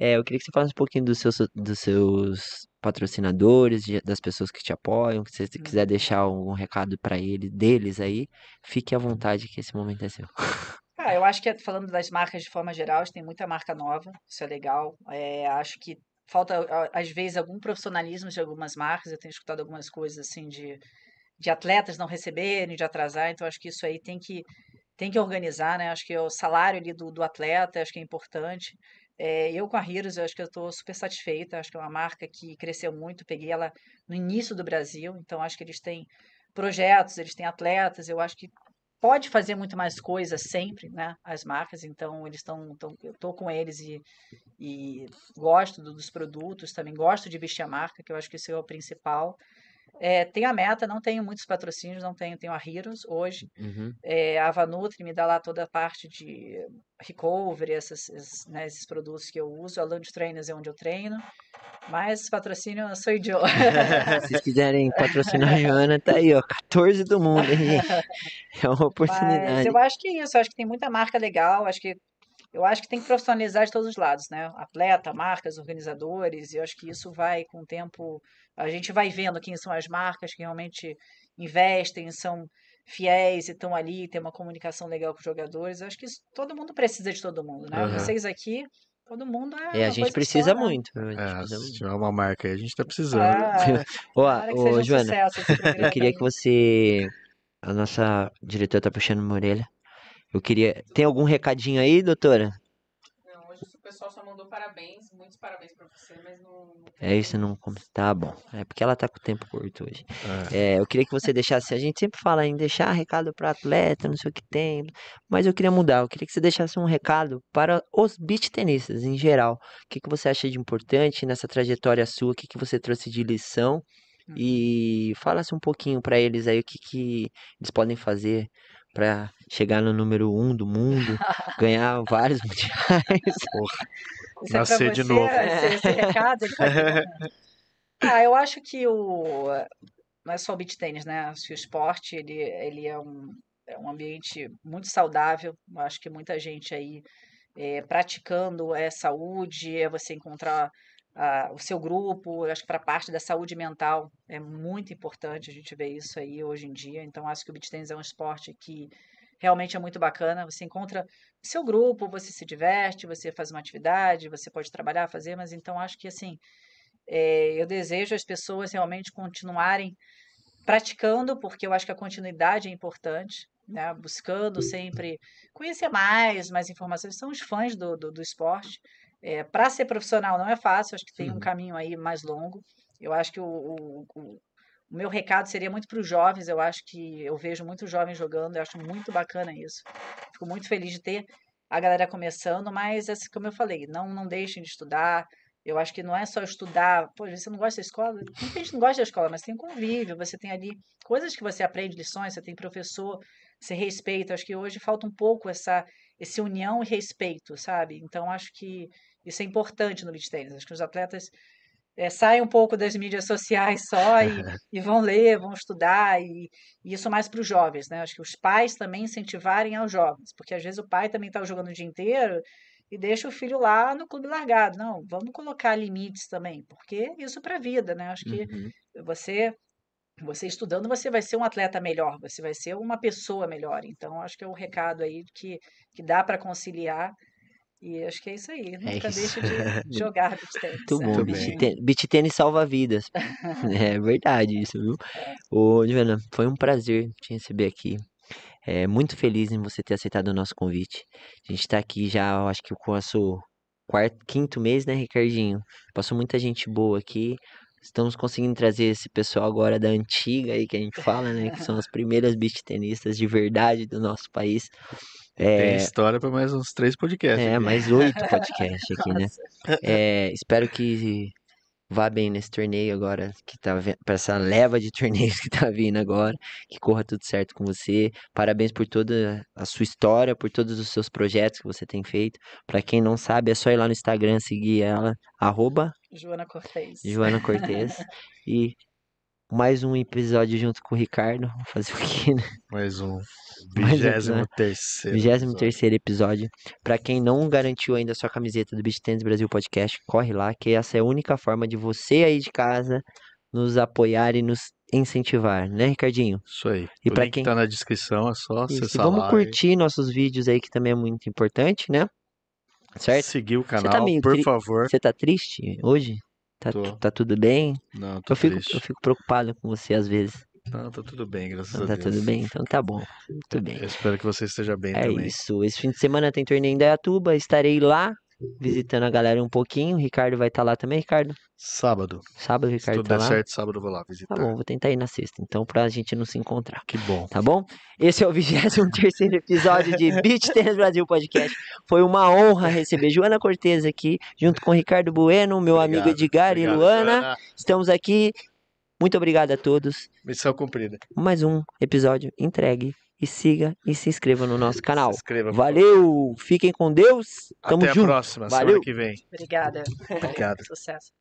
é, eu queria que você falasse um pouquinho dos seus, dos seus patrocinadores, das pessoas que te apoiam, que se você quiser deixar algum recado para eles, deles aí, fique à vontade que esse momento é seu. Ah, eu acho que falando das marcas de forma geral, tem muita marca nova, isso é legal. É, acho que falta, às vezes, algum profissionalismo de algumas marcas. Eu tenho escutado algumas coisas assim de, de atletas não receberem, de atrasar, então acho que isso aí tem que, tem que organizar, né? Acho que o salário ali do, do atleta, acho que é importante. É, eu com a Heroes, eu acho que eu estou super satisfeita, acho que é uma marca que cresceu muito, peguei ela no início do Brasil, então acho que eles têm projetos, eles têm atletas, eu acho que pode fazer muito mais coisas sempre, né? As marcas, então eles estão, tão, eu tô com eles e, e gosto do- dos produtos, também gosto de vestir a marca, que eu acho que isso é o principal. É, tenho a meta, não tenho muitos patrocínios, não tenho, tenho a Heroes hoje. Uhum. É, a Avanutri me dá lá toda a parte de recovery, essas, esses, né, esses produtos que eu uso. A Lunch Trainers é onde eu treino. Mas patrocínio sou eu. Se vocês quiserem patrocinar a Joana, tá aí, ó, 14 do mundo, hein, gente? É uma Mas oportunidade. eu acho que é isso, eu acho que tem muita marca legal, acho que eu acho que tem que profissionalizar de todos os lados, né? Atleta, marcas, organizadores, e eu acho que isso vai com o tempo, a gente vai vendo quem são as marcas que realmente investem, são fiéis e estão ali, tem uma comunicação legal com os jogadores. Eu acho que isso, todo mundo precisa de todo mundo, né? Aham. Vocês aqui, todo mundo é É, a gente precisa só, né? muito. A gente É, precisa se tiver uma marca aí, a gente tá precisando. Ah, ô, um Joana, eu queria que você. A nossa diretora tá puxando uma orelha. Eu queria. Tem algum recadinho aí, doutora? Não, hoje o pessoal só mandou parabéns, muitos parabéns pra você, mas não, É isso, não. como- Tá bom. É porque ela tá com o tempo curto hoje. É. É, eu queria que você deixasse. A gente sempre fala em deixar recado para atleta, não sei o que tem. Mas eu queria mudar. Eu queria que você deixasse um recado para os beach tenistas em geral. O que, que você acha de importante nessa trajetória sua? O que, que você trouxe de lição? Uhum. E falasse um pouquinho para eles aí o que, que eles podem fazer para chegar no número um do mundo, ganhar vários mundiais. Isso é Nascer de você, novo. Esse, esse recado né? Ah, eu acho que o não é só o beach tênis, né? Acho que o esporte ele, ele é um, é um ambiente muito saudável. Eu acho que muita gente aí é, praticando é saúde, é você encontrar ah, o seu grupo. Acho que para a parte da saúde mental é muito importante a gente ver isso aí hoje em dia. Então, acho que o beach tênis é um esporte que realmente é muito bacana. Você encontra o seu grupo, você se diverte, você faz uma atividade, você pode trabalhar, fazer, mas então acho que assim, é, eu desejo as pessoas realmente continuarem praticando, porque eu acho que a continuidade é importante, né? Buscando sempre conhecer mais, mais informações. São os fãs do, do, do esporte. É, para ser profissional não é fácil, acho que tem um Uhum. caminho aí mais longo. Eu acho que o, o, o- o meu recado seria muito para os jovens. Eu acho que eu vejo muitos jovens jogando, eu acho muito bacana isso. Fico muito feliz de ter a galera começando, mas assim, como eu falei, não, não deixem de estudar. Eu acho que não é só estudar, pô, você não gosta da escola? Muita gente não gosta da escola, mas tem convívio, você tem ali coisas que você aprende, lições, você tem professor, você respeita. Acho que hoje falta um pouco essa, esse união e respeito, sabe? Então acho que isso é importante no beach tennis. Acho que os atletas eh, saem um pouco das mídias sociais só e, e vão ler, vão estudar, e, e isso mais para os jovens, né? Acho que os pais também incentivarem aos jovens, porque às vezes o pai também está jogando o dia inteiro e deixa o filho lá no clube largado. Não, vamos colocar limites também, porque isso para a vida, né? Acho que Uhum. você você estudando, você vai ser um atleta melhor, você vai ser uma pessoa melhor. Então, acho que é o recado aí que, que dá para conciliar. E acho que é isso aí. Nunca isso. deixe de jogar beach tennis. Muito bom, Muito beach tênis, beach tênis salva vidas. É verdade isso, viu? Ô, Joana, foi um prazer te receber aqui. É, muito feliz em você ter aceitado o nosso convite. A gente tá aqui já, acho que com o nosso quarto, quinto mês, né, Ricardinho? Passou muita gente boa aqui. Estamos conseguindo trazer esse pessoal agora da antiga aí que a gente fala, né? Que são as primeiras beach tenistas de verdade do nosso país. Tem É, história pra mais uns três podcasts. é, aqui. mais oito podcasts aqui, né? É, espero que vá bem nesse torneio agora, que tá vendo, pra essa leva de torneios que tá vindo agora, que corra tudo certo com você. Parabéns por toda a sua história, por todos os seus projetos que você tem feito. Pra quem não sabe, é só ir lá no Instagram seguir ela, arroba Joana Cortez. Joana Cortez. e mais um episódio junto com o Ricardo. Vamos fazer o quê, né? Mais um. Mais um Vigésimo terceiro. 23 episódio. Pra quem não garantiu ainda a sua camiseta do Beach Tennis Brasil Podcast, corre lá, que essa é a única forma de você aí de casa nos apoiar e nos incentivar, né, Ricardinho? Isso aí. E link quem- tá na descrição, é só Isso, e acessar vamos lá curtir nossos vídeos aí, que também é muito importante, né? e Certo? seguir o tá canal, meio por tri- favor. Você tá triste hoje? Tá, tá tudo bem? Não, tô Eu fico, triste. eu fico preocupado com você às vezes. Não, tá tudo bem, graças Não a tá Deus. tudo bem? Então tá bom. Tudo bem. Eu espero que você esteja bem É também. isso. Esse fim de semana tem torneio em Dayatuba. Estarei lá visitando a galera um pouquinho. O Ricardo vai estar lá também, Ricardo? Sábado. Sábado o Se Ricardo tudo tá der lá. certo, sábado eu vou lá visitar. Tá bom, vou tentar ir na sexta, então, pra gente não se encontrar. Que bom. Tá bom? Esse é o 23 episódio de Beach Tennis Brasil Podcast. Foi uma honra receber Joana Cortez aqui, junto com Ricardo Bueno, meu amigo Obrigado, Edgar e obrigado, Luana. Joana. Estamos aqui. Muito obrigado a todos. Missão cumprida. Mais um episódio entregue. E siga e se inscreva no nosso canal. Se inscreva. Valeu! Fiquem com Deus. Tamo Até a junto. próxima, Valeu. semana que vem. Obrigada. Obrigado. Sucesso.